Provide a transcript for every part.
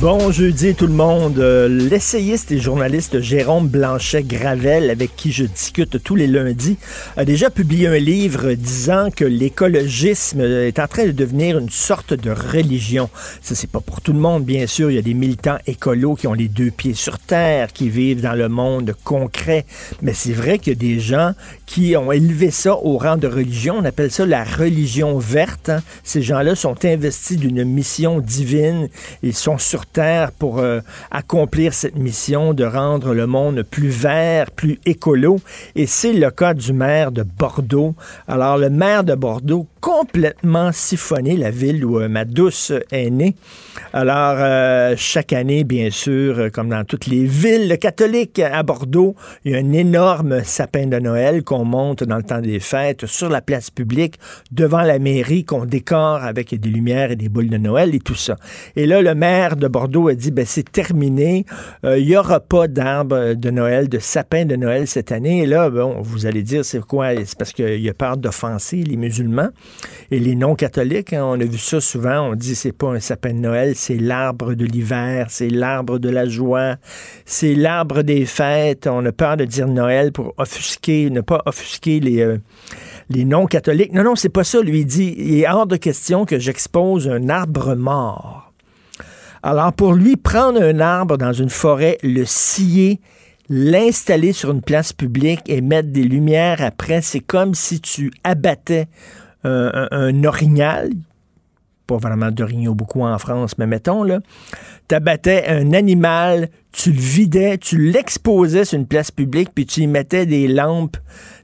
Bon jeudi tout le monde. Euh, L'essayiste et journaliste Jérôme Blanchet-Gravel, avec qui je discute tous les lundis, a déjà publié un livre disant que l'écologisme est en train de devenir une sorte de religion. Ça, c'est pas pour tout le monde, bien sûr. Il y a des militants écolos qui ont les deux pieds sur terre, qui vivent dans le monde concret. Mais c'est vrai qu'il y a des gens qui ont élevé ça au rang de religion. On appelle ça la religion verte. hein. Ces gens-là sont investis d'une mission divine. Ils sont sur Pour euh, accomplir cette mission de rendre le monde plus vert, plus écolo. Et c'est le cas du maire de Bordeaux. Alors, le maire de Bordeaux, complètement siphonné, la ville où euh, ma douce est née. Alors, euh, chaque année, bien sûr, euh, comme dans toutes les villes catholiques à Bordeaux, il y a un énorme sapin de Noël qu'on monte dans le temps des fêtes sur la place publique, devant la mairie, qu'on décore avec des lumières et des boules de Noël et tout ça. Et là, le maire de Bordeaux a dit, ben, c'est terminé, Euh, il n'y aura pas d'arbre de Noël, de sapin de Noël cette année. Et là, bon, vous allez dire, c'est quoi? C'est parce qu'il a peur d'offenser les musulmans et les non-catholiques. hein. on a vu ça souvent. On dit, c'est pas un sapin de Noël, c'est l'arbre de l'hiver, c'est l'arbre de la joie, c'est l'arbre des fêtes. On a peur de dire Noël pour offusquer, ne pas offusquer les, euh, les non-catholiques. Non, non, c'est pas ça, lui dit. Il est hors de question que j'expose un arbre mort. Alors, pour lui, prendre un arbre dans une forêt, le scier, l'installer sur une place publique et mettre des lumières après, c'est comme si tu abattais un, orignal. Pas vraiment d'orignaux beaucoup en France, mais mettons, là. T'abattais un animal, tu le vidais, tu l'exposais sur une place publique, puis tu y mettais des lampes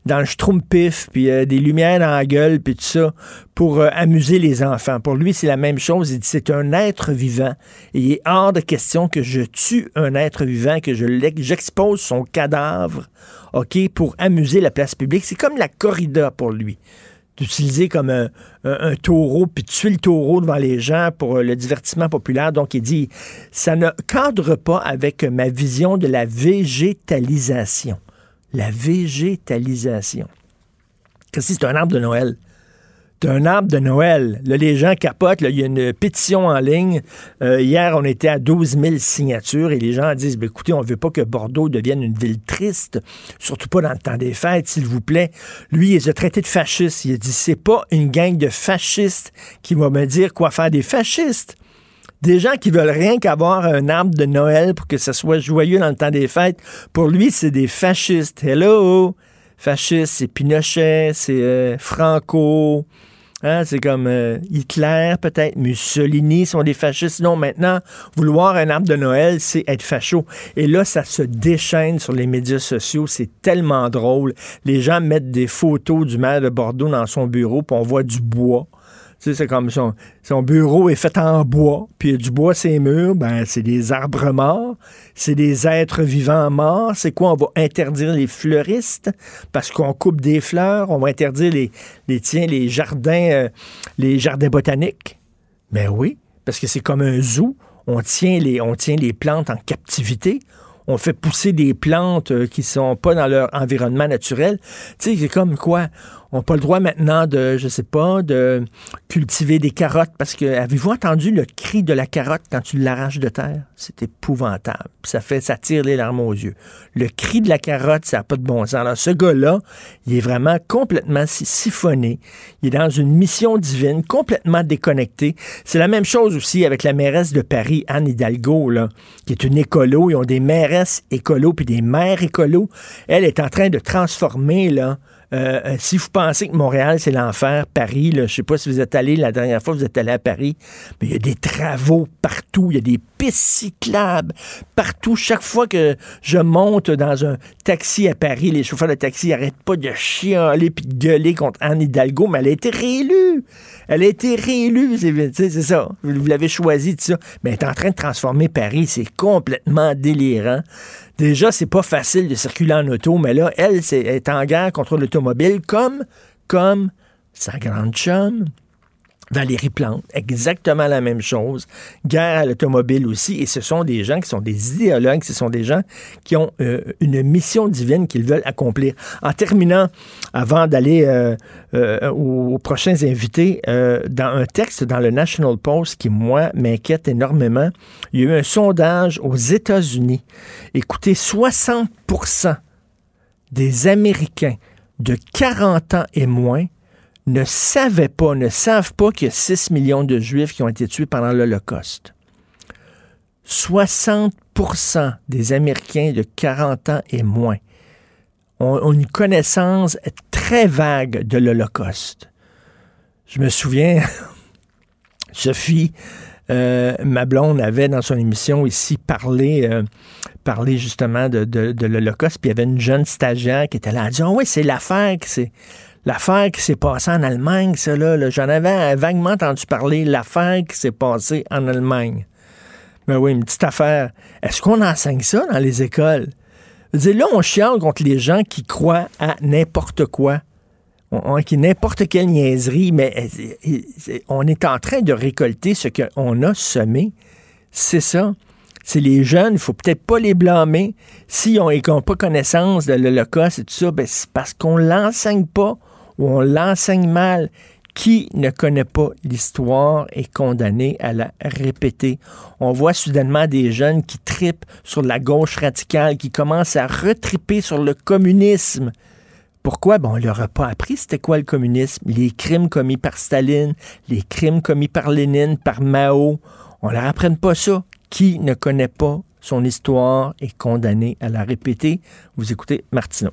dans le schtroumpif, puis euh, des lumières dans la gueule, puis tout ça, pour euh, amuser les enfants. Pour lui, c'est la même chose. Il dit, c'est un être vivant. Et il est hors de question que je tue un être vivant, que je j'expose son cadavre, OK, pour amuser la place publique. C'est comme la corrida pour lui d'utiliser comme un, taureau, puis tuer le taureau devant les gens pour euh, le divertissement populaire. Donc, il dit, ça ne cadre pas avec ma vision de la végétalisation. La végétalisation. C'est un arbre de Noël? C'est un arbre de Noël. Là, les gens capotent. Il y a une pétition en ligne. Euh, hier, on était à 12 000 signatures et les gens disent, Ben, écoutez, on veut pas que Bordeaux devienne une ville triste, surtout pas dans le temps des fêtes, s'il vous plaît. Lui, il a traités de fascistes. Il a dit, c'est pas une gang de fascistes qui va me dire quoi faire des fascistes. Des gens qui veulent rien qu'avoir un arbre de Noël pour que ça soit joyeux dans le temps des fêtes. Pour lui, c'est des fascistes. Hello! Fascistes, c'est Pinochet, c'est euh, Franco, Hein, c'est comme euh, Hitler, peut-être, Mussolini sont des fascistes. Non, maintenant, vouloir un arbre de Noël, c'est être facho. Et là, ça se déchaîne sur les médias sociaux. C'est tellement drôle. Les gens mettent des photos du maire de Bordeaux dans son bureau, puis on voit du bois. C'est comme son, bureau est fait en bois, puis du bois ses murs, ben c'est des arbres morts, c'est des êtres vivants morts. C'est quoi? On va interdire les fleuristes parce qu'on coupe des fleurs, on va interdire les, les tiens, les jardins, euh, les jardins botaniques. Ben oui, parce que c'est comme un zoo. On tient les, on tient les plantes en captivité. On fait pousser des plantes euh, qui sont pas dans leur environnement naturel. Tu sais, c'est comme quoi? N'ont pas le droit maintenant de, je sais pas, de cultiver des carottes parce que avez-vous entendu le cri de la carotte quand tu l'arraches de terre? C'est épouvantable. Ça fait, ça tire les larmes aux yeux. Le cri de la carotte, ça n'a pas de bon sens. Alors, ce gars-là, il est vraiment complètement siphonné. Il est dans une mission divine, complètement déconnecté. C'est la même chose aussi avec la mairesse de Paris, Anne Hidalgo, là, qui est une écolo. Ils ont des mairesses écolo puis des maires écolos. Elle est en train de transformer, là, euh, euh, si vous pensez que Montréal, c'est l'enfer, Paris, là, je sais pas si vous êtes allé la dernière fois, vous êtes allé à Paris, mais il y a des travaux partout, il y a des pistes cyclables partout. Chaque fois que je monte dans un taxi à Paris, les chauffeurs de taxi n'arrêtent pas de chialer puis de gueuler contre Anne Hidalgo, mais elle a été réélue. Elle a été réélue, c'est ça. Vous l'avez choisi, tout ça. Mais elle est en train de transformer Paris, c'est complètement délirant. Déjà, c'est pas facile de circuler en auto, mais là, elle, est, en guerre contre l'automobile comme, comme sa grande chum, Valérie Plante, exactement la même chose. Guerre à l'automobile aussi. Et ce sont des gens qui sont des idéologues, ce sont des gens qui ont euh, une mission divine qu'ils veulent accomplir. En terminant, avant d'aller euh, euh, aux, prochains invités, dans un texte dans le National Post qui, moi, m'inquiète énormément, il y a eu un sondage aux États-Unis. Écoutez, 60% des Américains de 40 ans et moins ne savaient pas, ne savent pas qu'il y a 6 millions de Juifs qui ont été tués pendant l'Holocauste. 60% des Américains de 40 ans et moins ont, une connaissance très vague de l'Holocauste. Je me souviens, Sophie, euh, ma blonde avait dans son émission ici parlé, euh, justement de, l'Holocauste, puis il y avait une jeune stagiaire qui était là, elle dit, oh oui, c'est l'affaire c'est l'affaire qui s'est passée en Allemagne, ça là, j'en avais vaguement entendu parler, l'affaire qui s'est passée en Allemagne. Mais oui, une petite affaire. Est-ce qu'on enseigne ça dans les écoles? dire, là, on chiale contre les gens qui croient à n'importe quoi. Qui n'importe quelle niaiserie, mais euh, on est en train de récolter ce qu'on a semé. C'est ça. C'est les jeunes, il faut peut-être pas les blâmer. S'ils n'ont pas connaissance de l'Holocauste et tout ça, ben, c'est parce qu'on l'enseigne pas on l'enseigne mal. Qui ne connaît pas l'histoire est condamné à la répéter. On voit soudainement des jeunes qui tripent sur la gauche radicale, qui commencent à retriper sur le communisme. Pourquoi? Bon, on leur a pas appris c'était quoi le communisme, les crimes commis par Staline, les crimes commis par Lénine, par Mao. On leur apprenne pas ça. Qui ne connaît pas son histoire est condamné à la répéter. Vous écoutez Martineau.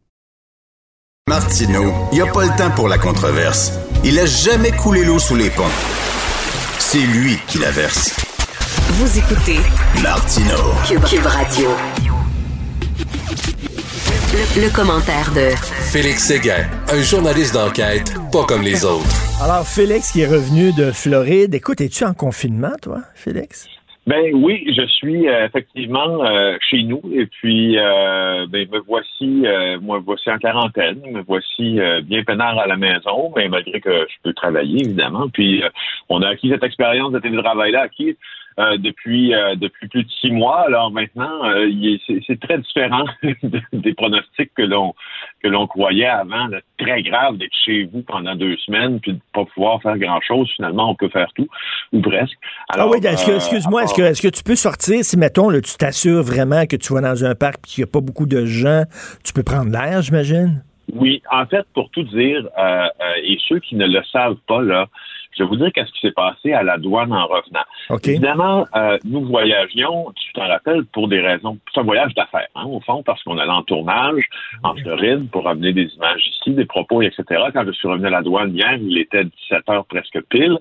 Martineau, il n'y a pas le temps pour la controverse. Il a jamais coulé l'eau sous les ponts. C'est lui qui la verse. Vous écoutez Martineau. Cube, Radio. Le, commentaire de Félix Séguin, un journaliste d'enquête pas comme les autres. Alors, Félix qui est revenu de Floride. Écoute, es-tu en confinement, toi, Félix? Ben oui, je suis euh, effectivement euh, chez nous et puis euh, ben me voici, moi voici en quarantaine, me voici bien peinard à la maison, mais malgré que je peux travailler évidemment. Puis on a acquis cette expérience de télétravail là, acquis euh, depuis euh, depuis plus de six mois. Alors maintenant, euh, c'est très différent des pronostics que l'on que l'on croyait avant. très grave d'être chez vous pendant deux semaines puis de pas pouvoir faire grand chose. Finalement, on peut faire tout ou presque. ah oui, excuse-moi, est-ce que est-ce que tu peux sortir si mettons là, tu t'assures vraiment que tu vas dans un parc qu'il n'y a pas beaucoup de gens, tu peux prendre l'air, j'imagine? Oui, en fait, pour tout dire, et ceux qui ne le savent pas là. Je vais vous dire qu'est-ce qui s'est passé à la douane en revenant. Évidemment, euh, nous voyagions, tu t'en rappelles, pour des raisons. C'est un voyage d'affaires, hein, au fond, parce qu'on allait en tournage en Floride pour amener des images ici, des propos, etc. Quand je suis revenu à la douane hier, il était 17 heures presque pile.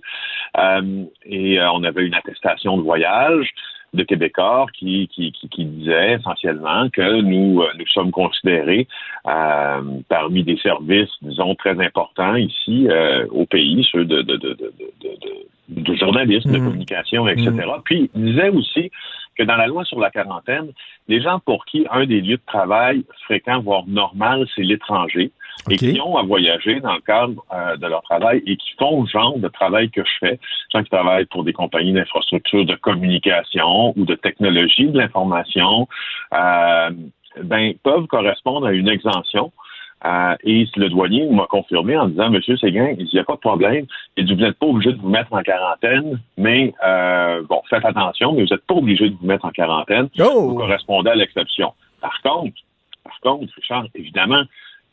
Euh, et euh, on avait une attestation de voyage. De Québécois qui, qui, qui, disait essentiellement que nous, nous sommes considérés parmi des services, disons, très importants ici au pays, ceux de, de, de, de, de, de journalisme, de mm. communication, etc. Mm. Puis il disait aussi que dans la loi sur la quarantaine, les gens pour qui un des lieux de travail fréquent, voire normal, c'est l'étranger, et qui ont à voyager dans le cadre euh, de leur travail et qui font le genre de travail que je fais, gens qui travaillent pour des compagnies d'infrastructures de communication ou de technologie de l'information, euh, ben, peuvent correspondre à une exemption euh, et le douanier m'a confirmé en disant, Monsieur Séguin, il n'y a pas de problème. Il dit, vous n'êtes pas obligé de vous mettre en quarantaine, mais euh, bon, faites attention, mais vous n'êtes pas obligé de vous mettre en quarantaine. Oh! Vous correspondez à l'exception. Par contre, par contre, Richard, évidemment,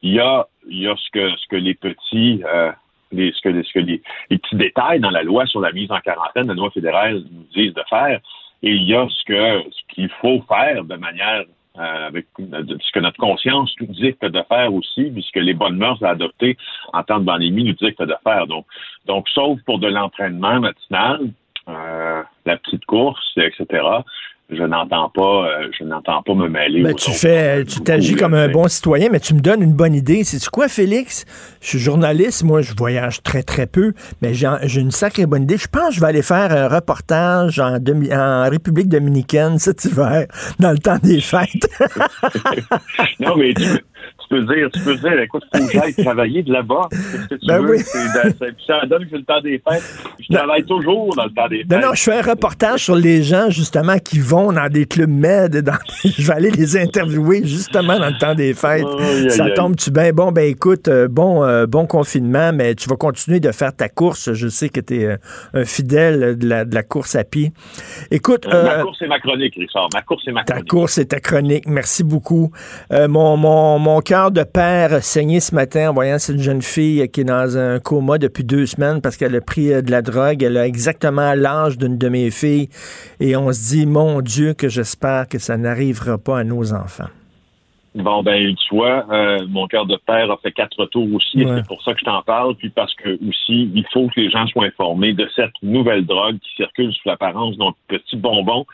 il y a, il y a ce que ce que les petits euh, les, ce que, ce que les, les, petits détails dans la loi sur la mise en quarantaine, la loi fédérale nous disent de faire, et il y a ce que ce qu'il faut faire de manière euh, avec ce que notre conscience nous dicte de faire aussi, puisque les bonnes mœurs à adopter en temps de pandémie nous dictent de faire. Donc, donc sauf pour de l'entraînement matinal, euh, la petite course, etc je n'entends pas, euh, je n'entends pas me mêler. Ben, tu fais, tu t'agis comme un bon citoyen, mais tu me donnes une bonne idée. C'est quoi, Félix? Je suis journaliste, moi, je voyage très très peu, mais j'ai une sacrée bonne idée. Je pense que je vais aller faire un reportage en, en République dominicaine cet hiver, dans le temps des fêtes. non, mais tu, tu peux dire, tu peux dire, écoute, faut que j'aille travailler de là-bas. Qu'est-ce que tu ben veux? Oui. ça donne que c'est le temps des fêtes. Je travaille toujours dans le temps des fêtes. Non, non, je fais un reportage sur les gens, justement, qui vont dans des clubs med. Dans... je vais aller les interviewer, justement, dans le temps des fêtes. ça tombe-tu bien? Bon, ben écoute, euh, bon, euh, bon confinement, mais tu vas continuer de faire ta course. Je sais que tu es euh, un fidèle de la, de la, course à pied. Écoute... ma course et ma chronique, Richard. Ma course et ma chronique. Ta course et ta chronique. Merci beaucoup. mon, mon, mon cœur de père saigné ce matin en voyant cette jeune fille qui est dans un coma depuis deux semaines parce qu'elle a pris euh, de la drogue. Elle a exactement l'âge d'une de mes filles. Et on se dit, mon Dieu, que j'espère que ça n'arrivera pas à nos enfants. Bon, ben, tu vois, euh, mon cœur de père a fait quatre tours aussi, et c'est pour ça que je t'en parle, puis parce que aussi, il faut que les gens soient informés de cette nouvelle drogue qui circule sous l'apparence d'un petit bonbon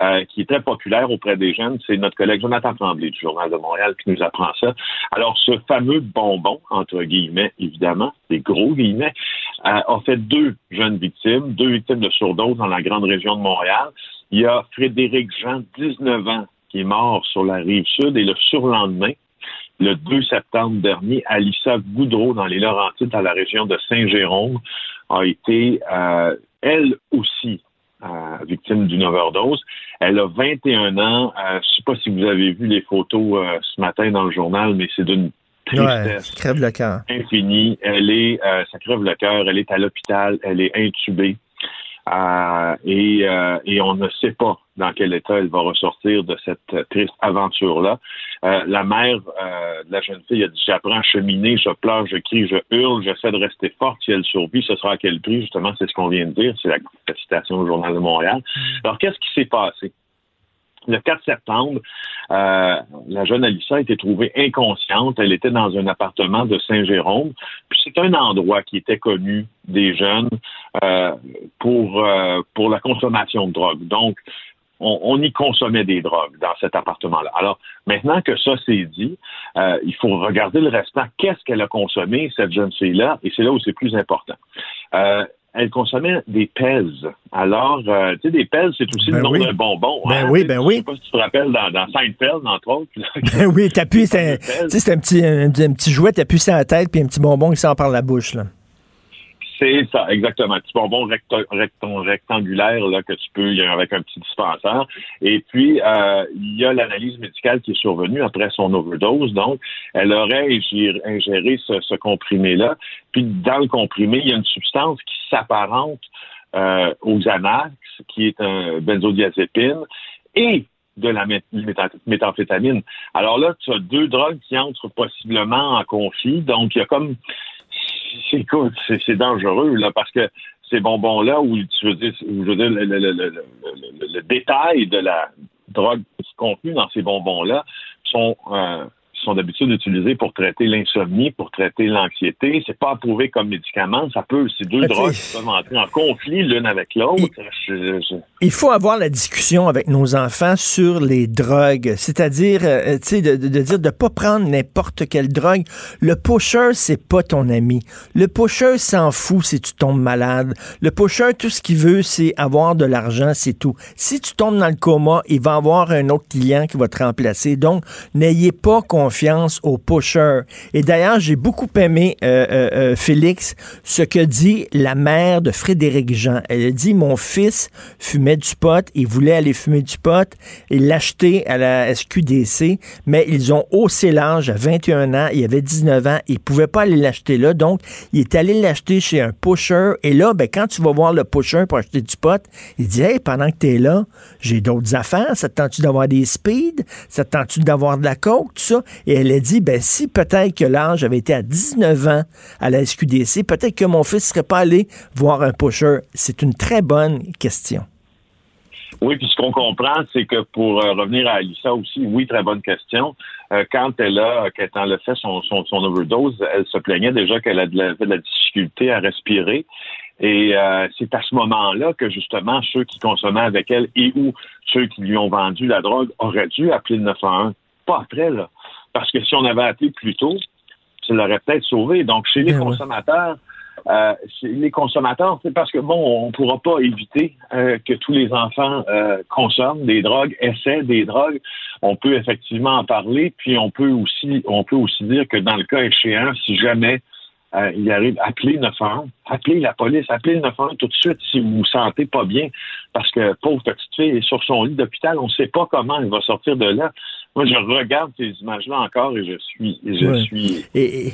euh, qui est très populaire auprès des jeunes. C'est notre collègue Jonathan Tremblay du Journal de Montréal qui nous apprend ça. Alors, ce fameux bonbon, entre guillemets, évidemment, des gros guillemets, euh, a fait deux jeunes victimes, deux victimes de surdose dans la grande région de Montréal. Il y a Frédéric Jean, 19 ans, qui est mort sur la rive sud et le surlendemain, le 2 septembre dernier, Alissa Goudreau, dans les Laurentides, dans la région de Saint-Jérôme, a été, euh, elle aussi, euh, victime d'une overdose. Elle a 21 ans. Euh, je ne sais pas si vous avez vu les photos ce matin dans le journal, mais c'est d'une tristesse crève le cœur. infinie. Elle est, ça crève le cœur. Elle est à l'hôpital. Elle est intubée. Euh, et, euh, et, on ne sait pas dans quel état elle va ressortir de cette triste aventure-là. Euh, la mère de la jeune fille a dit J'apprends à cheminer, je pleure, je crie, je hurle, j'essaie de rester forte. Si elle survit, ce sera à quel prix? Justement, c'est ce qu'on vient de dire. C'est la, la citation au Journal de Montréal. Mm. Alors, qu'est-ce qui s'est passé? Le 4 septembre, euh, la jeune Alissa a été trouvée inconsciente. Elle était dans un appartement de Saint-Jérôme. Puis c'est un endroit qui était connu des jeunes euh, pour, euh, pour la consommation de drogue. Donc, on, y consommait des drogues dans cet appartement-là. Alors, maintenant que ça c'est dit, il faut regarder le restant. Qu'est-ce qu'elle a consommé, cette jeune fille-là? Et c'est là où c'est plus important elle consommait des pèses. Alors, euh, tu sais, des pèses, c'est aussi le ben nom d'un bonbon. Ben hein? oui, ben oui. Je sais pas si tu te rappelles dans, dans Seinfeld, entre autres. ben oui, t'appuies, c'est un, un, petit, un, un petit jouet, t'appuies sur la tête, puis un petit bonbon qui sort par la bouche, là. C'est ça, exactement. Un petit bonbon rectangulaire là, que tu peux, avec un petit dispensaire. Et puis, euh, il y a l'analyse médicale qui est survenue après son overdose. Donc, elle aurait ingéré ce, comprimé-là. Puis, dans le comprimé, il y a une substance qui s'apparente euh, aux Xanax, qui est un benzodiazépine, et de la méthamphétamine. Alors là, tu as deux drogues qui entrent possiblement en conflit. Donc, il y a comme écoute, c'est dangereux, là, parce que ces bonbons-là, où tu veux dire, le, détail de la drogue contenue dans ces bonbons-là sont, euh, sont d'habitude utilisés pour traiter l'insomnie, pour traiter l'anxiété. C'est pas approuvé comme médicament. Ça peut, ces deux drogues peuvent entrer en conflit l'une avec l'autre. Il faut avoir la discussion avec nos enfants sur les drogues, c'est-à-dire, euh, tu sais, de, de, dire de pas prendre n'importe quelle drogue. Le pusher, c'est pas ton ami. Le pusher s'en fout si tu tombes malade. Le pusher, tout ce qu'il veut, c'est avoir de l'argent, c'est tout. Si tu tombes dans le coma, il va avoir un autre client qui va te remplacer. Donc, n'ayez pas confiance au pusher. Et d'ailleurs, j'ai beaucoup aimé euh, euh, euh Félix ce que dit la mère de Frédéric Jean. Elle dit mon fils fumait du pot, ils voulaient aller fumer du pot et l'acheter à la SQDC, mais ils ont haussé l'âge à 21 ans, il avait 19 ans, il pouvait pas aller l'acheter là, donc il est allé l'acheter chez un pusher, et là, ben, quand tu vas voir le pusher pour acheter du pot, il dit, hey, pendant que tu es là, j'ai d'autres affaires, ça te tente-tu d'avoir des speeds, ça te tente-tu d'avoir de la coke, tout ça, et elle a dit, ben, si peut-être que l'âge avait été à 19 ans à la SQDC, peut-être que mon fils serait pas allé voir un pusher. C'est une très bonne question. Oui, puis ce qu'on comprend, c'est que pour euh, revenir à Alissa aussi, oui, très bonne question. Euh, quand elle a, quand elle a fait son, son, son, overdose, elle se plaignait déjà qu'elle avait de, la, difficulté à respirer. Et euh, c'est à ce moment-là que justement ceux qui consommaient avec elle et ou ceux qui lui ont vendu la drogue auraient dû appeler le 911. Pas après, là. Parce que si on avait appelé plus tôt, ça l'aurait peut-être sauvé. Donc, chez les ben consommateurs, euh, les consommateurs, c'est parce que bon, on ne pourra pas éviter euh, que tous les enfants euh, consomment des drogues, essaient des drogues. On peut effectivement en parler, puis on peut aussi, on peut aussi dire que dans le cas échéant, si jamais il arrive, appelez 911, appelez la police, appelez le 911 tout de suite si vous vous sentez pas bien, parce que pauvre petite fille est sur son lit d'hôpital, on ne sait pas comment elle va sortir de là. Moi, je regarde ces images-là encore et je suis, je suis, et,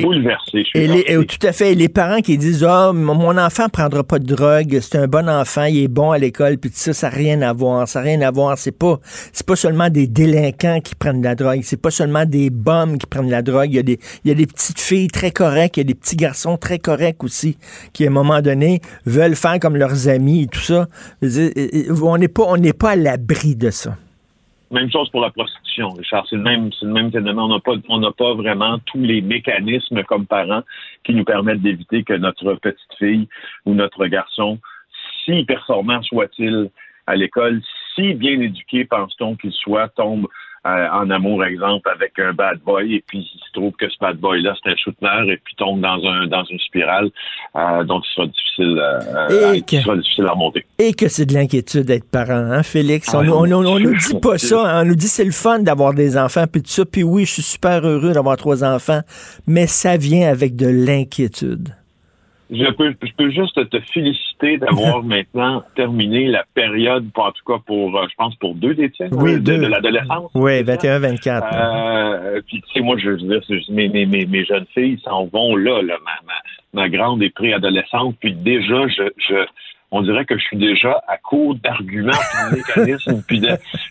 bouleversé. et tout à fait. Les parents qui disent, ah, oh, mon enfant prendra pas de drogue, c'est un bon enfant, il est bon à l'école, puis tout ça, ça n'a rien à voir. Ça n'a rien à voir. C'est pas, c'est pas seulement des délinquants qui prennent de la drogue. C'est pas seulement des bombes qui prennent de la drogue. Il y a des, il y a des petites filles très correctes, il y a des petits garçons très corrects aussi, qui, à un moment donné, veulent faire comme leurs amis et tout ça. On n'est pas, on n'est pas à l'abri de ça. Même chose pour la prostitution, Richard. C'est le même, c'est le même phénomène. On n'a pas, on n'a pas vraiment tous les mécanismes comme parents qui nous permettent d'éviter que notre petite fille ou notre garçon, si performant soit-il à l'école, si bien éduqué pense-t-on qu'il soit, tombe en amour, exemple, avec un bad boy, et puis il se trouve que ce bad boy-là, c'est un shooter, et puis tombe dans un dans une spirale euh, dont il sera difficile, euh, et sera difficile à remonter. Et que c'est de l'inquiétude d'être parent, hein, Félix? on, on, on, nous dit pas ça, hein. on nous dit c'est le fun d'avoir des enfants, puis tout ça, puis oui, je suis super heureux d'avoir trois enfants, mais ça vient avec de l'inquiétude. Je peux, je peux juste te féliciter d'avoir maintenant terminé la période, en tout cas pour, euh, je pense, pour deux des tiens, oui, de, l'adolescence. Oui, 21-24. Euh, puis, tu sais, moi, je veux dire, mes, mes, mes, jeunes filles s'en vont là, là ma, ma, ma grande est préadolescente, puis déjà, je, je, on dirait que je suis déjà à court d'arguments, de mécanismes, puis de...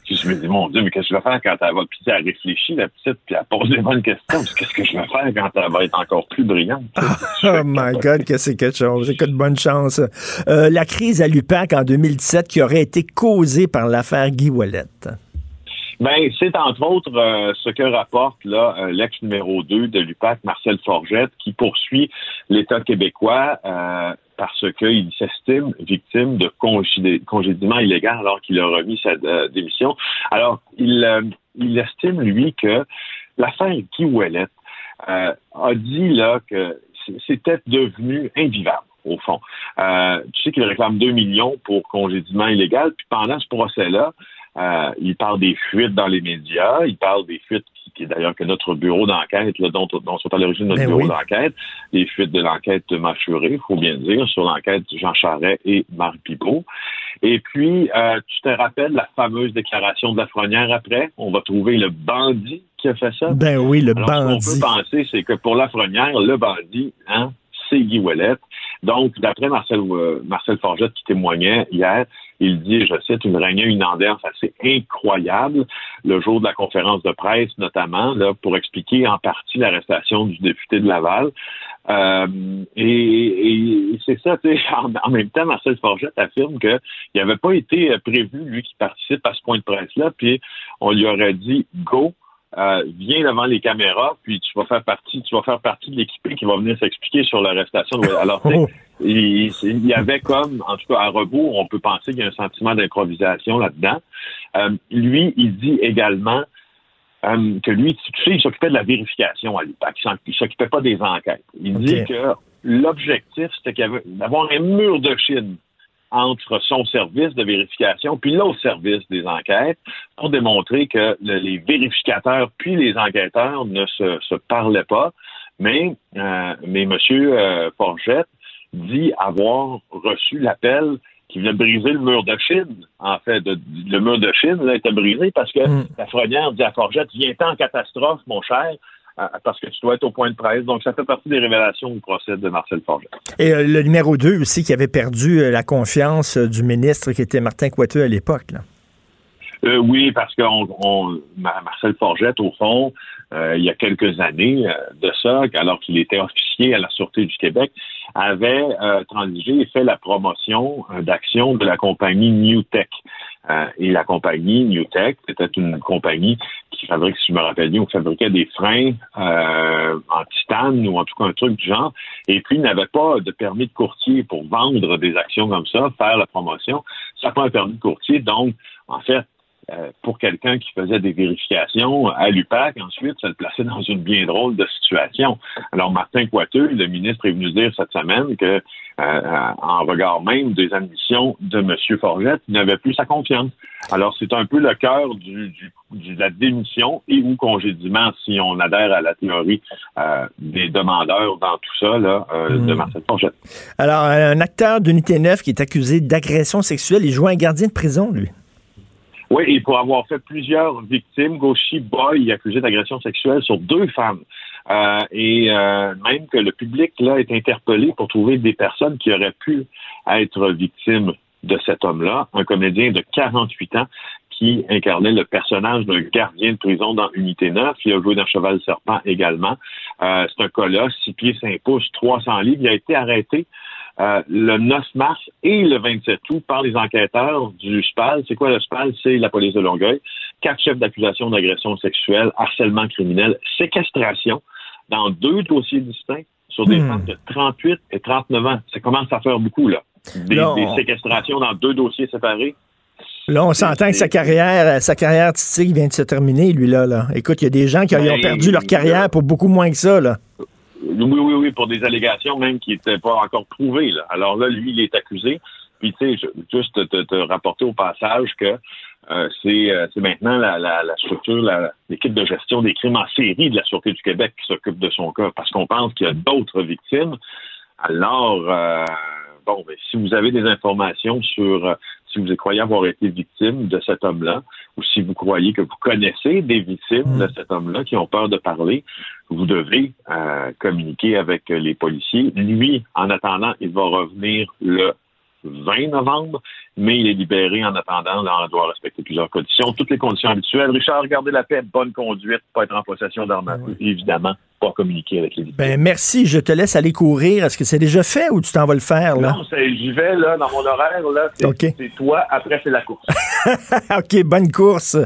je me dis, mon Dieu, mais qu'est-ce que je vais faire quand elle va, puis elle réfléchit, la petite, puis elle pose des bonnes questions, qu'est-ce que je vais faire quand elle va être encore plus brillante? oh my God, que c'est quelque chose. Écoute, bonne chance. Euh, la crise à l'UPAC en 2017 qui aurait été causée par l'affaire Guy Wallet. Ben, c'est entre autres euh, ce que rapporte là euh, l'ex numéro 2 de l'UPAC, Marcel Forgette, qui poursuit l'État québécois euh, parce qu'il s'estime victime de congédiement illégal alors qu'il a remis sa démission. Alors, il, il estime, lui, que l'affaire Guy Ouellet a dit là que c'était devenu invivable au fond. tu sais qu'il réclame 2 millions pour congédiement illégal, puis pendant ce procès-là, euh, il parle des fuites dans les médias, il parle des fuites qui, est d'ailleurs que notre bureau d'enquête, dont, dont sont à l'origine notre ben bureau d'enquête, les fuites de l'enquête de Machuré, il faut bien dire, sur l'enquête de Jean Charret et Marc Pipot. Et puis, euh, tu te rappelles la fameuse déclaration de la Lafrenière après? On va trouver le bandit qui a fait ça? Ben oui, le bandit. Ce qu'on peut penser, c'est que pour la Lafrenière, le bandit, hein, c'est Guy Ouellet. Donc, d'après Marcel, euh, Marcel Forget qui témoignait hier, il dit, je cite, une réunion inondaire assez incroyable le jour de la conférence de presse, notamment, là, pour expliquer en partie l'arrestation du député de Laval. Euh, et, c'est ça, sais, en, même temps, Marcel Forget affirme qu'il n'avait pas été prévu, lui, qui participe à ce point de presse-là, puis on lui aurait dit, go, euh, viens devant les caméras, puis tu vas faire partie, tu vas faire partie de l'équipe qui va venir s'expliquer sur l'arrestation. Alors, il, il y avait comme, en tout cas à rebours, on peut penser qu'il y a un sentiment d'improvisation là-dedans. Euh, lui, il dit également euh, que lui, tu sais, il s'occupait de la vérification à l'UPAC. Il s'occupait pas des enquêtes. Il dit que l'objectif, c'était d'avoir un mur de Chine entre son service de vérification puis l'autre service des enquêtes pour démontrer que les vérificateurs puis les enquêteurs ne se, se parlaient pas. Mais, euh, mais M. Euh, Forgette dit avoir reçu l'appel qui venait briser le mur de Chine. En fait, le mur de Chine là, était brisé parce que mm. la Frenière dit à Forgette, viens-t'en en catastrophe, mon cher. Euh, parce que tu dois être au point de presse. Donc, ça fait partie des révélations du procès de Marcel Forget. Et euh, le numéro 2 aussi, qui avait perdu euh, la confiance du ministre qui était Martin Coiteux à l'époque. oui, parce que Marcel Forget, au fond, il y a quelques années de ça, alors qu'il était officier à la Sûreté du Québec, avait transigé et fait la promotion d'actions de la compagnie New Tech. et la compagnie New Tech, c'était une compagnie qui fabrique, si je me rappelle bien, ou fabriquait des freins euh, en titane ou en tout cas un truc du genre. Et puis, il n'avait pas de permis de courtier pour vendre des actions comme ça, faire la promotion. Ça pas un permis de courtier. Donc, en fait, euh, pour quelqu'un qui faisait des vérifications à l'UPAC, ensuite, ça le plaçait dans une bien drôle de situation. Alors, Martin Coiteux, le ministre, est venu dire cette semaine que, euh, en regard même des admissions de M. Forgette, il n'avait plus sa confiance. Alors, c'est un peu le cœur du, de la démission et ou congédiement, si on adhère à la théorie euh, des demandeurs dans tout ça, là, de hmm. Martin Forgette. Alors, un acteur d'Unité 9 qui est accusé d'agression sexuelle, il joue un gardien de prison, lui. Oui, et pour avoir fait plusieurs victimes, Gauchy Boy est accusé d'agression sexuelle sur deux femmes. Euh, et euh, même que le public là est interpellé pour trouver des personnes qui auraient pu être victimes de cet homme-là, un comédien de 48 ans qui incarnait le personnage d'un gardien de prison dans Unité 9. Il a joué dans Cheval Serpent également. Euh, c'est un colosse, 6 pieds 5 pouces, 300 livres. Il a été arrêté euh, le 9 mars et le 27 août par les enquêteurs du SPAL. C'est quoi le SPAL? C'est la police de Longueuil. Quatre chefs d'accusation d'agression sexuelle, harcèlement criminel, séquestration dans deux dossiers distincts sur des hmm. femmes de 38 et 39 ans. Ça commence à faire beaucoup, là. Des, séquestrations dans deux dossiers séparés. Là, on s'entend que sa carrière, sa carrière artistique vient de se terminer, lui, là. Écoute, il y a des gens qui ont ben, perdu leur carrière pour beaucoup moins que ça, là. Oui, oui, oui, pour des allégations même qui n'étaient pas encore prouvées. Là. Alors là, lui, il est accusé. Puis, tu sais, juste te, te, rapporter au passage que euh, c'est maintenant la, la, la structure, l'équipe de gestion des crimes en série de la Sûreté du Québec qui s'occupe de son cas, parce qu'on pense qu'il y a d'autres victimes. Alors, euh, bon, si vous avez des informations sur euh, si vous croyez avoir été victime de cet homme-là, ou si vous croyez que vous connaissez des victimes de mm. cet homme-là qui ont peur de parler, vous devez euh, communiquer avec les policiers. Lui, en attendant, il va revenir le 20 novembre, mais il est libéré en attendant. Là, on doit respecter plusieurs conditions, toutes les conditions habituelles. Richard, garder la paix, bonne conduite, pas être en possession d'armes à feu, évidemment, pas communiquer avec les. Ben, merci, je te laisse aller courir. Est-ce que c'est déjà fait ou tu t'en vas le faire? Là? Non, j'y vais là, dans mon horaire. Là, c'est, toi, après c'est la course. OK, bonne course.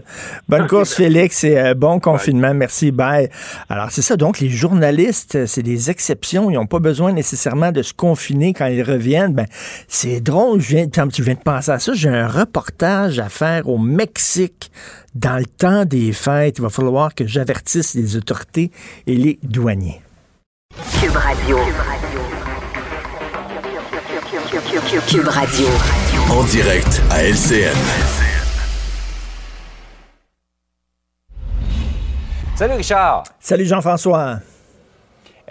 Bonne course, Félix, et euh, bon confinement. Merci, bye. Alors, c'est ça, donc les journalistes, c'est des exceptions. Ils n'ont pas besoin nécessairement de se confiner quand ils reviennent. Ben, c'est drôle, je viens, tu viens de penser à ça. J'ai un reportage à faire au Mexique dans le temps des fêtes. Il va falloir que j'avertisse les autorités et les douaniers. Cube Radio. Cube Radio. En direct à LCN. Salut Richard. Salut Jean-François.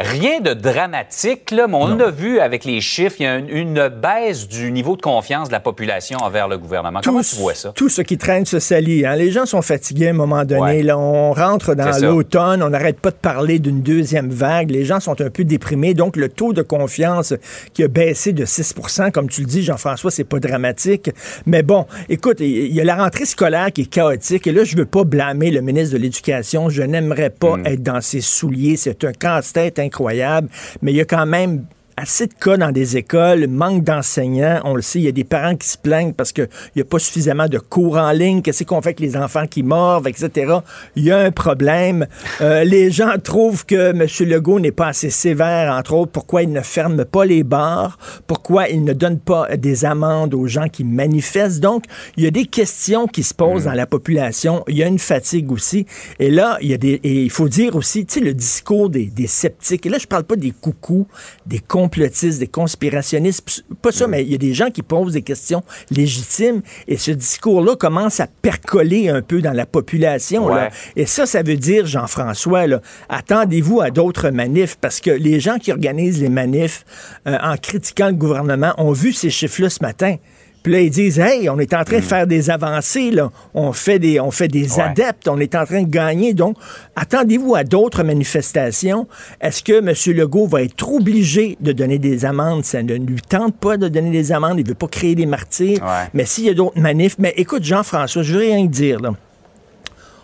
Rien de dramatique, là, mais on a vu avec les chiffres, il y a une, baisse du niveau de confiance de la population envers le gouvernement. Comment tu vois ça? Tout ce qui traîne se salit. Hein. Les gens sont fatigués à un moment donné. Là, on rentre dans l'automne, on n'arrête pas de parler d'une deuxième vague. Les gens sont un peu déprimés. Donc, le taux de confiance qui a baissé de 6% comme tu le dis, Jean-François, c'est pas dramatique. Mais bon, écoute, il y a la rentrée scolaire qui est chaotique. Et là, je veux pas blâmer le ministre de l'Éducation. Je n'aimerais pas hmm. être dans ses souliers. C'est un casse-tête incroyable, mais il y a quand même assez de cas dans des écoles, manque d'enseignants. On le sait, il y a des parents qui se plaignent parce qu'il n'y a pas suffisamment de cours en ligne. Qu'est-ce qu'on fait avec les enfants qui mordent, etc. Il y a un problème. Euh, les gens trouvent que M. Legault n'est pas assez sévère, entre autres. Pourquoi il ne ferme pas les bars? Pourquoi il ne donne pas des amendes aux gens qui manifestent? Donc, il y a des questions qui se posent mm. dans la population. Il y a une fatigue aussi. Et là, il y a des, et il faut dire aussi, tu sais, le discours des, des, sceptiques. Et là, je parle pas des coucous, des complotistes, des conspirationnistes. Pas ça, mm. mais il y a des gens qui posent des questions légitimes. Et ce discours-là commence à percoler un peu dans la population. Là. Et ça, ça veut dire, Jean-François, attendez-vous à d'autres manifs parce que les gens qui organisent les manifs euh, en critiquant le gouvernement ont vu ces chiffres-là ce matin. Puis là, ils disent Hey, on est en train de mm. faire des avancées, là. On fait des, on fait des adeptes, on est en train de gagner. Donc, attendez-vous à d'autres manifestations. Est-ce que M. Legault va être obligé de donner des amendes? Ça ne lui tente pas de donner des amendes. Il ne veut pas créer des martyrs. Mais s'il y a d'autres manifs, mais écoute, Jean-François, je veux rien dire, là.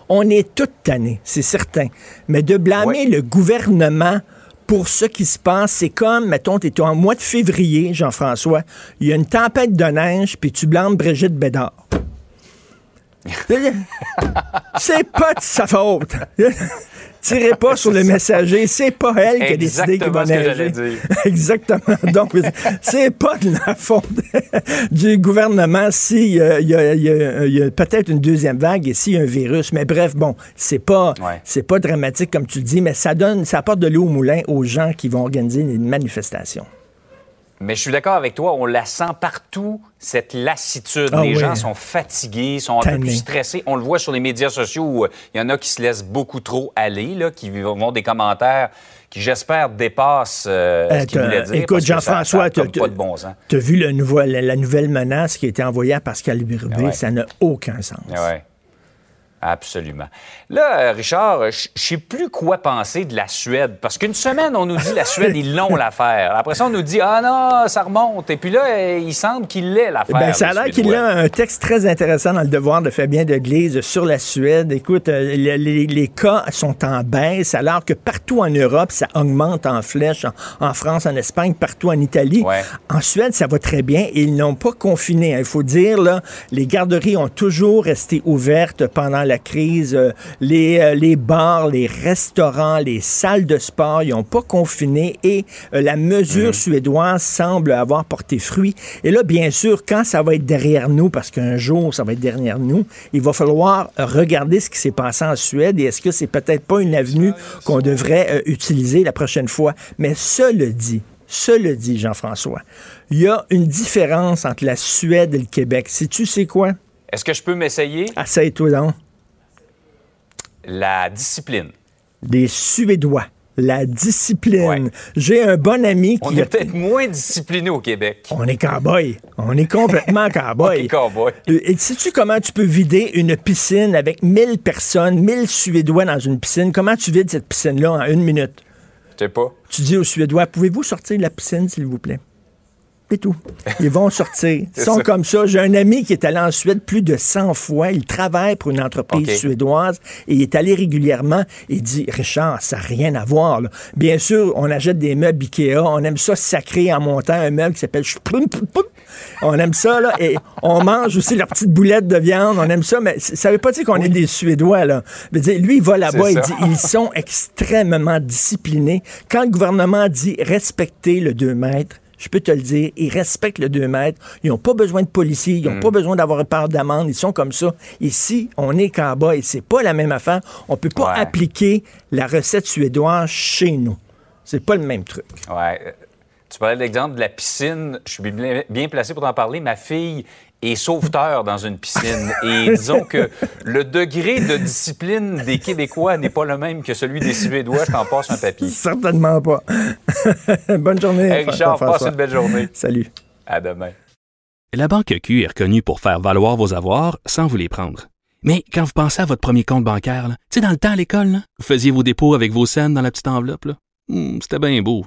On est toute tannés, c'est certain. Mais de blâmer le gouvernement pour ce qui se passe. C'est comme, mettons, tu es en mois de février, Jean-François, il y a une tempête de neige, puis tu blâmes Brigitte Bédard. C'est pas de sa faute. Tirez pas sur le messager. C'est pas elle qui a décidé qu'il va neiger. Exactement. Donc, c'est pas de la faute du gouvernement s'il y a, peut-être une deuxième vague et s'il y a un virus. Mais bref, bon, c'est pas, c'est pas dramatique comme tu le dis, mais ça donne, ça apporte de l'eau au moulin aux gens qui vont organiser une manifestation. Mais je suis d'accord avec toi, on la sent partout, cette lassitude. Ah les gens sont fatigués, sont un peu plus stressés. On le voit sur les médias sociaux où euh, il y en a qui se laissent beaucoup trop aller, là, qui vont des commentaires qui, j'espère, dépassent euh, ce dire. Écoute, Jean-François, tu as vu le nouveau, la, nouvelle menace qui a été envoyée à Pascal Birubé? Ça n'a aucun sens. Ouais. Absolument. Là, Richard, je ne sais plus quoi penser de la Suède. Parce qu'une semaine, on nous dit la Suède, ils l'ont l'affaire. Après ça, on nous dit Ah non, ça remonte. Et puis là, il semble qu'il l'ait l'affaire. Ben, ça a l'air qu'il a un texte très intéressant dans le devoir de Fabien de Glise sur la Suède. Écoute, euh, les, cas sont en baisse, alors que partout en Europe, ça augmente en flèche. En, France, en Espagne, partout en Italie. En Suède, ça va très bien. Ils n'ont pas confiné. Il faut dire, là, les garderies ont toujours resté ouvertes pendant la crise. Euh, les, euh, les bars, les restaurants, les salles de sport, ils n'ont pas confiné et euh, la mesure mhm. suédoise semble avoir porté fruit. Et là, bien sûr, quand ça va être derrière nous, parce qu'un jour, ça va être derrière nous, il va falloir regarder ce qui s'est passé en Suède et est-ce que c'est peut-être pas une avenue qu'on devrait utiliser la prochaine fois. Mais cela dit, cela dit, Jean-François, il y a une différence entre la Suède et le Québec. Sais-tu c'est quoi? Est-ce que je peux m'essayer? Essaye-toi donc la discipline. Des Suédois. La discipline. J'ai un bon ami qui. On est peut-être moins discipliné au Québec. On est cow-boy. On est complètement cow-boy. Cow-boy. Et sais-tu comment tu peux vider une piscine avec 1000 personnes, 1000 Suédois dans une piscine? Comment tu vides cette piscine-là en une minute? Je sais pas. Tu dis aux Suédois, pouvez-vous sortir de la piscine, s'il vous plaît? C'est tout. Ils vont sortir. Ils sont comme ça. J'ai un ami qui est allé en Suède plus de 100 fois. Il travaille pour une entreprise suédoise et il est allé régulièrement. Il dit, Richard, ça n'a rien à voir. Bien sûr, on achète des meubles Ikea. On aime ça sacré en montant un meuble qui s'appelle on aime ça, là, et on mange aussi leurs petites boulettes de viande, on aime ça, mais ça veut pas dire qu'on est des Suédois, là. lui, il va là-bas, il dit, ils sont extrêmement disciplinés. Quand le gouvernement dit respecter le 2 mètres, je peux te le dire, ils respectent le 2 mètres. Ils n'ont pas besoin de policiers, ils n'ont pas mm. besoin d'avoir part d'amende. Ils sont comme ça. Ici, on est qu'en bas et c'est pas la même affaire. On peut pas appliquer la recette suédoise chez nous. C'est pas le même truc. Ouais. Tu parlais de l'exemple de la piscine. Je suis bien placé pour en parler. Ma fille et sauveteur dans une piscine. Et disons que le degré de discipline des Québécois n'est pas le même que celui des Suédois. Je t'en passe un papier. Certainement pas. Bonne journée. Richard, passe une belle journée. Salut. À demain. La Banque Q est reconnue pour faire valoir vos avoirs sans vous les prendre. Mais quand vous pensez à votre premier compte bancaire, tu sais, dans le temps à l'école, vous faisiez vos dépôts avec vos scènes dans la petite enveloppe. Hmm, c'était bien beau.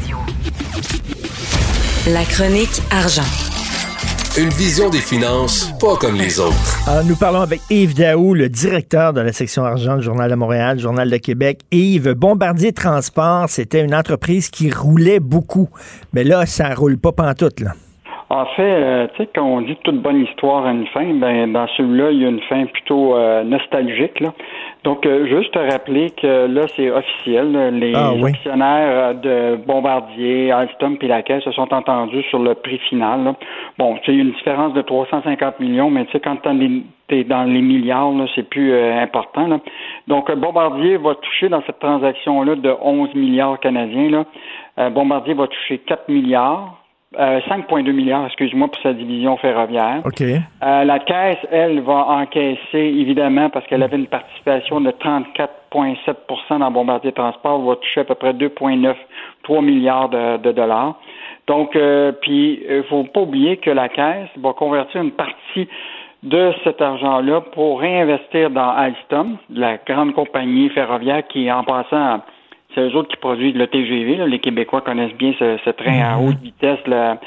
La chronique argent. Une vision des finances pas comme les autres. Alors, nous parlons avec Yves Daou, le directeur de la section argent du Journal de Montréal, Journal de Québec. Yves, Bombardier Transport, c'était une entreprise qui roulait beaucoup. Mais là, ça roule pas pantoute, là. En fait, euh, tu sais, quand on dit toute bonne histoire a une fin, ben dans celui-là, il y a une fin plutôt euh, nostalgique. Là. Donc, euh, juste te rappeler que là, c'est officiel. Les Ah, oui. actionnaires de Bombardier, Alstom et la Caisse se sont entendus sur le prix final. là. Bon, tu sais, il y a une différence de 350 millions, mais tu sais, quand tu es dans les milliards, là, c'est plus euh, important. Là. Donc, euh, Bombardier va toucher dans cette transaction-là de 11 milliards canadiens. Là. Euh, Bombardier va toucher 4 milliards. Euh, 5,2 milliards, excuse-moi, pour sa division ferroviaire. OK. Euh, la caisse, elle, va encaisser, évidemment, parce qu'elle avait une participation de 34,7% dans Bombardier Transport, va toucher à peu près 2,9, 3 milliards de, de dollars. Donc, euh, puis, il faut pas oublier que la caisse va convertir une partie de cet argent-là pour réinvestir dans Alstom, la grande compagnie ferroviaire qui, en passant, c'est eux autres qui produisent le TGV. là. Les Québécois connaissent bien ce, ce train à haute vitesse. Là.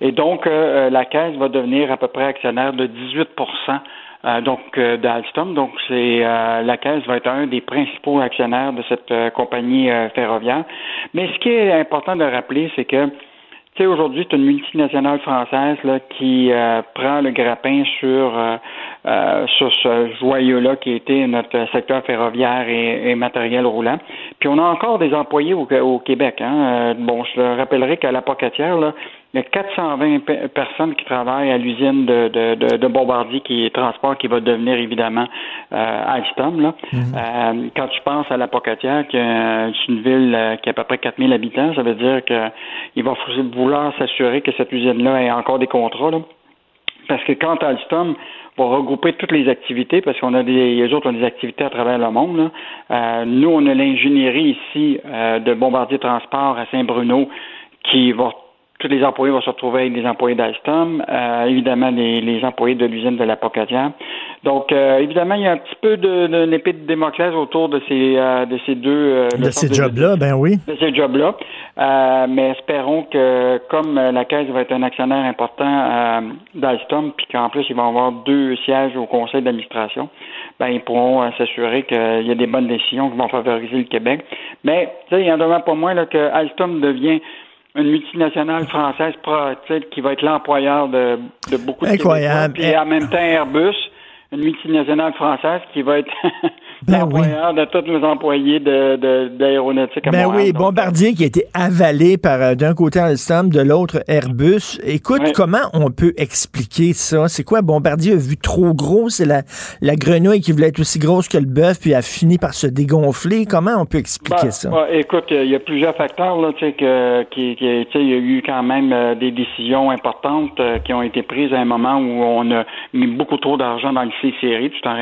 Et donc, euh, la Caisse va devenir à peu près actionnaire de 18% euh, donc euh, d'Alstom. Donc, c'est euh, la Caisse va être un des principaux actionnaires de cette euh, compagnie euh, ferroviaire. Mais ce qui est important de rappeler, c'est que tu sais, aujourd'hui, c'est une multinationale française là, qui euh, prend le grappin sur, euh, euh, sur ce joyau-là qui était notre secteur ferroviaire et, matériel roulant. Puis on a encore des employés au, au Québec. Hein. Euh, bon, je rappellerai qu'à la Pocatière, là, il y a 420 pe- personnes qui travaillent à l'usine de, de, de, de Bombardier qui est transport, qui va devenir évidemment euh, Alstom. Là. Euh, quand tu penses à la Pocatière, qui est une ville euh, qui a à peu près 4000 habitants, ça veut dire que il va vouloir s'assurer que cette usine-là ait encore des contrats. Là. Parce que quand Alstom va regrouper toutes les activités, parce qu'on a des, les autres ont des activités à travers le monde. Là. Euh, nous, on a l'ingénierie ici euh, de Bombardier Transport à Saint-Bruno qui va tous les employés vont se retrouver avec des employés d'Alstom, euh, évidemment les, les employés de l'usine de la Pocatière. Donc, euh, évidemment, il y a un petit peu de, de l'épée de Démoclès autour de ces, euh, de ces deux... euh, De ces jobs-là, ben oui. de ces jobs-là. Euh, mais espérons que, comme la Caisse va être un actionnaire important euh, d'Alstom, puis qu'en plus, ils vont avoir deux sièges au conseil d'administration, ben, ils pourront s'assurer qu'il y a des bonnes décisions qui vont favoriser le Québec. Mais, tu sais, il y en demeure pas moins là, que Alstom devient une multinationale française qui va être l'employeur de, de beaucoup de Incroyable. Québécois. Puis en même temps, Airbus, une multinationale française qui va être Ben l'employeur de tous nos employés de, de, d'aéronautique à Ben Montréal. oui, Donc, Bombardier qui a été avalé par euh, d'un côté Alstom, de l'autre Airbus. Écoute, comment on peut expliquer ça? C'est quoi, Bombardier a vu trop gros? C'est la, la grenouille qui voulait être aussi grosse que le bœuf, puis a fini par se dégonfler. Comment on peut expliquer Ben, ça? ouais, écoute, il y a plusieurs facteurs là, tu sais, que, qui, qui- tu sais, il y a eu quand même euh, des décisions importantes euh, qui ont été prises à un moment où on a mis beaucoup trop d'argent dans le C-série. Tu t'en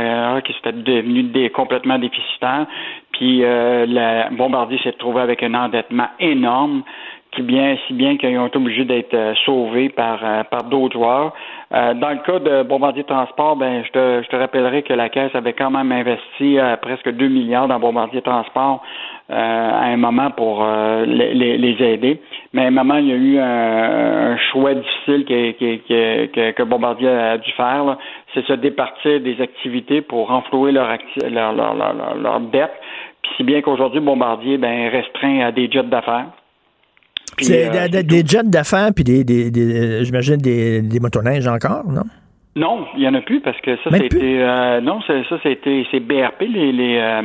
qui c'était devenu des, complètement déficitaire. Puis euh, la Bombardier s'est retrouvé avec un endettement énorme qui bien si bien qu'ils ont été obligés d'être euh, sauvés par euh, par d'autres joueurs. Euh, dans le cas de Bombardier Transport, ben je te, je te rappellerai que la Caisse avait quand même investi euh, presque 2 milliards dans Bombardier Transport à un moment pour euh, les, les- aider. Mais à un moment, il y a eu un, un choix difficile que, que, que, que- que Bombardier a dû faire. là. C'est se départir des activités pour renflouer leur, acti- leur, leur, leur, leur, leur dette. Puis si bien qu'aujourd'hui, Bombardier ben, est restreint à des jets d'affaires. Puis, C'est euh, des- jets d'affaires, puis des, des, des- j'imagine des, des motoneiges encore, non? Non, il y en a plus parce que ça, Même c'était euh, non, c'est- ça c'était c'est BRP les les euh,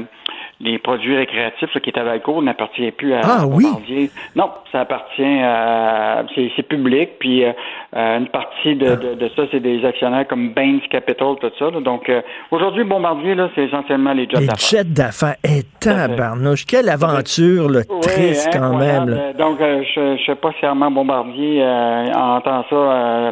les produits récréatifs là, qui étaient à Valcourt n'appartiennent plus à Ah, oui? Bombardier. Non, ça appartient à c'est public puis euh, euh, une partie de, de, de ça c'est des actionnaires comme Bain Capital tout ça. là. Donc euh, aujourd'hui Bombardier là c'est essentiellement les jobs Les d'affaires. jets d'affaires. Et fait. tabarnouche, quelle aventure, là, Oui, triste quand même. là. Donc, euh, je ne sais pas si Armand Bombardier euh, entend ça.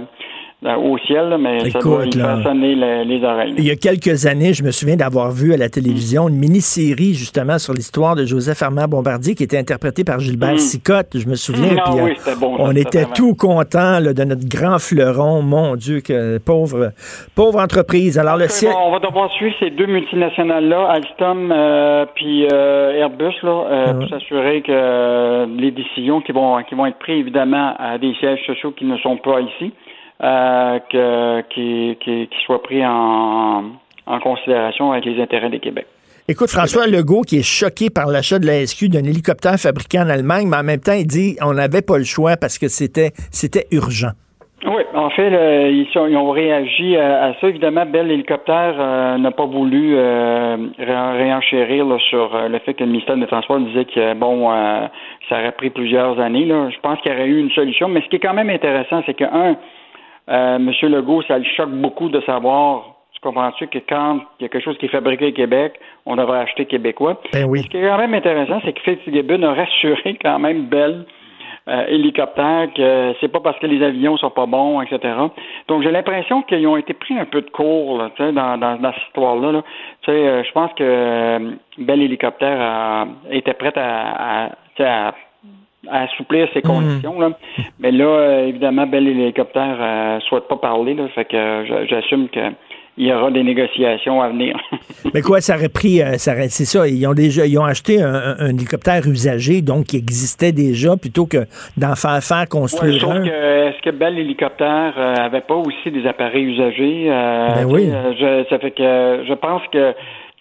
Euh, au ciel, mais ça doit les, oreilles. Il y a quelques années, je me souviens d'avoir vu à la télévision une mini-série justement sur l'histoire de Joseph Armand Bombardier qui était interprété par Gilbert mm. Sicotte, je me souviens. Ah oui, bon, on était tout contents de notre grand fleuron. Mon Dieu, que pauvre, pauvre entreprise. Alors le ciel... on va devoir suivre ces deux multinationales-là, Alstom euh, puis euh, Airbus, là, euh, ah pour s'assurer que les décisions qui vont, qui vont être prises évidemment à des sièges sociaux qui ne sont pas ici. Euh, que, qui, qui, soit pris en, en considération avec les intérêts des Québec. Écoute, François Legault, qui est choqué par l'achat de la SQ d'un hélicoptère fabriqué en Allemagne, mais en même temps, il dit on n'avait pas le choix parce que c'était c'était urgent. Oui, en fait, ils, ils, ont réagi à, ça. Évidemment, Bell Hélicoptère euh, n'a pas voulu euh, réenchérir sur euh, le fait que le ministère des Transports disait que bon, ça aurait pris plusieurs années. Là. Je pense qu'il y aurait eu une solution. Mais ce qui est quand même intéressant, c'est que un, euh, Monsieur Legault, ça le choque beaucoup de savoir, tu comprends-tu, que quand il y a quelque chose qui est fabriqué au Québec, on devrait acheter québécois. Ben oui. Ce qui est quand même intéressant, c'est que Fitzgibbon a rassuré quand même Bell euh, hélicoptère que c'est pas parce que les avions sont pas bons, etc. Donc j'ai l'impression qu'ils ont été pris un peu de cours là, dans, dans, dans cette histoire-là. Là. Euh, je pense que euh, Bell Hélicoptère a, était prête à, à, à à assouplir ces conditions. Là. Mais là, euh, évidemment, Bell Hélicoptère ne euh, souhaite pas parler. Là, fait que euh, j'assume que il y aura des négociations à venir. Mais quoi, ça aurait pris, c'est ça, ils ont déjà, ils ont acheté un, hélicoptère usagé, donc qui existait déjà, plutôt que d'en faire faire construire un. Est-ce que Bell Hélicoptère avait pas aussi des appareils usagés? ben oui. ça fait que je pense que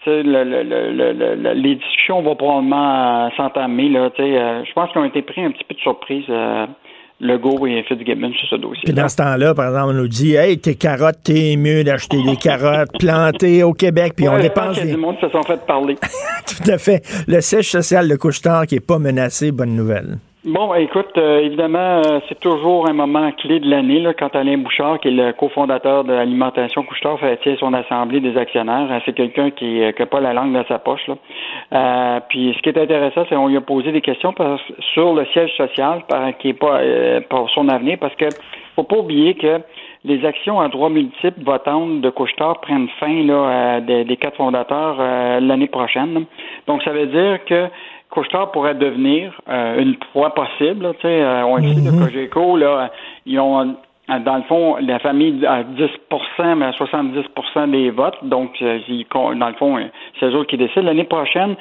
le, les discussions vont probablement euh, s'entamer. Euh, je pense qu'ils ont été pris un petit peu de surprise. Euh, Legault et Fitzgibbon sur ce dossier. Puis dans ce temps-là, par exemple, on nous dit Hey, tes carottes, t'es mieux d'acheter des carottes plantées au Québec, puis on dépense. Du monde se sont fait parler. Tout à fait. Le siège social de Couchetard qui n'est pas menacé, bonne nouvelle. Bon, écoute, euh, évidemment, euh, c'est toujours un moment clé de l'année là, quand Alain Bouchard, qui est le cofondateur de l'alimentation Couchetard, fait son assemblée des actionnaires. Euh, c'est quelqu'un qui n'a pas la langue dans sa poche. Là. puis ce qui est intéressant, c'est qu'on lui a posé des questions sur le siège social, par, qui est pas pour son avenir, parce que faut pas oublier que les actions à droit multiple votantes de Couchetard prennent fin là, des, des, quatre fondateurs l'année prochaine. Donc, ça veut dire que Couchetard pourrait devenir euh, une proie possible. sais, euh, on sait, mm Cogeco, là, ils ont euh, dans le fond, la famille a 10% mais à 70% des votes. Donc, dans le fond, c'est eux autres qui décident. L'année prochaine,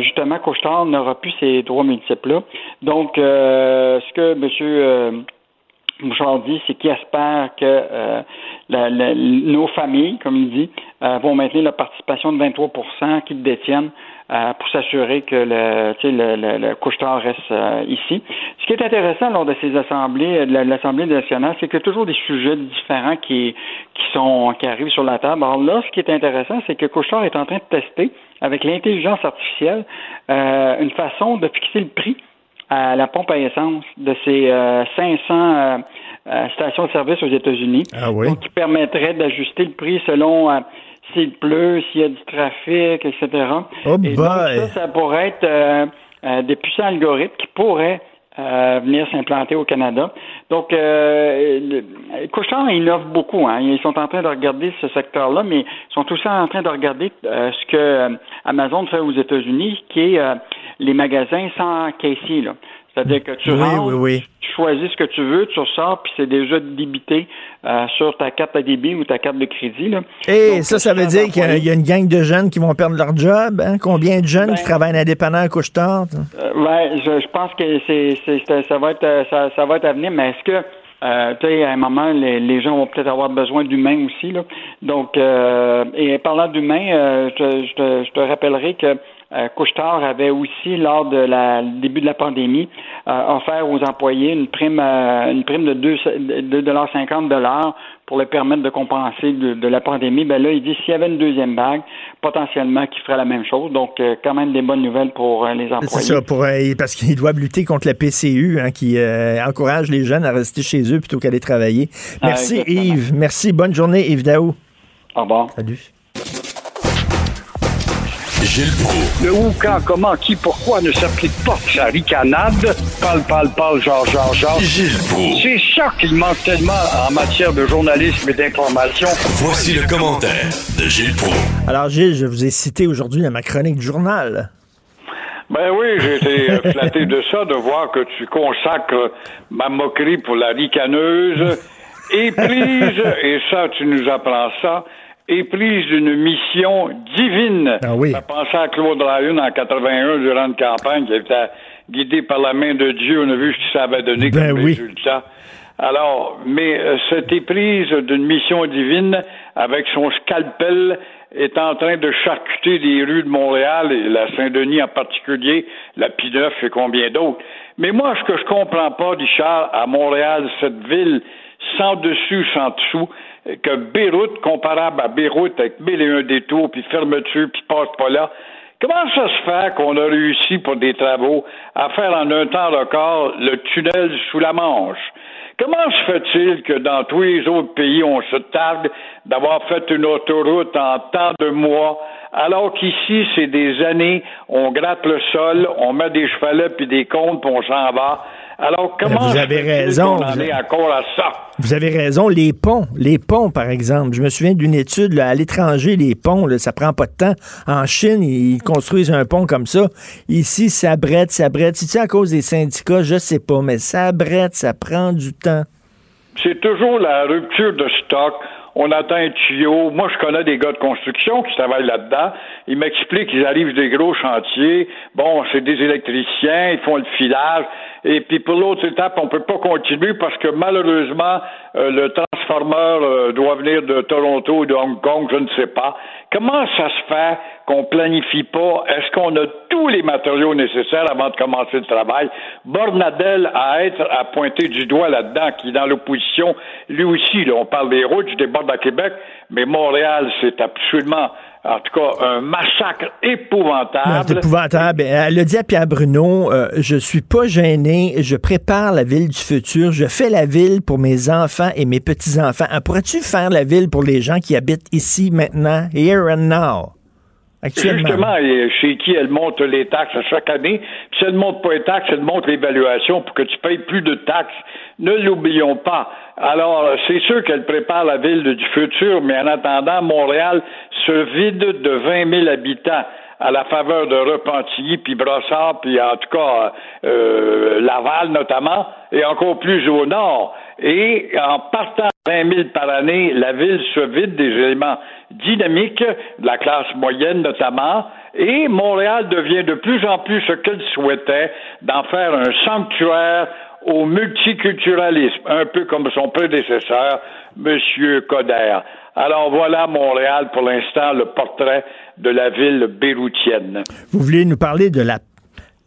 justement, Couchetard n'aura plus ces droits multiples-là. Donc, ce que M. Bouchard dit, c'est qu'il espère que nos familles, comme il dit, vont maintenir la participation de 23% qu'ils détiennent euh, pour s'assurer que le, le, le, couche-tard reste euh, ici. Ce qui est intéressant lors de ces assemblées, de l'Assemblée nationale, c'est qu'il y a toujours des sujets différents qui, qui sont qui arrivent sur la table. Alors là, ce qui est intéressant, c'est que Couchetard est en train de tester avec l'intelligence artificielle euh, une façon de fixer le prix à la pompe à essence de ces 500 stations de service aux États-Unis, ah oui? qui permettrait d'ajuster le prix selon s'il pleut, s'il y a du trafic, etc. Oh Et donc, ça, ça pourrait être euh, euh, des puissants algorithmes qui pourraient euh, venir s'implanter au Canada. Donc, euh, Couchard innove beaucoup. Hein. Ils sont en train de regarder ce secteur-là, mais ils sont aussi en train de regarder ce que Amazon fait aux États-Unis, qui est les magasins sans caissier. Là. C'est-à-dire que tu oui, tu choisis ce que tu veux, tu ressors, puis c'est déjà débité euh, sur ta carte à débit ou ta carte de crédit. Là. Et ça, ça veut dire qu'il y, a une gang de jeunes qui vont perdre leur job. Hein? Combien de jeunes qui ben, travaillent indépendants à couche-tard? Euh, ouais, je, pense que c'est, ça, va être, ça, ça, va être à venir, mais est-ce que euh, tu sais, à un moment, les, gens vont peut-être avoir besoin d'humains aussi. Là. Donc, euh, et parlant d'humains, euh, je, je, je, te rappellerai que euh, Couchetard avait aussi, lors de la début de la pandémie, euh, offert aux employés une prime, euh, une prime de 2,50 dollars pour leur permettre de compenser de, la pandémie. Ben là, il dit s'il y avait une deuxième vague, potentiellement qu'il ferait la même chose. Donc, quand même des bonnes nouvelles pour les employés. C'est ça, pour, parce qu'ils doivent lutter contre la PCU, hein, qui encourage les jeunes à rester chez eux plutôt qu'aller travailler. Merci Yves. Merci. Bonne journée, Yves Daou. Au revoir. Salut. Gilles Proulx. Le où, quand, comment, qui, pourquoi ne s'applique pas sa ricanade? Parle, parle, parle, genre, genre, genre. Gilles Proulx. C'est ça qu'il manque tellement en matière de journalisme et d'information. Voici le commentaire de Gilles Proulx. Alors, Gilles, je vous ai cité aujourd'hui dans ma chronique du journal. Ben oui, j'ai été euh, flatté de ça, de voir que tu consacres ma moquerie pour la ricaneuse, éprise, et ça, tu nous apprends ça, éprise d'une mission divine. Ah oui. Ça pensait à Claude Ryan en 81 durant une campagne qui était guidée par la main de Dieu. On a vu ce que ça avait donné Ben comme oui. résultat. Alors, mais euh, cette éprise d'une mission divine, avec son scalpel, est en train de charcuter les rues de Montréal et la Saint-Denis en particulier, la P9 et combien d'autres. Mais moi, ce que je comprends pas, Richard, à Montréal, cette ville sans dessus, sans dessous, que Beyrouth, comparable à Beyrouth avec mille et un détours, puis fermeture, puis passe pas là, Comment ça se fait qu'on a réussi pour des travaux à faire en un temps record le tunnel sous la Manche? Comment se fait-il que dans tous les autres pays, on se targue d'avoir fait une autoroute en tant de mois, alors qu'ici, c'est des années, on gratte le sol, on met des chevalets puis des comptes, puis on s'en va? Alors, comment vous avez raison, est encore à ça? Vous avez raison, les ponts, les ponts, par exemple. Je me souviens d'une étude là, à l'étranger, les ponts, là, ça prend pas de temps. En Chine, ils construisent un pont comme ça. Ici, ça brette, ça brette. C'est-tu à cause des syndicats? Je sais pas, mais ça brette, ça prend du temps. c'est toujours la rupture de stock. On attend un tuyau. Moi, je connais des gars de construction qui travaillent là-dedans. Ils m'expliquent qu'ils arrivent des gros chantiers. Bon, c'est des électriciens, ils font le filage. Et puis pour l'autre étape, on peut pas continuer parce que malheureusement, euh, le transformeur euh, doit venir de Toronto ou de Hong Kong, je ne sais pas. Comment ça se fait qu'on planifie pas? Est-ce qu'on a tous les matériaux nécessaires avant de commencer le travail? Bornadel à être à pointer du doigt là-dedans, qui est dans l'opposition, lui aussi, là, on parle des routes, je déborde à Québec, mais Montréal, c'est absolument, en tout cas, un massacre épouvantable. C'est épouvantable. Elle a dit à Pierre Bruno, euh, je suis pas gêné, je prépare la ville du futur, je fais la ville pour mes enfants et mes petits-enfants. Euh, Pourrais-tu faire la ville pour les gens qui habitent ici, maintenant, here and now? Justement, chez qui elle monte les taxes à chaque année. Puis si elle ne monte pas les taxes, elle monte l'évaluation pour que tu payes plus de taxes. Ne l'oublions pas. Alors, c'est sûr qu'elle prépare la ville du futur, mais en attendant, Montréal se vide de 20 000 habitants à la faveur de Repentigny, puis Brossard, puis en tout cas euh, Laval notamment, et encore plus au nord. Et en partant 20 000 par année, la ville se vide des éléments dynamiques, de la classe moyenne notamment, et Montréal devient de plus en plus ce qu'elle souhaitait, d'en faire un sanctuaire au multiculturalisme, un peu comme son prédécesseur, M. Coder. Alors voilà Montréal pour l'instant, le portrait de la ville béroutienne. Vous voulez nous parler de la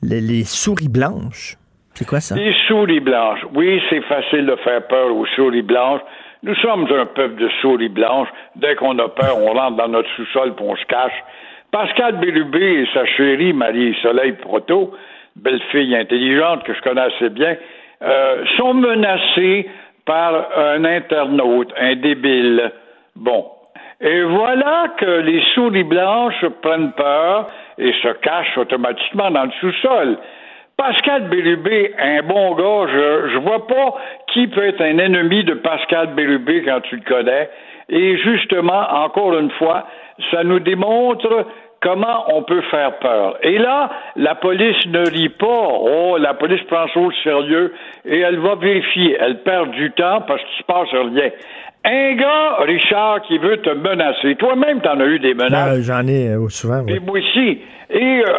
les, les souris blanches? C'est quoi ça? Les souris blanches. Oui, c'est facile de faire peur aux souris blanches. Nous sommes un peuple de souris blanches. Dès qu'on a peur, on rentre dans notre sous-sol et on se cache. Pascal Bérubé et sa chérie Marie-Soleil Proto, belle fille intelligente que je connais assez bien, euh, sont menacés par un internaute, un débile. Bon. Et voilà que les souris blanches prennent peur et se cachent automatiquement dans le sous-sol. Pascal Bérubé, un bon gars, je, je vois pas qui peut être un ennemi de Pascal Bérubé quand tu le connais. Et justement, encore une fois, ça nous démontre comment on peut faire peur? Et là, la police ne rit pas. Oh, la police prend ça au sérieux et elle va vérifier. Elle perd du temps parce qu'il se passe rien. Un gars, Richard, qui veut te menacer. Toi-même, t'en as eu des menaces. Ben, J'en ai euh, souvent. oui. Puis moi aussi. Et euh,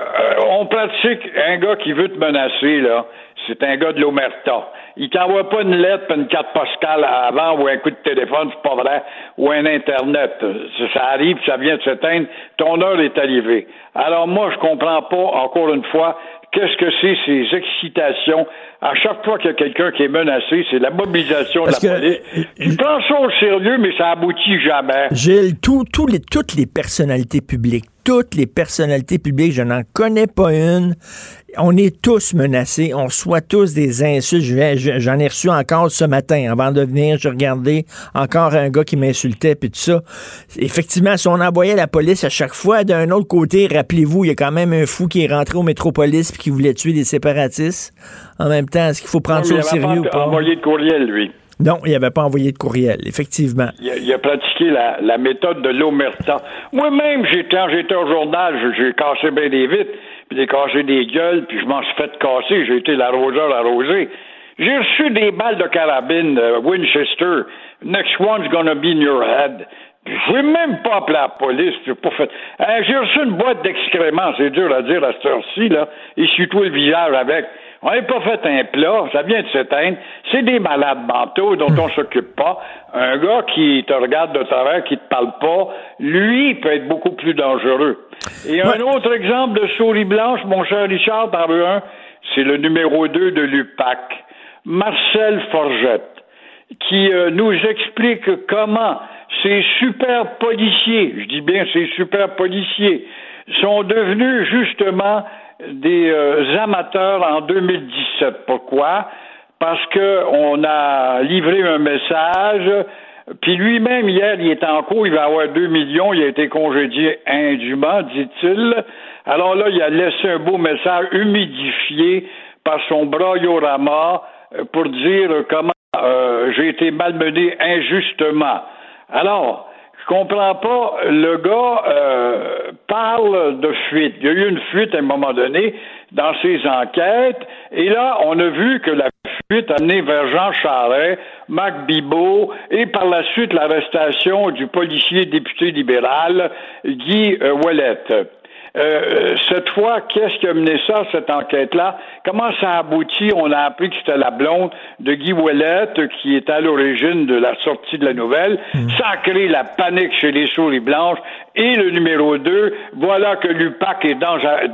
on pratique un gars qui veut te menacer, là. C'est un gars de l'Omerta. Il t'envoie pas une lettre, une carte postale avant, ou un coup de téléphone, c'est pas vrai, ou un Internet. Ça, arrive, ça vient de s'éteindre. Ton heure est arrivée. Alors moi, je comprends pas, encore une fois, qu'est-ce que c'est ces excitations. À chaque fois qu'il y a quelqu'un qui est menacé, c'est la mobilisation Parce de la que- police. Tu prends ça au sérieux, mais ça aboutit jamais. Gilles, tout- tous les, toutes les personnalités publiques, toutes les personnalités publiques, je n'en connais pas une. On est tous menacés, on soit tous des insultes. J'en ai reçu encore ce matin. Avant de venir, je regardais encore un gars qui m'insultait, puis tout ça. Effectivement, si on envoyait la police à chaque fois, d'un autre côté, rappelez-vous, il y a quand même un fou qui est rentré au métropolis puis qui voulait tuer des séparatistes. En même temps, est-ce qu'il faut prendre ça au sérieux ou pas? envoyé de courriel, lui. Non, il n'avait pas envoyé de courriel, effectivement. Il a, pratiqué la, méthode de l'omerta. Moi-même, quand j'étais au journal, j'ai cassé bien des vitres, puis j'ai cassé des gueules, puis je m'en suis fait casser. J'ai été l'arroseur arrosé. J'ai reçu des balles de carabine de Winchester. Next one's gonna be in your head. Je vais même pas appeler la police. J'ai pas fait. J'ai reçu une boîte d'excréments, c'est dur à dire à cette heure-ci, là. Et surtout le visage avec. On n'a pas fait un plat, ça vient de s'éteindre. C'est des malades mentaux dont on s'occupe pas. Un gars qui te regarde de travers, qui te parle pas, lui, peut être beaucoup plus dangereux. Et un autre exemple de souris blanche, mon cher Richard, veux un, c'est le numéro 2 de l'UPAC, Marcel Forgette, qui euh, nous explique comment ces super policiers, je dis bien ces super policiers, sont devenus justement des euh, amateurs en 2017. Pourquoi? Parce qu'on a livré un message, puis lui-même, hier, il est en cours, il va avoir 2 millions, il a été congédié indûment, dit-il. Alors là, il a laissé un beau message humidifié par son braillorama euh, pour dire comment euh, j'ai été malmené injustement. Alors, comprends pas. Le gars euh, parle de fuite. Il y a eu une fuite à un moment donné dans ses enquêtes. Et là, on a vu que la fuite a amené vers Jean Charest, Marc Bibot et par la suite l'arrestation du policier député libéral Guy euh, euh, cette fois, qu'est-ce qui a mené ça, cette enquête-là? Comment ça a abouti? On a appris que c'était la blonde de Guy Ouellette qui est à l'origine de la sortie de la nouvelle. Hmm. Ça a créé la panique chez les souris blanches. Et le numéro 2, voilà que l'UPAC est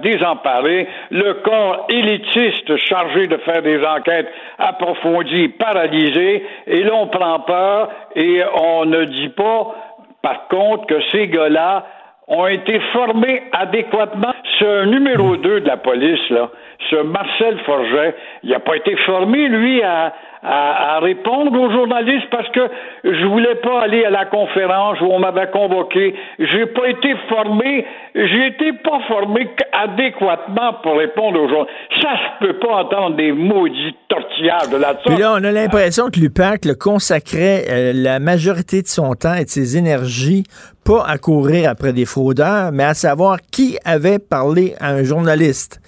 désemparé. Le corps élitiste chargé de faire des enquêtes approfondies, paralysé. Et là, on prend peur et on ne dit pas, par contre, que ces gars-là ont été formés adéquatement. Ce numéro 2 de la police, là, ce Marcel Forget, il n'a pas été formé, lui, à, à, répondre aux journalistes parce que je voulais pas aller à la conférence où on m'avait convoqué. J'ai pas été formé, j'ai été pas formé adéquatement pour répondre aux journalistes. Ça se peut pas entendre des maudits tortillards de la sorte. là, on a l'impression que l'UPAC consacrait euh, la majorité de son temps et de ses énergies pas à courir après des fraudeurs, mais à savoir qui avait parlé à un journaliste.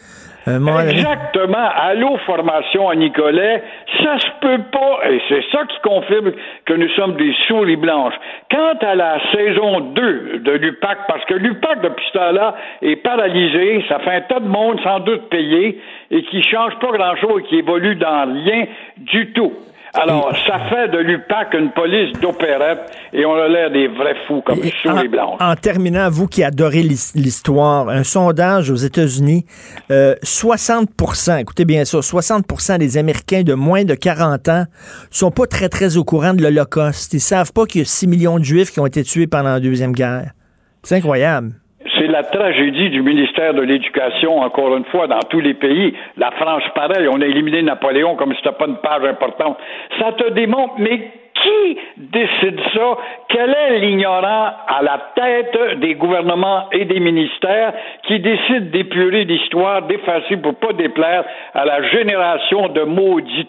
Exactement. Allô, formation à Nicolet. Ça se peut pas. Et c'est ça qui confirme que nous sommes des souris blanches. Quant à la saison 2 de l'UPAC, parce que l'UPAC, depuis ce temps-là, est paralysé, ça fait un tas de monde sans doute payé et qui change pas grand-chose et qui évolue dans rien du tout. Alors, ça fait de l'UPAC une police d'opérette et on a l'air des vrais fous comme sous les blancs. En terminant, vous qui adorez l'histoire, un sondage aux États-Unis, 60% euh, écoutez bien ça, 60% des Américains de moins de 40 ans sont pas très, très au courant de l'Holocauste. Ils savent pas qu'il y a 6 millions de Juifs qui ont été tués pendant la Deuxième Guerre. C'est incroyable la tragédie du ministère de l'Éducation, encore une fois, dans tous les pays. La France, pareil, on a éliminé Napoléon comme si c'était pas une page importante. Ça te démontre, mais qui décide ça? Quel est l'ignorant à la tête des gouvernements et des ministères qui décide d'épurer l'histoire, d'effacer pour pas déplaire à la génération de maudits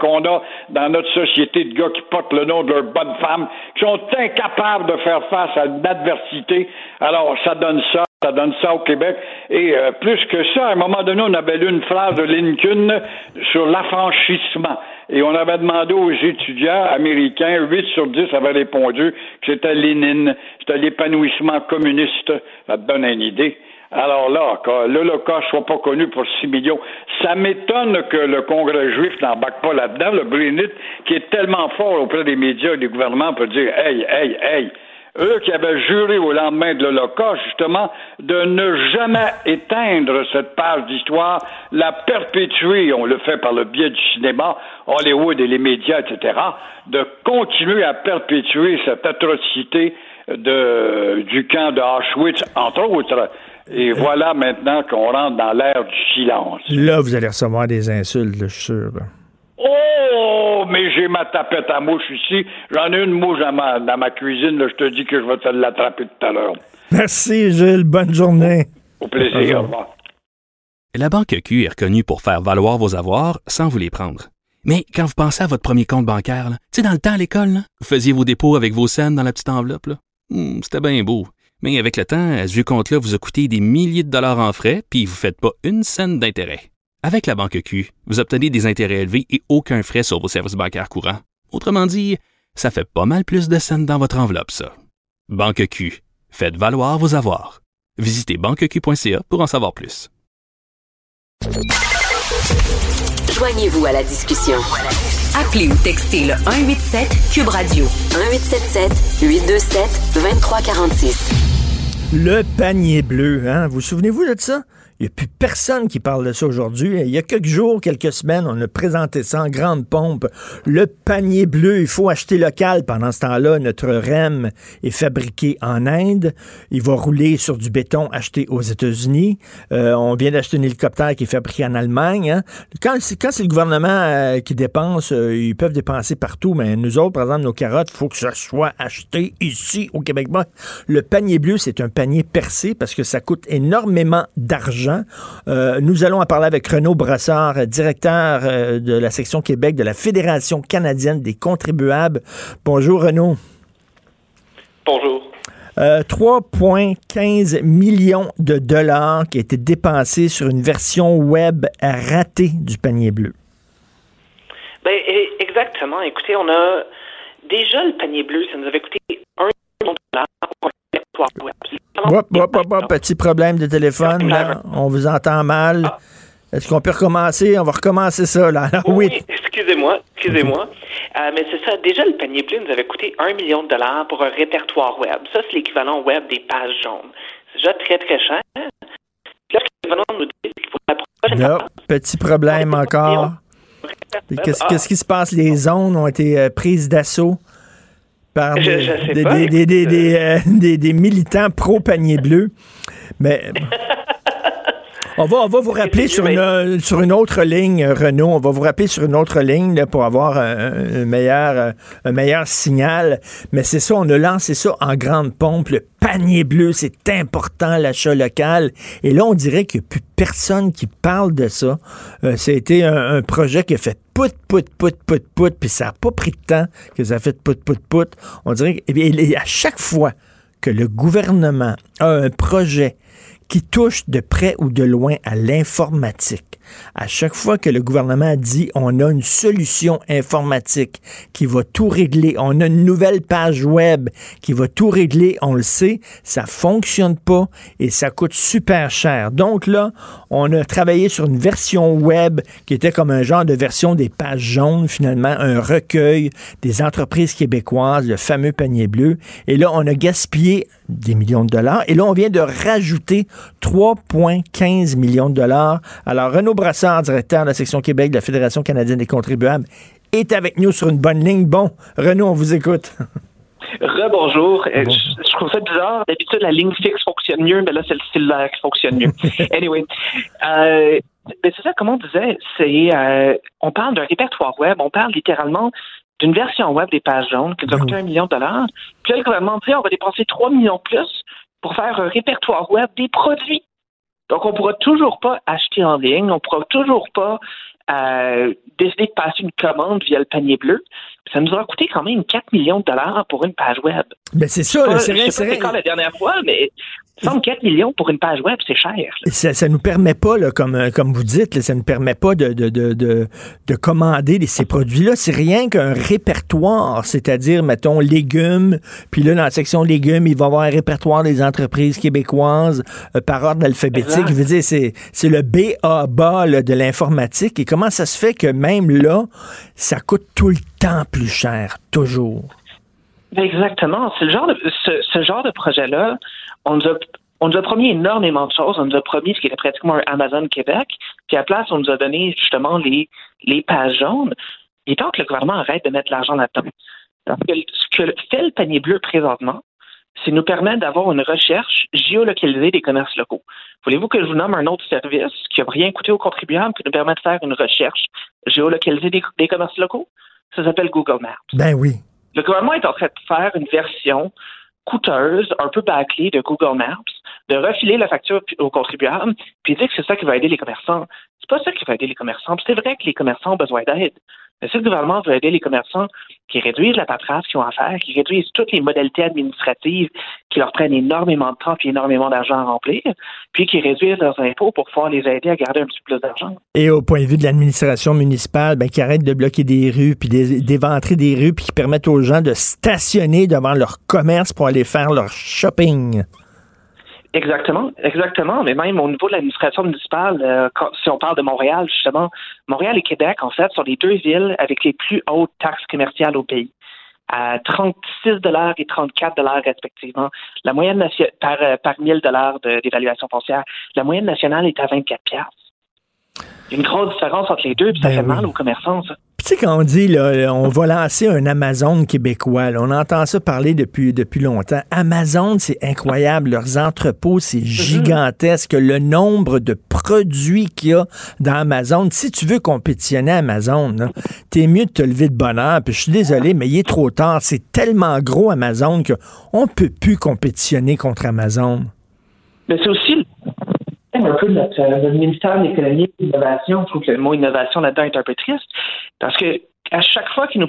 qu'on a dans notre société de gars qui portent le nom de leur bonne femme, qui sont incapables de faire face à une adversité. Alors, ça donne ça. Ça donne ça au Québec. Et euh, plus que ça, à un moment donné, on avait lu une phrase de Lincoln sur l'affranchissement. Et on avait demandé aux étudiants américains, 8 sur 10 avaient répondu que c'était Lénine, c'était l'épanouissement communiste. Ça te donne une idée. Alors là, que l'Holocauste soit pas connu pour 6 millions, ça m'étonne que le Congrès juif n'embarque pas là-dedans. Le Brunit, qui est tellement fort auprès des médias et des gouvernements, peut dire Hey, hey, hey, eux qui avaient juré au lendemain de l'Holocauste, justement, de ne jamais éteindre cette page d'histoire, la perpétuer, on le fait par le biais du cinéma, Hollywood et les médias, etc., de continuer à perpétuer cette atrocité de, du camp de Auschwitz, entre autres. Et voilà maintenant qu'on rentre dans l'ère du silence. Là, vous allez recevoir des insultes, je suis sûr. Oh, mais j'ai ma tapette à mouche ici. J'en ai une mouche dans ma, dans ma cuisine. je te dis que je vais te l'attraper tout à l'heure. Merci, Gilles. Bonne journée. Au plaisir. Au revoir. La Banque Q est reconnue pour faire valoir vos avoirs sans vous les prendre. Mais quand vous pensez à votre premier compte bancaire, tu sais, dans le temps à l'école, vous faisiez vos dépôts avec vos scènes dans la petite enveloppe. Hmm, c'était bien beau. Mais avec le temps, ce vieux compte-là vous a coûté des milliers de dollars en frais, puis vous ne faites pas une scène d'intérêt. Avec la banque Q, vous obtenez des intérêts élevés et aucun frais sur vos services bancaires courants. Autrement dit, ça fait pas mal plus de scènes dans votre enveloppe, ça. Banque Q, faites valoir vos avoirs. Visitez banqueq.ca pour en savoir plus. Joignez-vous à la discussion. Appelez ou textez le 187 Cube Radio 1877 827 2346. Le panier bleu, hein? Vous, vous souvenez-vous de ça? Il n'y a plus personne qui parle de ça aujourd'hui. Il y a quelques jours, quelques semaines, on a présenté ça en grande pompe. Le panier bleu, il faut acheter local. Pendant ce temps-là, notre REM est fabriqué en Inde. Il va rouler sur du béton acheté aux États-Unis. Euh, on vient d'acheter un hélicoptère qui est fabriqué en Allemagne. Hein. Quand, quand c'est le gouvernement euh, qui dépense, euh, ils peuvent dépenser partout, mais nous autres, par exemple, nos carottes, il faut que ça soit acheté ici au Québec. le panier bleu, c'est un panier percé parce que ça coûte énormément d'argent euh, nous allons en parler avec Renaud Brassard, directeur euh, de la section Québec de la Fédération canadienne des contribuables. Bonjour Renaud. Bonjour. 3,15 euh, millions de dollars qui a été dépensés sur une version web ratée du panier bleu. Ben, exactement. Écoutez, on a déjà le panier bleu, ça nous avait coûté 1 million de dollars pour petit problème de téléphone, On vous entend mal. Ah. Est-ce qu'on peut recommencer? On va recommencer ça, là. oui, excusez-moi, excusez-moi. Euh, mais c'est ça. Déjà, le panier bleu nous avait coûté un million de dollars pour un répertoire web. Ça, c'est l'équivalent web des pages jaunes. C'est déjà très, très cher. Là, nous dit qu'il faut la prochaine petit problème encore. Qu'est-ce qui se passe? Les zones ont été euh, prises d'assaut par des, militants pro-panier bleu. Mais. On va, on va vous rappeler sur une, sur une autre ligne, Renault. On va vous rappeler sur une autre ligne pour avoir un, meilleur, un meilleur signal. Mais c'est ça, on a lancé ça en grande pompe. Le panier bleu, c'est important, l'achat local. Et là, on dirait qu'il n'y a plus personne qui parle de ça. Euh, ça a été un, projet qui a fait pout, pout, pout, pout, pout, puis ça n'a pas pris de temps que ça a fait pout, pout, pout. On dirait qu'à chaque fois que le gouvernement a un projet qui touche de près ou de loin à l'informatique. À chaque fois que le gouvernement dit on a une solution informatique qui va tout régler, on a une nouvelle page web qui va tout régler, on le sait, ça fonctionne pas et ça coûte super cher. Donc là, on a travaillé sur une version web qui était comme un genre de version des pages jaunes finalement, un recueil des entreprises québécoises, le fameux panier bleu. Et là, on a gaspillé des millions de dollars. Et là, on vient de rajouter 3,15 millions de dollars. Alors, Renaud Brassard, directeur de la section Québec de la Fédération canadienne des contribuables, est avec nous sur une bonne ligne. Bon, Renaud, on vous écoute. Rebonjour. Euh, je, trouve ça bizarre. D'habitude, la ligne fixe fonctionne mieux, mais là, c'est le cellulaire qui fonctionne mieux. anyway. Euh, c'est ça, comme on disait, c'est euh, on parle d'un répertoire web, on parle littéralement d'une version web des pages jaunes qui nous a coûté un million de dollars. Puis là, le gouvernement dit on va dépenser 3 millions de plus pour faire un répertoire web des produits. Donc, on ne pourra toujours pas acheter en ligne, on ne pourra toujours pas euh, décider de passer une commande via le panier bleu. Ça nous aura coûté quand même 4 millions de dollars pour une page web. Ben c'est ça, c'est vrai. C'est quand la dernière fois, mais 4 millions pour une page web, c'est cher. Ça, ne nous permet pas, là, comme, euh, comme vous dites, ça ne nous permet pas de, de, de, de, commander ces produits-là. C'est rien qu'un répertoire, c'est-à-dire, mettons, légumes, puis là, dans la section légumes, il va y avoir un répertoire des entreprises québécoises euh, par ordre alphabétique. Je veux dire, c'est, le B A bas de l'informatique. Et comment ça se fait que même là, ça coûte tout le temps plus cher, toujours? Exactement. C'est le genre de, ce, ce genre de projet-là on nous a on nous a promis énormément de choses. On nous a promis ce qui était pratiquement un Amazon Québec. Puis à la place, on nous a donné justement les, les pages jaunes. Il est temps que le gouvernement arrête de mettre l'argent là-dedans. ce que fait le panier bleu présentement, c'est nous permettre d'avoir une recherche géolocalisée des commerces locaux. Voulez-vous que je vous nomme un autre service qui n'a rien coûté aux contribuables, qui nous permet de faire une recherche géolocalisée des, commerces locaux? Ça s'appelle Google Maps. Ben oui. Le gouvernement est en train de faire une version coûteuse, un peu bâclée de Google Maps, de refiler la facture aux contribuables, puis dire que c'est ça qui va aider les commerçants. C'est pas ça qui va aider les commerçants. C'est vrai que les commerçants ont besoin d'aide. Mais si le gouvernement veut aider les commerçants qui réduisent la paperasse qu'ils ont à faire, qui réduisent toutes les modalités administratives qui leur prennent énormément de temps et énormément d'argent à remplir, puis qui réduisent leurs impôts pour pouvoir les aider à garder un petit peu plus d'argent. Et au point de vue de l'administration municipale, ben, qui arrête de bloquer des rues, puis d'éventrer des rues, puis qui permettent aux gens de stationner devant leur commerce pour aller faire leur shopping. Exactement, exactement. Mais même au niveau de l'administration municipale, euh, si on parle de Montréal, justement, Montréal et Québec, en fait, sont les deux villes avec les plus hautes taxes commerciales au pays. À 36 dollars et 34 dollars respectivement. La moyenne par, euh, par 1000 dollars d'évaluation foncière. La moyenne nationale est à 24 piastres. Il y a une grosse différence entre les deux, puis ça ben fait mal aux commerçants, ça. Tu sais, quand on dit, là, on va lancer un Amazon québécois, on entend ça parler depuis, depuis longtemps. Amazon, c'est incroyable. Leurs entrepôts, c'est mhm. gigantesque. Le nombre de produits qu'il y a dans Amazon. Si tu veux compétitionner Amazon, t'es mieux de te lever de bonheur. Puis je suis désolé, mais il est trop tard. C'est tellement gros Amazon qu'on peut plus compétitionner contre Amazon. Mais c'est aussi un peu notre, euh, ministère de l'économie et de l'innovation. Je trouve que le mot innovation là-dedans est un peu triste parce que à chaque fois qu'ils nous,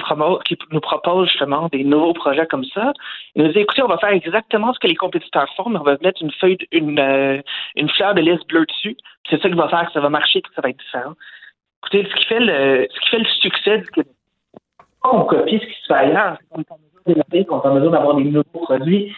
nous proposent justement des nouveaux projets comme ça, ils nous disent écoutez, on va faire exactement ce que les compétiteurs font, mais on va mettre une feuille, une, euh, une fleur de liste bleue dessus. C'est ça qui va faire que ça va marcher, que ça va être différent. Écoutez, ce qui fait le, ce qui fait le succès du Québec, on copie ce qui se fait ailleurs, on est en on est en mesure d'avoir des nouveaux produits.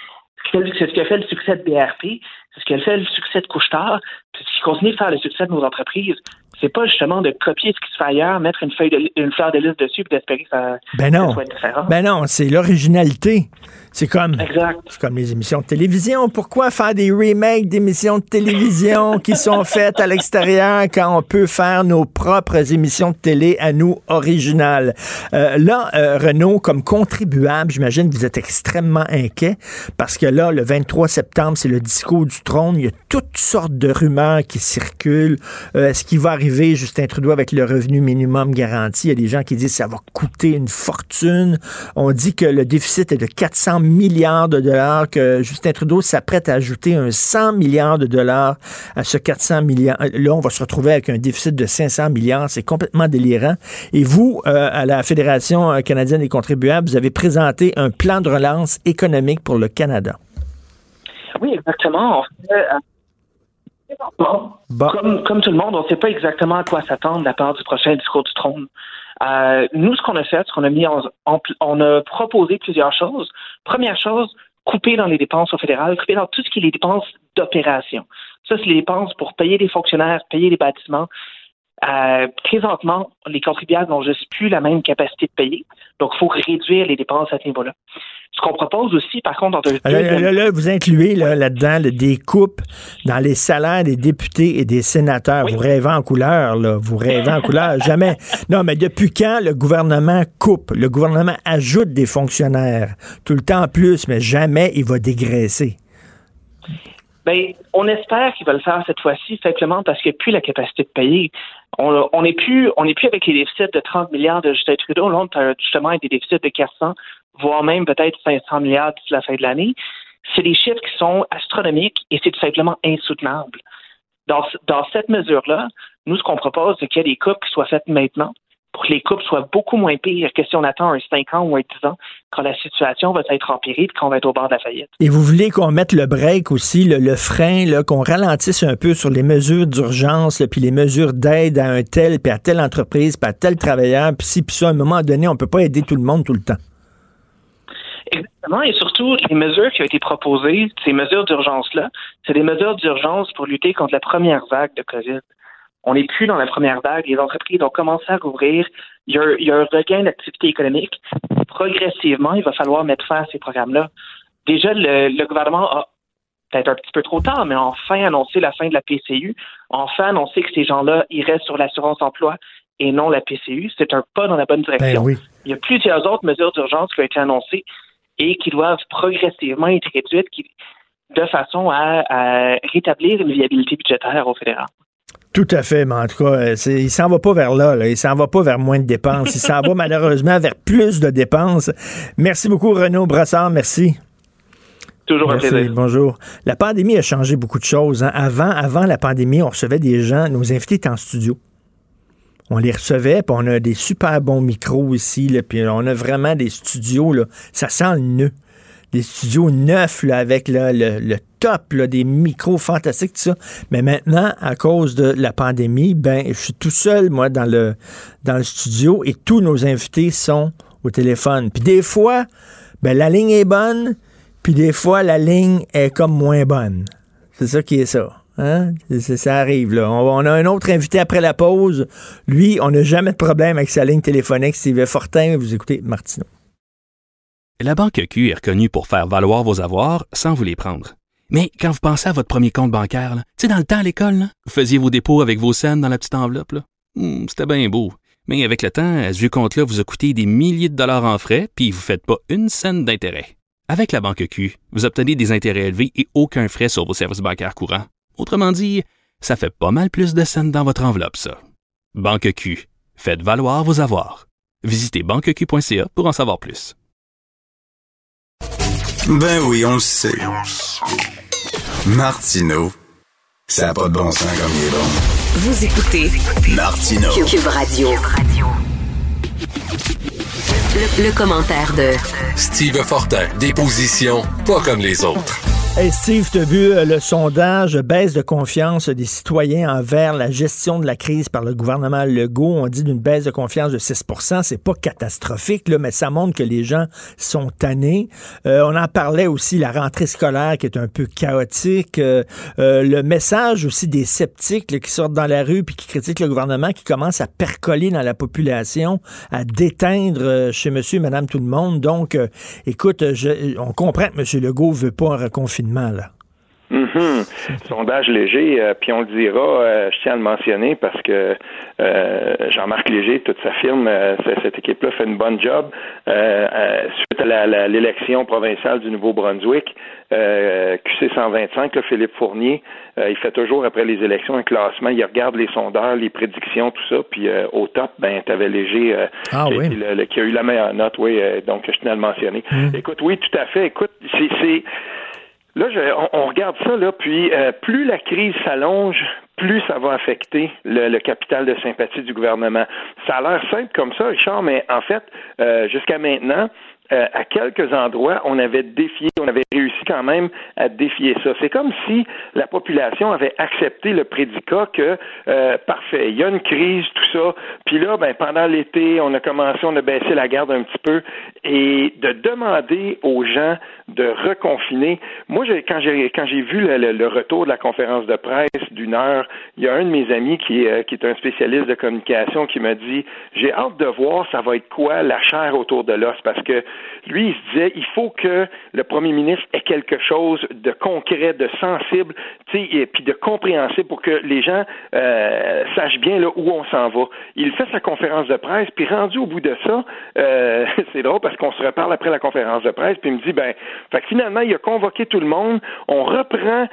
C'est ce qui a fait le succès de BRP, c'est ce qui a fait le succès de Couchetard, c'est ce qui continue de faire le succès de nos entreprises c'est pas justement de copier ce qui se fait ailleurs, mettre une feuille de, une fleur de liste dessus et d'espérer que ça, ben non. soit différent. Ben non, c'est l'originalité. C'est comme, exact. comme les émissions de télévision. Pourquoi faire des remakes d'émissions de télévision qui sont faites à l'extérieur quand on peut faire nos propres émissions de télé à nous originales? Euh, là, euh, Renaud, comme contribuable, j'imagine que vous êtes extrêmement inquiet parce que là, le 23 septembre, c'est le discours du trône. Il y a toutes sortes de rumeurs qui circulent. Euh, est-ce qu'il va arriver, Justin Trudeau, avec le revenu minimum garanti? Il y a des gens qui disent que ça va coûter une fortune. On dit que le déficit est de 400 milliards de dollars, que Justin Trudeau s'apprête à ajouter un 100 milliards de dollars à ce 400 milliards. Là, on va se retrouver avec un déficit de 500 milliards. C'est complètement délirant. Et vous, euh, à la Fédération canadienne des contribuables, vous avez présenté un plan de relance économique pour le Canada. Oui, exactement. Comme, tout le monde, on ne sait pas exactement à quoi s'attendre de la part du prochain discours du trône. Euh, nous, ce qu'on a fait, ce qu'on a mis en, on a proposé plusieurs choses. Première chose, couper dans les dépenses au fédéral, couper dans tout ce qui est les dépenses d'opération. Ça, c'est les dépenses pour payer des fonctionnaires, payer les bâtiments. Euh, présentement, les contribuables n'ont juste plus la même capacité de payer. Donc, il faut réduire les dépenses à ce niveau-là. Ce qu'on propose aussi, par contre, dans là, là, vous incluez là-dedans des coupes dans les salaires des députés et des sénateurs. Vous rêvez en couleur, là. Vous rêvez en couleur. Jamais. Non, mais depuis quand le gouvernement coupe? Le gouvernement ajoute des fonctionnaires. Tout le temps plus, mais jamais il va dégraisser. Bien, on espère qu'il va le faire cette fois-ci, simplement parce qu'il n'y a plus la capacité de payer. On n'est plus, on plus avec les déficits de 30 milliards de Justin Trudeau. Là, on a justement des déficits de 400 voire même peut-être 500 milliards d'ici la fin de l'année. C'est des chiffres qui sont astronomiques et c'est tout simplement insoutenable. Dans, dans cette mesure-là, nous, ce qu'on propose, c'est qu'il y ait des coupes qui soient faites maintenant pour que les coupes soient beaucoup moins pires que si on attend un 5 ans ou un 10 ans, quand la situation va être empirée et qu'on va être au bord de la faillite. Et vous voulez qu'on mette le break aussi, le, frein, qu'on ralentisse un peu sur les mesures d'urgence, puis les mesures d'aide à un tel, puis à telle entreprise, puis à tel travailleur, puis si, puis ça, à un moment donné, on ne peut pas aider tout le monde tout le temps. Exactement. Et surtout, les mesures qui ont été proposées, ces mesures d'urgence-là, c'est des mesures d'urgence pour lutter contre la première vague de COVID. On n'est plus dans la première vague. Les entreprises ont commencé à rouvrir. Il y a, un regain d'activité économique. Progressivement, il va falloir mettre fin à ces programmes-là. Déjà, le, gouvernement a peut-être un petit peu trop tard, mais enfin annoncé la fin de la PCU, enfin annoncé que ces gens-là iraient sur l'assurance emploi et non la PCU. C'est un pas dans la bonne direction. Ben il y a plusieurs autres mesures d'urgence qui ont été annoncées et qui doivent progressivement être réduites de façon à, rétablir une viabilité budgétaire au fédéral. Tout à fait, mais en tout cas, euh, il s'en va pas vers là, là. il s'en va pas vers moins de dépenses, il s'en va malheureusement vers plus de dépenses. Merci beaucoup, Renaud Brassard, merci. Toujours un plaisir. Bonjour. La pandémie a changé beaucoup de choses. Hein. Avant, avant la pandémie, on recevait des gens, nos invités étaient en studio. On les recevait, puis on a des super bons micros ici, puis on a vraiment des studios, là, ça sent le nœud. Des studios neufs là, avec le, top, des micros fantastiques, tout ça. Mais maintenant, à cause de la pandémie, ben, je suis tout seul, moi, dans le, dans le studio et tous nos invités sont au téléphone. Puis des fois, ben, la ligne est bonne, puis des fois, la ligne est comme moins bonne. C'est ça qui est ça. Hein? Ça arrive, là. On, a un autre invité après la pause. Lui, on n'a jamais de problème avec sa ligne téléphonique. Steve Fortin, vous écoutez Martineau. La Banque Q est reconnue pour faire valoir vos avoirs sans vous les prendre. Mais quand vous pensez à votre premier compte bancaire, tu dans le temps à l'école, vous faisiez vos dépôts avec vos scènes dans la petite enveloppe. Hmm, c'était bien beau. Mais avec le temps, ce vieux compte-là vous a coûté des milliers de dollars en frais, puis vous ne faites pas une scène d'intérêt. Avec la Banque Q, vous obtenez des intérêts élevés et aucun frais sur vos services bancaires courants. Autrement dit, ça fait pas mal plus de scènes dans votre enveloppe, ça. Banque Q. Faites valoir vos avoirs. Visitez banqueq.ca pour en savoir plus. Ben oui, on le sait. Martineau, ça n'a pas de bon sens comme il est bon. Vous écoutez Martineau. Cube Radio. Le, commentaire de Steve Fortin, des positions pas comme les autres. Hey Steve, tu as vu euh, le sondage baisse de confiance des citoyens envers la gestion de la crise par le gouvernement Legault? On dit d'une baisse de confiance de 6 C'est pas catastrophique, là, mais ça montre que les gens sont tannés. Euh, on en parlait aussi, la rentrée scolaire qui est un peu chaotique. Euh, le message aussi des sceptiques qui sortent dans la rue puis qui critiquent le gouvernement, qui commence à percoler dans la population, à déteindre chez monsieur et madame tout le monde. Donc, écoute, on comprend que M. Legault veut pas un reconfinement Mhm. Sondage léger, euh, puis on le dira, euh, je tiens à le mentionner parce que euh, Jean-Marc Léger, toute sa firme, cette équipe-là fait une bonne job. suite à l'élection provinciale du Nouveau-Brunswick, QC 125, Philippe Fournier, il fait toujours après les élections un classement, il regarde les sondeurs, les prédictions, tout ça, puis au top, ben t'avais Léger ah qui, a eu la meilleure note, oui, donc je tenais à le mentionner. Mhm. Écoute, oui, tout à fait. Écoute, c'est Là, on, regarde ça, là, puis euh, plus la crise s'allonge, plus ça va affecter le, capital de sympathie du gouvernement. Ça a l'air simple comme ça, Richard, mais en fait, euh, jusqu'à maintenant, euh, à quelques endroits, on avait défié, on avait réussi quand même à défier ça. C'est comme si la population avait accepté le prédicat que euh, parfait, il y a une crise, tout ça. Puis là, ben pendant l'été, on a commencé, on a baissé la garde un petit peu et de demander aux gens de reconfiner. Moi, quand j'ai quand j'ai vu le, retour de la conférence de presse d'une heure, il y a un de mes amis qui euh, qui est un spécialiste de communication qui m'a dit j'ai hâte de voir ça va être quoi la chair autour de l'os parce que lui, il se disait, il faut que le premier ministre ait quelque chose de concret, de sensible, et puis de compréhensible pour que les gens euh, sachent bien là, où on s'en va. Il fait sa conférence de presse, puis rendu au bout de ça, euh, c'est drôle parce qu'on se reparle après la conférence de presse, puis il me dit, ben, fait finalement, il a convoqué tout le monde, on reprend,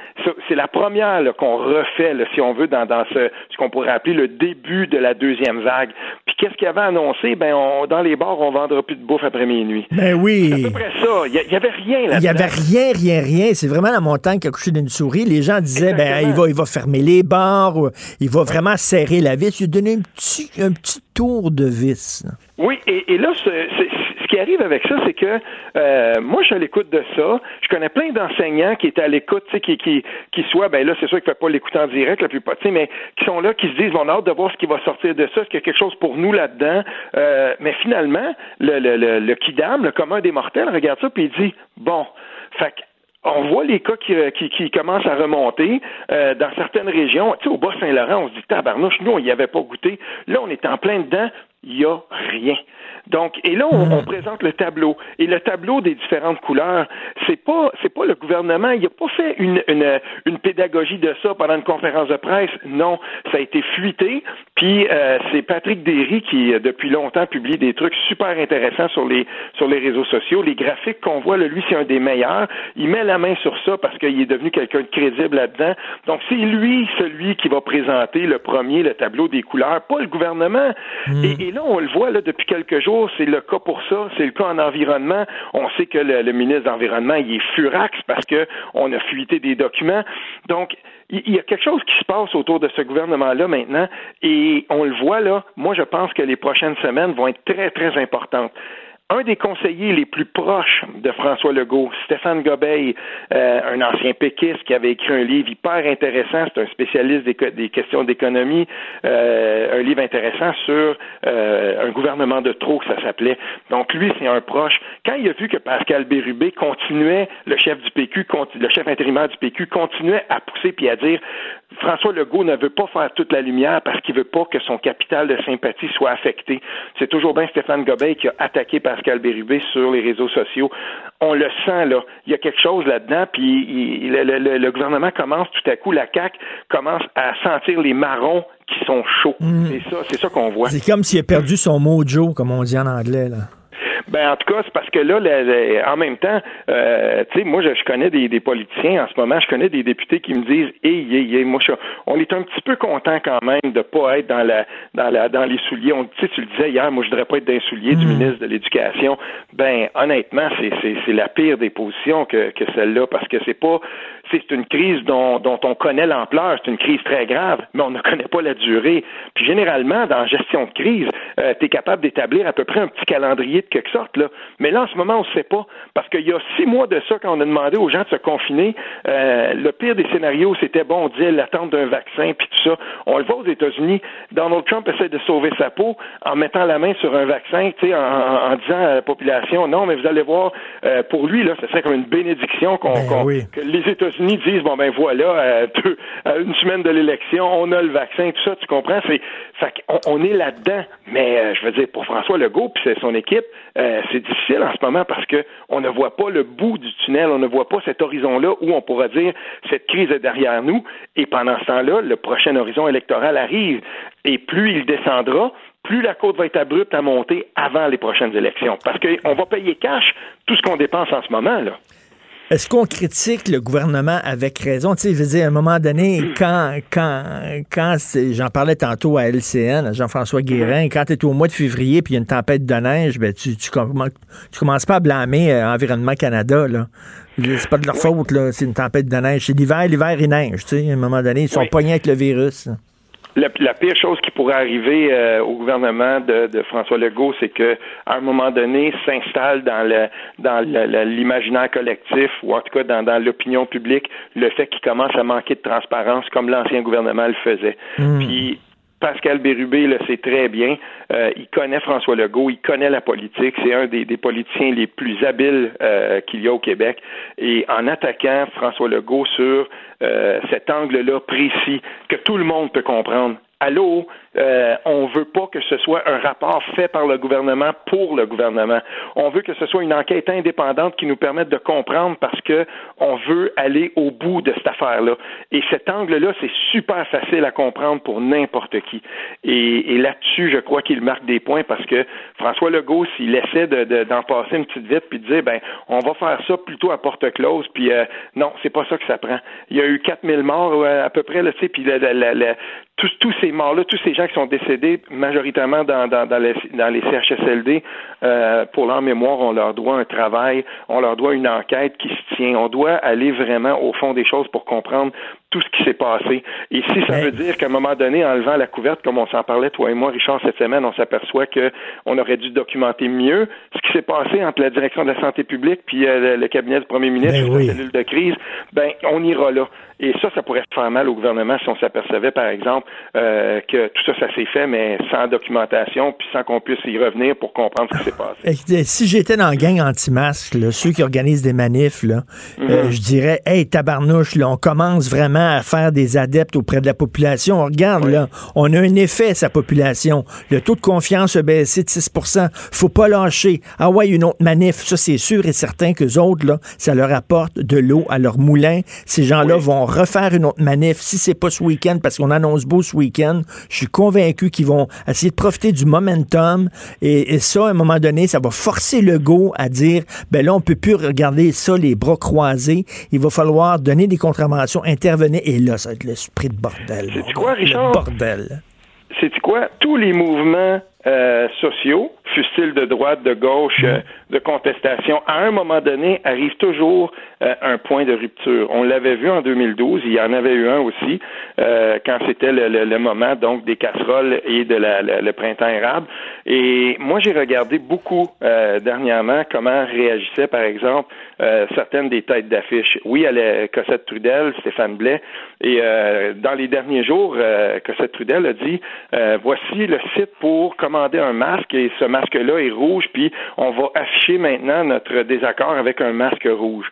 c'est la première qu'on refait, si on veut, dans, dans ce, ce qu'on pourrait appeler le début de la deuxième vague. Puis qu'est-ce qu'il avait annoncé? Ben, on, dans les bars, on vendra plus de bouffe après minuit. Ben oui. C'est à peu près ça. Il n'y avait rien là Il n'y avait rien, rien, rien. C'est vraiment la montagne qui a couché d'une souris. Les gens disaient, ben, il va, il va fermer les bars, il va vraiment serrer la vis. Il a donné un petit, un petit tour de vis. Oui, et, et là, qui arrive avec ça, c'est que euh, moi, je suis à l'écoute de ça. Je connais plein d'enseignants qui étaient à l'écoute, qui, qui, qui soient, ben là, c'est sûr qu'ils ne peuvent pas l'écouter en direct, la plupart, mais qui sont là, qui se disent, on a hâte de voir ce qui va sortir de ça, est-ce qu'il y a quelque chose pour nous là-dedans? Euh, mais finalement, le, le, le, le Kidam, le commun des mortels, regarde ça, puis il dit, bon, fait on voit les cas qui, qui, qui commencent à remonter euh, dans certaines régions. Tu sais, au Bas-Saint-Laurent, on se dit, tabarnouche, nous, on n'y avait pas goûté. Là, on est en plein dedans il n'y a rien. Donc, et là, on, hmm. présente le tableau. Et le tableau des différentes couleurs, c'est pas, c'est pas le gouvernement. Il n'a pas fait une, une, une, pédagogie de ça pendant une conférence de presse. Non, ça a été fuité. Puis euh, c'est Patrick Derry qui, euh, depuis longtemps, publie des trucs super intéressants sur les sur les réseaux sociaux. Les graphiques qu'on voit, là, lui, c'est un des meilleurs. Il met la main sur ça parce qu'il est devenu quelqu'un de crédible là-dedans. Donc, c'est lui, celui qui va présenter le premier, le tableau des couleurs, pas le gouvernement. Hmm. Et, et, là, on le voit là depuis quelques jours, c'est le cas pour ça, c'est le cas en environnement. On sait que le, ministre d'Environnement, il est furax parce que on a fuité des documents. Donc, il y a quelque chose qui se passe autour de ce gouvernement-là maintenant, et on le voit là. Moi, je pense que les prochaines semaines vont être très, très importantes un des conseillers les plus proches de François Legault, Stéphane Gobeil, euh, un ancien péquiste qui avait écrit un livre hyper intéressant, c'est un spécialiste des, questions d'économie, euh, un livre intéressant sur euh, un gouvernement de trop, ça s'appelait. Donc lui, c'est un proche. Quand il a vu que Pascal Bérubé continuait, le chef du PQ, le chef intérimaire du PQ, continuait à pousser puis à dire François Legault ne veut pas faire toute la lumière parce qu'il veut pas que son capital de sympathie soit affecté. C'est toujours bien Stéphane Gobeil qui a attaqué Pascal Bérubé sur les réseaux sociaux. On le sent, là. Il y a quelque chose là-dedans, puis le, gouvernement commence tout à coup, la CAQ commence à sentir les marrons qui sont chauds. Mm. C'est ça, c'est ça qu'on voit. C'est comme s'il a perdu son mojo, comme on dit en anglais, là. Ben en tout cas, c'est parce que là, en même temps, euh, tu sais, moi, je, connais des, des, politiciens en ce moment, je connais des députés qui me disent, hey, hey, hey, moi, on est un petit peu content quand même de pas être dans la, dans la, dans les souliers. On, tu le disais hier, moi, je voudrais pas être dans les souliers du mm. ministre de l'Éducation. Ben, honnêtement, c'est, c'est, c'est la pire des positions que, que celle-là, parce que c'est pas, c'est une crise dont, dont on connaît l'ampleur, c'est une crise très grave, mais on ne connaît pas la durée. Puis généralement, dans la gestion de crise, euh, tu es capable d'établir à peu près un petit calendrier de quelque sorte. Là. Mais là, en ce moment, on ne sait pas. Parce qu'il y a six mois de ça, quand on a demandé aux gens de se confiner, euh, le pire des scénarios, c'était bon, on disait l'attente d'un vaccin, puis tout ça. On le voit aux États-Unis. Donald Trump essaie de sauver sa peau en mettant la main sur un vaccin, en, en, disant à la population, non, mais vous allez voir, euh, pour lui, là, ce serait comme une bénédiction qu'on, ben que les États-Unis disent, bon ben voilà, euh, une semaine de l'élection, on a le vaccin, tout ça, tu comprends? C'est, on, est là-dedans. Mais je veux dire, pour François Legault puis son équipe, c'est difficile en ce moment parce que on ne voit pas le bout du tunnel, on ne voit pas cet horizon-là où on pourra dire cette crise est derrière nous. Et pendant ce temps-là, le prochain horizon électoral arrive. Et plus il descendra, plus la côte va être abrupte à monter avant les prochaines élections. Parce qu'on va payer cash tout ce qu'on dépense en ce moment, là. Est-ce qu'on critique le gouvernement avec raison? Tu sais, je veux dire, à un moment donné, quand, quand, quand j'en parlais tantôt à LCN, à Jean-François Guérin, quand tu es au mois de février puis il y a une tempête de neige, ben, tu, tu, commences pas à blâmer euh, Environnement Canada, là. C'est pas de leur faute, là. C'est une tempête de neige. C'est l'hiver, l'hiver, il neige, tu sais. À un moment donné, ils sont pognés avec le virus. La, la, pire chose qui pourrait arriver euh, au gouvernement de, de, François Legault, c'est que à un moment donné s'installe dans le dans l'imaginaire collectif ou en tout cas dans, dans l'opinion publique le fait qu'il commence à manquer de transparence comme l'ancien gouvernement le faisait. Hmm. Puis Pascal Bérubé le sait très bien. Euh, il connaît François Legault, il connaît la politique. C'est un des, politiciens les plus habiles euh, qu'il y a au Québec. Et en attaquant François Legault sur euh, cet angle-là précis que tout le monde peut comprendre, allô, euh, on veut pas que ce soit un rapport fait par le gouvernement pour le gouvernement. On veut que ce soit une enquête indépendante qui nous permette de comprendre parce que on veut aller au bout de cette affaire-là. Et cet angle-là, c'est super facile à comprendre pour n'importe qui. Et, là-dessus, je crois qu'il marque des points parce que François Legault, s'il essaie d'en passer une petite vite puis de dire, ben, on va faire ça plutôt à porte close, puis euh, non, c'est pas ça que ça prend. Il y a eu 4000 morts euh, à peu près, là, tu sais, puis tous, tous ces morts-là, tous ces gens qui sont décédés majoritairement dans, dans, dans, les, dans les CHSLD, euh, pour leur mémoire, on leur doit un travail, on leur doit une enquête qui se tient. On doit aller vraiment au fond des choses pour comprendre tout ce qui s'est passé. Et si ça veut dire qu'à un moment donné, en levant la couverte, comme on s'en parlait, toi et moi, Richard, cette semaine, on s'aperçoit qu'on aurait dû documenter mieux ce qui s'est passé entre la direction de la santé publique puis euh, le, cabinet du premier ministre ben et la cellule de crise, ben on ira là. Et ça, ça pourrait faire mal au gouvernement si on s'apercevait, par exemple, euh, que tout ça, ça s'est fait, mais sans documentation, puis sans qu'on puisse y revenir pour comprendre ce qui s'est passé. Si j'étais dans le gang anti-masque, ceux qui organisent des manifs, là, mhm. euh, je dirais, hey, tabarnouche, là, on commence vraiment à faire des adeptes auprès de la population. regarde, là, on a un effet, sa population. Le taux de confiance a baissé de 6% faut pas lâcher. Ah ouais, une autre manif. Ça, c'est sûr et certain que autres, là, ça leur apporte de l'eau à leur moulin. Ces gens-là vont refaire une autre manif. Si c'est pas ce week-end, parce qu'on annonce beau ce week-end, je suis convaincu qu'ils vont essayer de profiter du momentum. Et, ça, à un moment donné, ça va forcer le go à dire, ben là, on peut plus regarder ça les bras croisés. Il va falloir donner des contraventions, intervenir. Et là, ça va être l'esprit de bordel. C'est quoi, Richard? Le bordel. C'est quoi? Tous les mouvements euh, sociaux, fustiles de droite, de gauche, euh, de contestation, à un moment donné, arrive toujours euh, un point de rupture. On l'avait vu en 2012, il y en avait eu un aussi quand c'était le, moment donc des casseroles et de la, le printemps érable. Et moi, j'ai regardé beaucoup dernièrement comment réagissaient, par exemple, certaines des têtes d'affiche. Oui, elle est Cossette Trudel, Stéphane Blais, et dans les derniers jours, Cossette Trudel a dit voici le site pour comment demander un masque et ce masque-là est rouge, puis on va afficher maintenant notre désaccord avec un masque rouge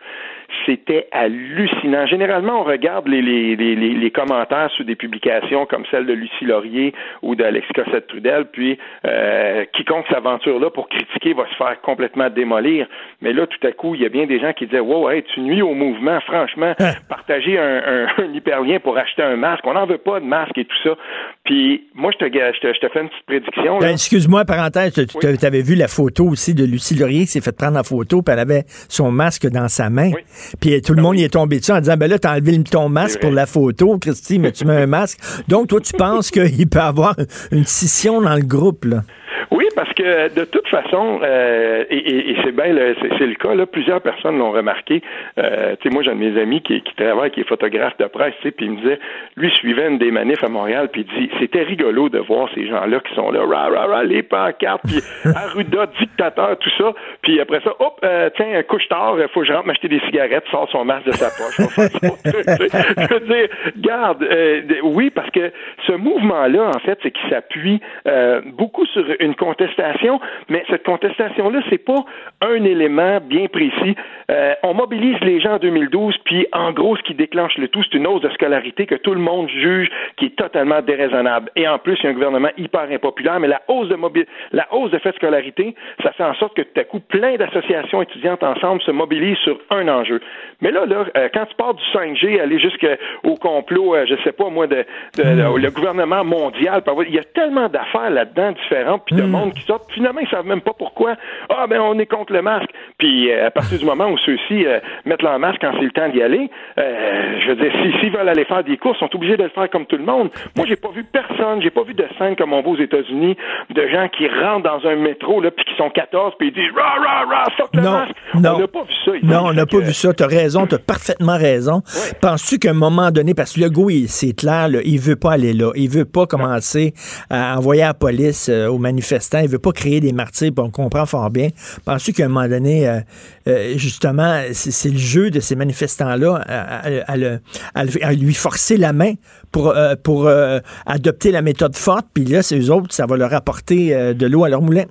c'était hallucinant. Généralement, on regarde les, les, les, les, commentaires sous des publications comme celle de Lucie Laurier ou d'Alex Cossette-Trudel, puis euh, quiconque s'aventure là pour critiquer va se faire complètement démolir. Mais là, tout à coup, il y a bien des gens qui disaient Wow, hey, tu nuis au mouvement, franchement, hein? partager un, un, hyperlien pour acheter un masque, on n'en veut pas de masque et tout ça. Puis moi, je te, je te, je te fais une petite prédiction. Ben, excuse-moi, parenthèse, tu avais vu la photo aussi de Lucie Laurier qui s'est fait prendre la photo, puis elle avait son masque dans sa main. Oui. Puis tout le monde y est tombé dessus en disant ben là, t'as enlevé ton masque pour la photo, Christy, mais tu mets un masque. Donc, toi, tu penses qu'il peut avoir une scission dans le groupe, là? Oui, parce que de toute façon, euh, et, c'est bien, c'est le cas, là, plusieurs personnes l'ont remarqué. Euh, tu sais, moi, j'ai un de mes amis qui, qui travaille, qui est photographe de presse, tu sais, puis il me disait, lui suivait une des manifs à Montréal, puis il dit, c'était rigolo de voir ces gens-là qui sont là, ra, ra, ra, les pancartes, puis Arruda, dictateur, tout ça, puis après ça, hop, euh, tiens, couche tard, il faut que je rentre m'acheter des cigarettes, sort son masque de sa poche. je veux dire, garde, euh, oui, parce que ce mouvement-là, en fait, c'est qu'il s'appuie euh, beaucoup sur une contestation, mais cette contestation-là, c'est pas un élément bien précis. Euh, on mobilise les gens en 2012, puis en gros, ce qui déclenche le tout, c'est une hausse de scolarité que tout le monde juge qui est totalement déraisonnable. Et en plus, il y a un gouvernement hyper impopulaire, mais la hausse de la hausse de fait de scolarité, ça fait en sorte que tout à coup, plein d'associations étudiantes ensemble se mobilisent sur un enjeu. Mais là, là, euh, quand tu pars du 5G, aller jusqu'au complot, euh, je sais pas moi, de, hmm. le gouvernement mondial, il y a tellement d'affaires là-dedans différentes, puis de hmm. monde qui Finalement, ils savent même pas pourquoi. Ah ben, on est contre le masque. Puis à partir du moment où ceux-ci euh, mettent leur masque quand c'est le temps d'y aller. Euh, je veux dire, s'ils veulent aller faire des courses, ils sont obligés de le faire comme tout le monde. Moi, j'ai pas vu personne, j'ai pas vu de scène comme on voit aux États-Unis, de gens qui rentrent dans un métro, là, puis qui sont 14, puis ils disent rah, rah, rah, fuck le masque. Non. On n'a pas vu ça. Non, on n'a pas vu ça. T'as raison, t'as parfaitement raison. Penses-tu qu'à un moment donné, parce que le goût, c'est clair, là, il veut pas aller là. Il veut pas commencer à envoyer la police euh, aux manifestants. Il veut pas créer des martyrs, puis on comprend fort bien. Penses-tu qu'à un moment donné, justement, c'est le jeu de ces manifestants-là à, lui forcer la main pour, euh, euh, adopter la méthode forte, puis là, c'est eux autres, ça va leur apporter euh, de l'eau à leur moulin?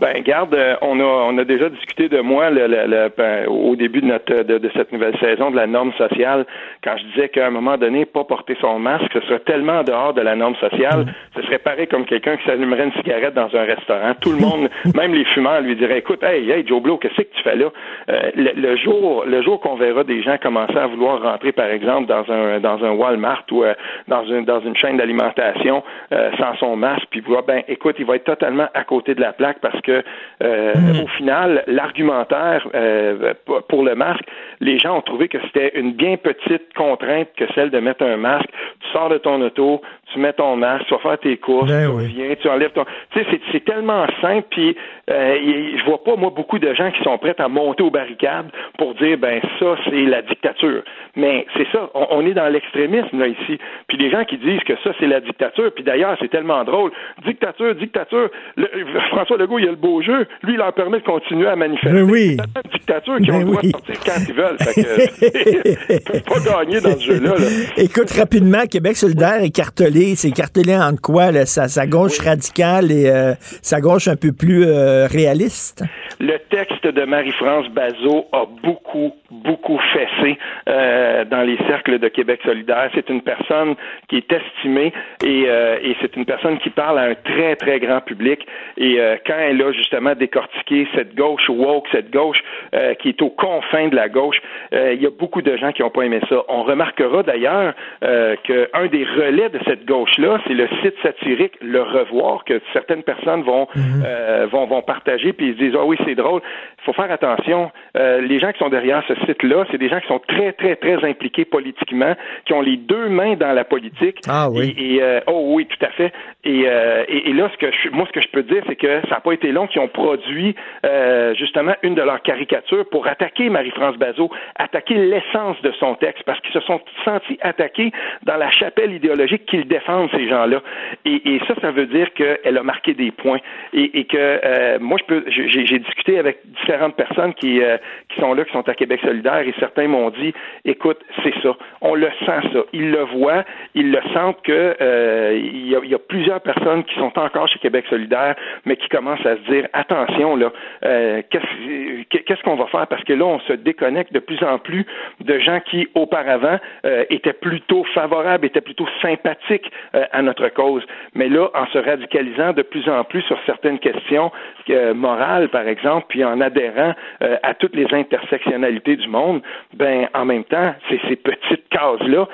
Ben, garde, euh, on a on a déjà discuté de moi le, le, ben, au début de notre de, cette nouvelle saison de la norme sociale quand je disais qu'à un moment donné, pas porter son masque, ce serait tellement en dehors de la norme sociale, ce serait pareil comme quelqu'un qui s'allumerait une cigarette dans un restaurant. Tout le monde, même les fumeurs, lui diraient écoute, hey, hey, Joe Blow, qu'est-ce que tu fais là? Euh, le, jour le jour qu'on verra des gens commencer à vouloir rentrer, par exemple, dans un dans un Walmart ou euh, dans une dans une chaîne d'alimentation sans son masque, puis ben écoute, il va être totalement à côté de la plaque parce que euh, hmm. au final, l'argumentaire euh, pour le masque, les gens ont trouvé que c'était une bien petite contrainte que celle de mettre un masque. Tu sors de ton auto, tu mets ton masque, tu vas faire tes courses, ben tu reviens, tu enlèves ton. Tu sais, c'est tellement simple. Puis euh, je vois pas moi beaucoup de gens qui sont prêts à monter aux barricades pour dire ben ça c'est la dictature. Mais c'est ça, on, est dans l'extrémisme là ici. Puis les gens qui disent que ça c'est la dictature. Puis d'ailleurs c'est tellement drôle, dictature, dictature. François Legault il le beau jeu. Lui, il leur permet de continuer à manifester. Ben oui. C'est une dictature qui ont le droit de sortir quand ils veulent. Fait que, ils peuvent pas gagner dans ce jeu-là. là. Écoute, rapidement, Québec solidaire écartelé. C'est écartelé entre quoi? Là? Sa, sa gauche radicale et euh, sa gauche un peu plus euh, réaliste? Le texte de Marie-France Bazot a beaucoup, beaucoup fessé euh, dans les cercles de Québec solidaire. C'est une personne qui est estimée et, et c'est une personne qui parle à un très, très grand public. Et quand elle a justement décortiqué cette gauche woke, cette gauche qui est aux confins de la gauche, euh, il y a beaucoup de gens qui n'ont pas aimé ça. On remarquera d'ailleurs euh, qu'un des relais de cette gauche-là, c'est le site satirique Le Revoir que certaines personnes vont, euh, vont, vont partager puis ils se disent ah oui c'est drôle. Il faut faire attention. Euh, les gens qui sont derrière ce site-là, c'est des gens qui sont très très très impliqués politiquement, qui ont les deux mains dans la politique. Ah oui. Et, et, euh, oh oui, tout à fait. Et, euh, et, et là, ce que je, moi, ce que je peux dire, c'est que ça n'a pas été long qu'ils ont produit euh, justement une de leurs caricatures pour attaquer Marie-France Bazot, attaquer l'essence de son texte, parce qu'ils se sont sentis attaqués dans la chapelle idéologique qu'ils défendent ces gens-là. Et, ça, ça veut dire qu'elle a marqué des points. Et, et que euh, moi, je peux, j'ai, discuté avec différentes personnes qui euh, qui sont là, qui sont à Québec solidaire, et certains m'ont dit, écoute, c'est ça, on le sent ça, ils le voient, ils le sentent que euh, il y, a, y a plusieurs personnes qui sont encore chez Québec solidaire, mais qui commencent à se dire, attention là, euh, qu'est-ce qu'on va faire? Parce que là, on se déconnecte de plus en plus de gens qui auparavant euh, étaient plutôt favorables, étaient plutôt sympathiques euh, à notre cause, mais là, en se radicalisant de plus en plus sur certaines questions euh, morales, par exemple, puis en adhérant à toutes les intersectionnalités du monde, ben en même temps, c'est ces petites cases-là,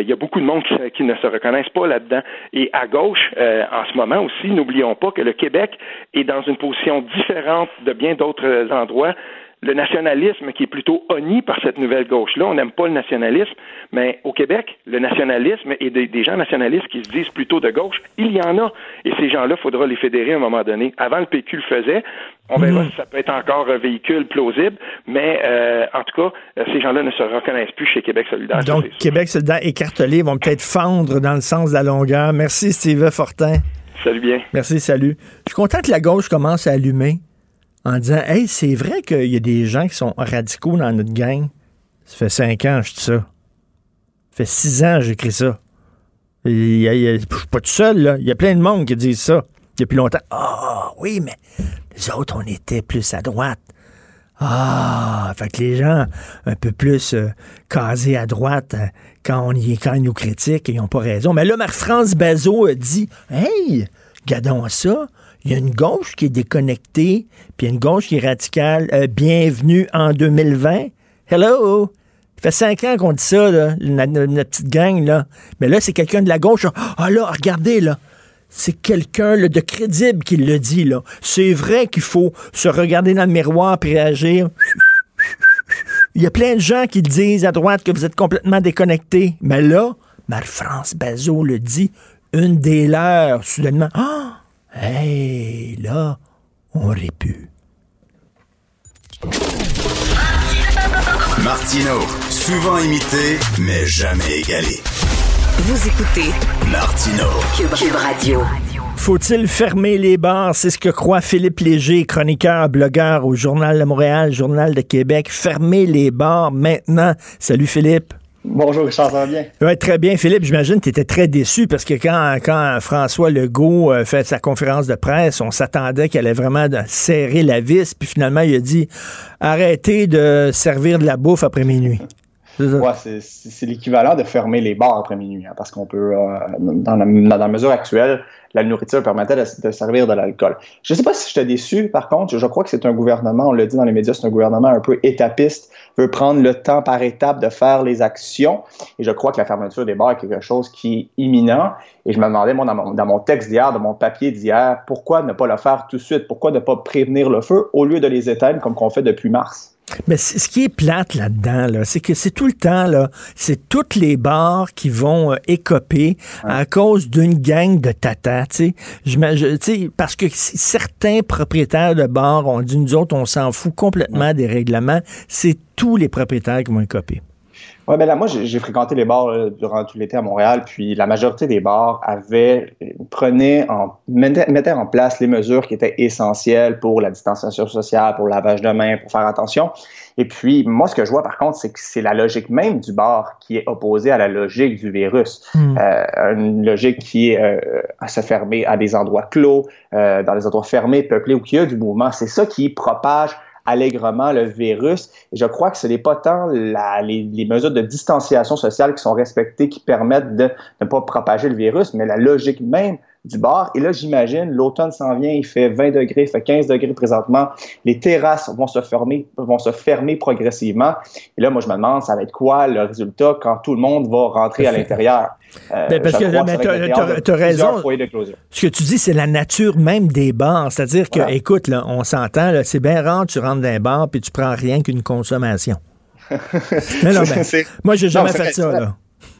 il y a beaucoup de monde qui, ne se reconnaissent pas là-dedans. Et à gauche, en ce moment aussi, n'oublions pas que le Québec est dans une position différente de bien d'autres endroits le nationalisme qui est plutôt honni par cette nouvelle gauche-là. On n'aime pas le nationalisme, mais au Québec, le nationalisme et des, des, gens nationalistes qui se disent plutôt de gauche, il y en a. Et ces gens-là, il faudra les fédérer à un moment donné. Avant, le PQ le faisait. On verra mmh. si ça peut être encore un véhicule plausible, mais euh, en tout cas, ces gens-là ne se reconnaissent plus chez Québec solidaire. Donc, Québec solidaire écartelé vont peut-être fendre dans le sens de la longueur. Merci, Steve Fortin. Salut bien. Merci, salut. Je suis content que la gauche commence à allumer en disant Hey, c'est vrai qu'il y a des gens qui sont radicaux dans notre gang. Ça fait cinq ans que je dis ça. Ça fait six ans que j'écris ça. je ne suis pas tout seul, là. Il y a plein de monde qui disent ça depuis longtemps. Ah, oui, mais les autres, on était plus à droite. Ah, fait que les gens un peu plus euh, casés à droite, euh, quand, on y, quand ils nous critiquent, ils n'ont pas raison. Mais là, Marc-France Bazot a dit Hey, regardons ça il y a une gauche qui est déconnectée, puis il y a une gauche qui est radicale. Euh, bienvenue en 2020. Hello! Ça fait cinq ans qu'on dit ça, là, notre, petite gang, là. Mais là, c'est quelqu'un de la gauche. Ah oh, là, regardez, là. C'est quelqu'un de crédible qui le dit, là. C'est vrai qu'il faut se regarder dans le miroir et réagir. Il y a plein de gens qui disent à droite que vous êtes complètement déconnecté. Mais là, Marie-France Bazot le dit, une des leurs, soudainement. Ah! Hey, là, on aurait pu. Martino, souvent imité, mais jamais égalé. Vous écoutez Martino, Cube, Cube Radio. Faut-il fermer les bars? C'est ce que croit Philippe Léger, chroniqueur, blogueur au Journal de Montréal, Journal de Québec. Fermer les bars maintenant. Salut Philippe. Bonjour, Richard, ça va bien? Oui, très bien. Philippe, j'imagine que tu étais très déçu parce que quand, quand François Legault euh, fait sa conférence de presse, on s'attendait qu'elle allait vraiment serrer la vis, puis finalement, il a dit arrêtez de servir de la bouffe après minuit. Ouais, c'est l'équivalent de fermer les bars après minuit, hein, parce qu'on peut, euh, dans, la, dans, la, mesure actuelle, la nourriture permettait de, servir de l'alcool. Je ne sais pas si j'étais déçu, par contre, je crois que c'est un gouvernement, on l'a dit dans les médias, c'est un gouvernement un peu étapiste, veut prendre le temps par étape de faire les actions, et je crois que la fermeture des bars est quelque chose qui est imminent, et je me demandais, moi, dans mon, dans mon texte d'hier, dans mon papier d'hier, pourquoi ne pas le faire tout de suite, pourquoi ne pas prévenir le feu au lieu de les éteindre comme qu'on fait depuis mars? Mais ce qui est plate là-dedans, là, c'est que c'est tout le temps, là, c'est toutes les bars qui vont euh, écoper à cause d'une gang de tata, tu sais. Parce que certains propriétaires de bars ont dit, nous autres, on s'en fout complètement des règlements. C'est tous les propriétaires qui vont écoper. Oui, ben là, moi, j'ai fréquenté les bars durant tout l'été à Montréal, puis la majorité des bars avaient, prenaient en, mettaient en place les mesures qui étaient essentielles pour la distanciation sociale, pour le lavage de mains, pour faire attention. Et puis, moi, ce que je vois, par contre, c'est que c'est la logique même du bar qui est opposée à la logique du virus. Hmm. Euh, une logique qui est euh, à se fermer à des endroits clos, euh, dans des endroits fermés, peuplés, où il y a du mouvement. C'est ça qui propage allègrement le virus. Et je crois que ce n'est pas tant les, mesures de distanciation sociale qui sont respectées qui permettent de ne pas propager le virus, mais la logique même du bar. Et là, j'imagine, l'automne s'en vient, il fait 20 degrés, il fait 15 degrés présentement. Les terrasses vont se fermer, vont se fermer progressivement. Et là, moi, je me demande, ça va être quoi le résultat quand tout le monde va rentrer à l'intérieur? Euh, ben, parce que tu as, raison. Ce que tu dis, c'est la nature même des bars. C'est-à-dire que, écoute, là, on s'entend, c'est bien rare, tu rentres dans un bar puis tu prends rien qu'une consommation. non, non, ben, moi, j'ai jamais fait ça. Là.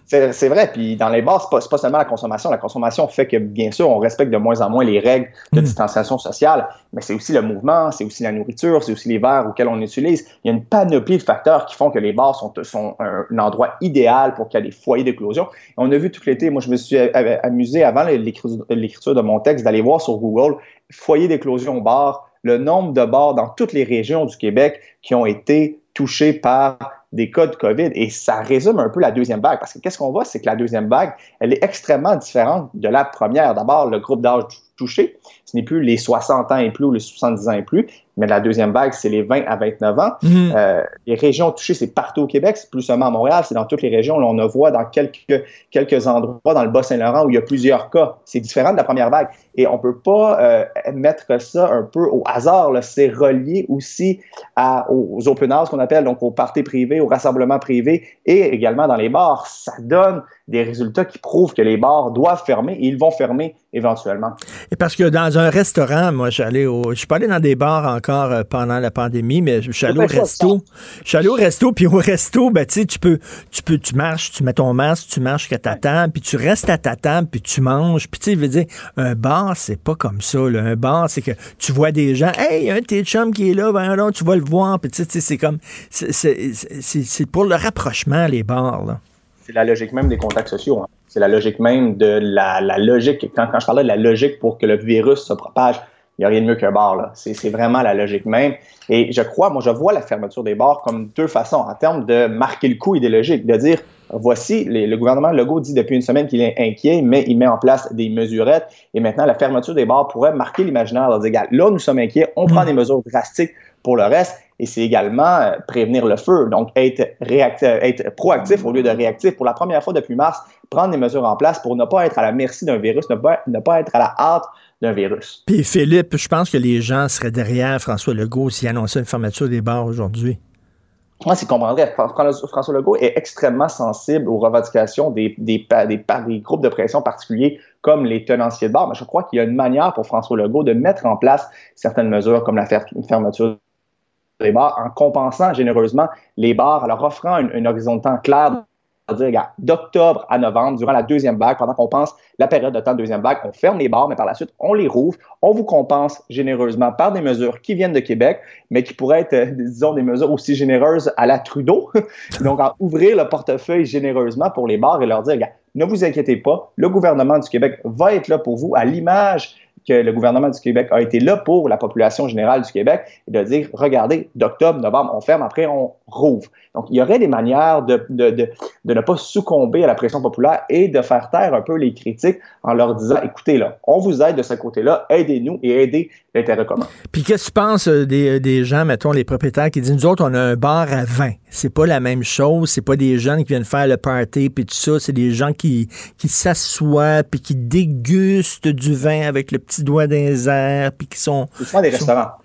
C'est vrai, puis dans les bars, c'est pas, pas seulement la consommation. La consommation fait que, bien sûr, on respecte de moins en moins les règles de mm. distanciation sociale, mais c'est aussi le mouvement, c'est aussi la nourriture, c'est aussi les verres auxquels on utilise. Il y a une panoplie de facteurs qui font que les bars sont, sont un, endroit idéal pour qu'il y ait des foyers d'éclosion. On a vu tout l'été, moi je me suis amusé avant l'écriture de mon texte d'aller voir sur Google foyer d'éclosion bar, le nombre de bars dans toutes les régions du Québec qui ont été touchés par des cas de COVID. Et ça résume un peu la deuxième vague. Parce que qu'est-ce qu'on voit, c'est que la deuxième vague, elle est extrêmement différente de la première. D'abord, le groupe d'âge touché, ce n'est plus les 60 ans et plus ou les 70 ans et plus, mais la deuxième vague, c'est les 20 à 29 ans. Mhm. Euh, les régions touchées, c'est partout au Québec, c'est plus seulement à Montréal, c'est dans toutes les régions. Là, on en voit dans quelques, quelques endroits dans le Bas-Saint-Laurent où il y a plusieurs cas. C'est différent de la première vague. Et on ne peut pas euh, mettre ça un peu au hasard. C'est relié aussi à, aux open house qu'on appelle, donc aux parties privées, aux rassemblements privés et également dans les bars. Ça donne des résultats qui prouvent que les bars doivent fermer et ils vont fermer éventuellement. Et parce que dans un restaurant, moi, j'allais au, je suis pas allé dans des bars encore euh, pendant la pandémie, mais je suis allé au resto. Je suis allé au resto, puis au resto, ben, tu sais, tu peux, tu peux, tu marches, tu mets ton masque, tu marches à ta table, puis tu restes à ta table, puis tu manges. Puis tu sais, veux dire, un bar, c'est pas comme ça, là. Un bar, c'est que tu vois des gens, hey, il y a un de tes chums qui est là, ben non, tu vas le voir, puis tu sais, c'est comme, c'est pour le rapprochement, les bars, là c'est la logique même des contacts sociaux. Hein. C'est la logique même de la, logique. Quand, quand, je parlais de la logique pour que le virus se propage, il n'y a rien de mieux qu'un bar. Là. C'est, vraiment la logique même. Et je crois, moi, je vois la fermeture des bars comme deux façons en termes de marquer le coup idéologique, de dire voici, le gouvernement Legault dit depuis une semaine qu'il est inquiet, mais il met en place des mesurettes. Et maintenant, la fermeture des bars pourrait marquer l'imaginaire. Là, nous sommes inquiets, on prend mm. des mesures drastiques pour le reste et c'est également euh, prévenir le feu, donc être, réactif, être proactif au lieu de réactif. Pour la première fois depuis mars, prendre des mesures en place pour ne pas être à la merci d'un virus, ne pas, ne pas être à la hâte d'un virus. Puis Philippe, je pense que les gens seraient derrière François Legault s'il annonçait une fermeture des bars aujourd'hui. Moi, c'est comprendrait. François Legault est extrêmement sensible aux revendications des, des, des, des, groupes de pression particuliers comme les tenanciers de bars. Mais je crois qu'il y a une manière pour François Legault de mettre en place certaines mesures comme la fermeture les bars en compensant généreusement les bars, en leur offrant une, horizon de temps clair dire d'octobre à novembre, durant la deuxième vague, pendant qu'on pense la période de temps de deuxième vague, on ferme les bars, mais par la suite, on les rouvre. On vous compense généreusement par des mesures qui viennent de Québec, mais qui pourraient être, euh, disons, des mesures aussi généreuses à la Trudeau. Donc, en ouvrir le portefeuille généreusement pour les bars et leur dire, ne vous inquiétez pas, le gouvernement du Québec va être là pour vous à l'image que le gouvernement du Québec a été là pour la population générale du Québec et de dire, regardez, d'octobre, novembre, on ferme, après on rouvre. Donc, il y aurait des manières de, de, de, de, ne pas succomber à la pression populaire et de faire taire un peu les critiques en leur disant, écoutez, là, on vous aide de ce côté-là, aidez-nous et aidez l'intérêt commun. Puis qu'est-ce que tu penses euh, des, euh, des, gens, mettons, les propriétaires qui disent, nous autres, on a un bar à vin. C'est pas la même chose, c'est pas des jeunes qui viennent faire le party puis tout ça, c'est des gens qui, qui s'assoient puis qui dégustent du vin avec le petit doigt dans airs puis qui sont... C'est des restaurants.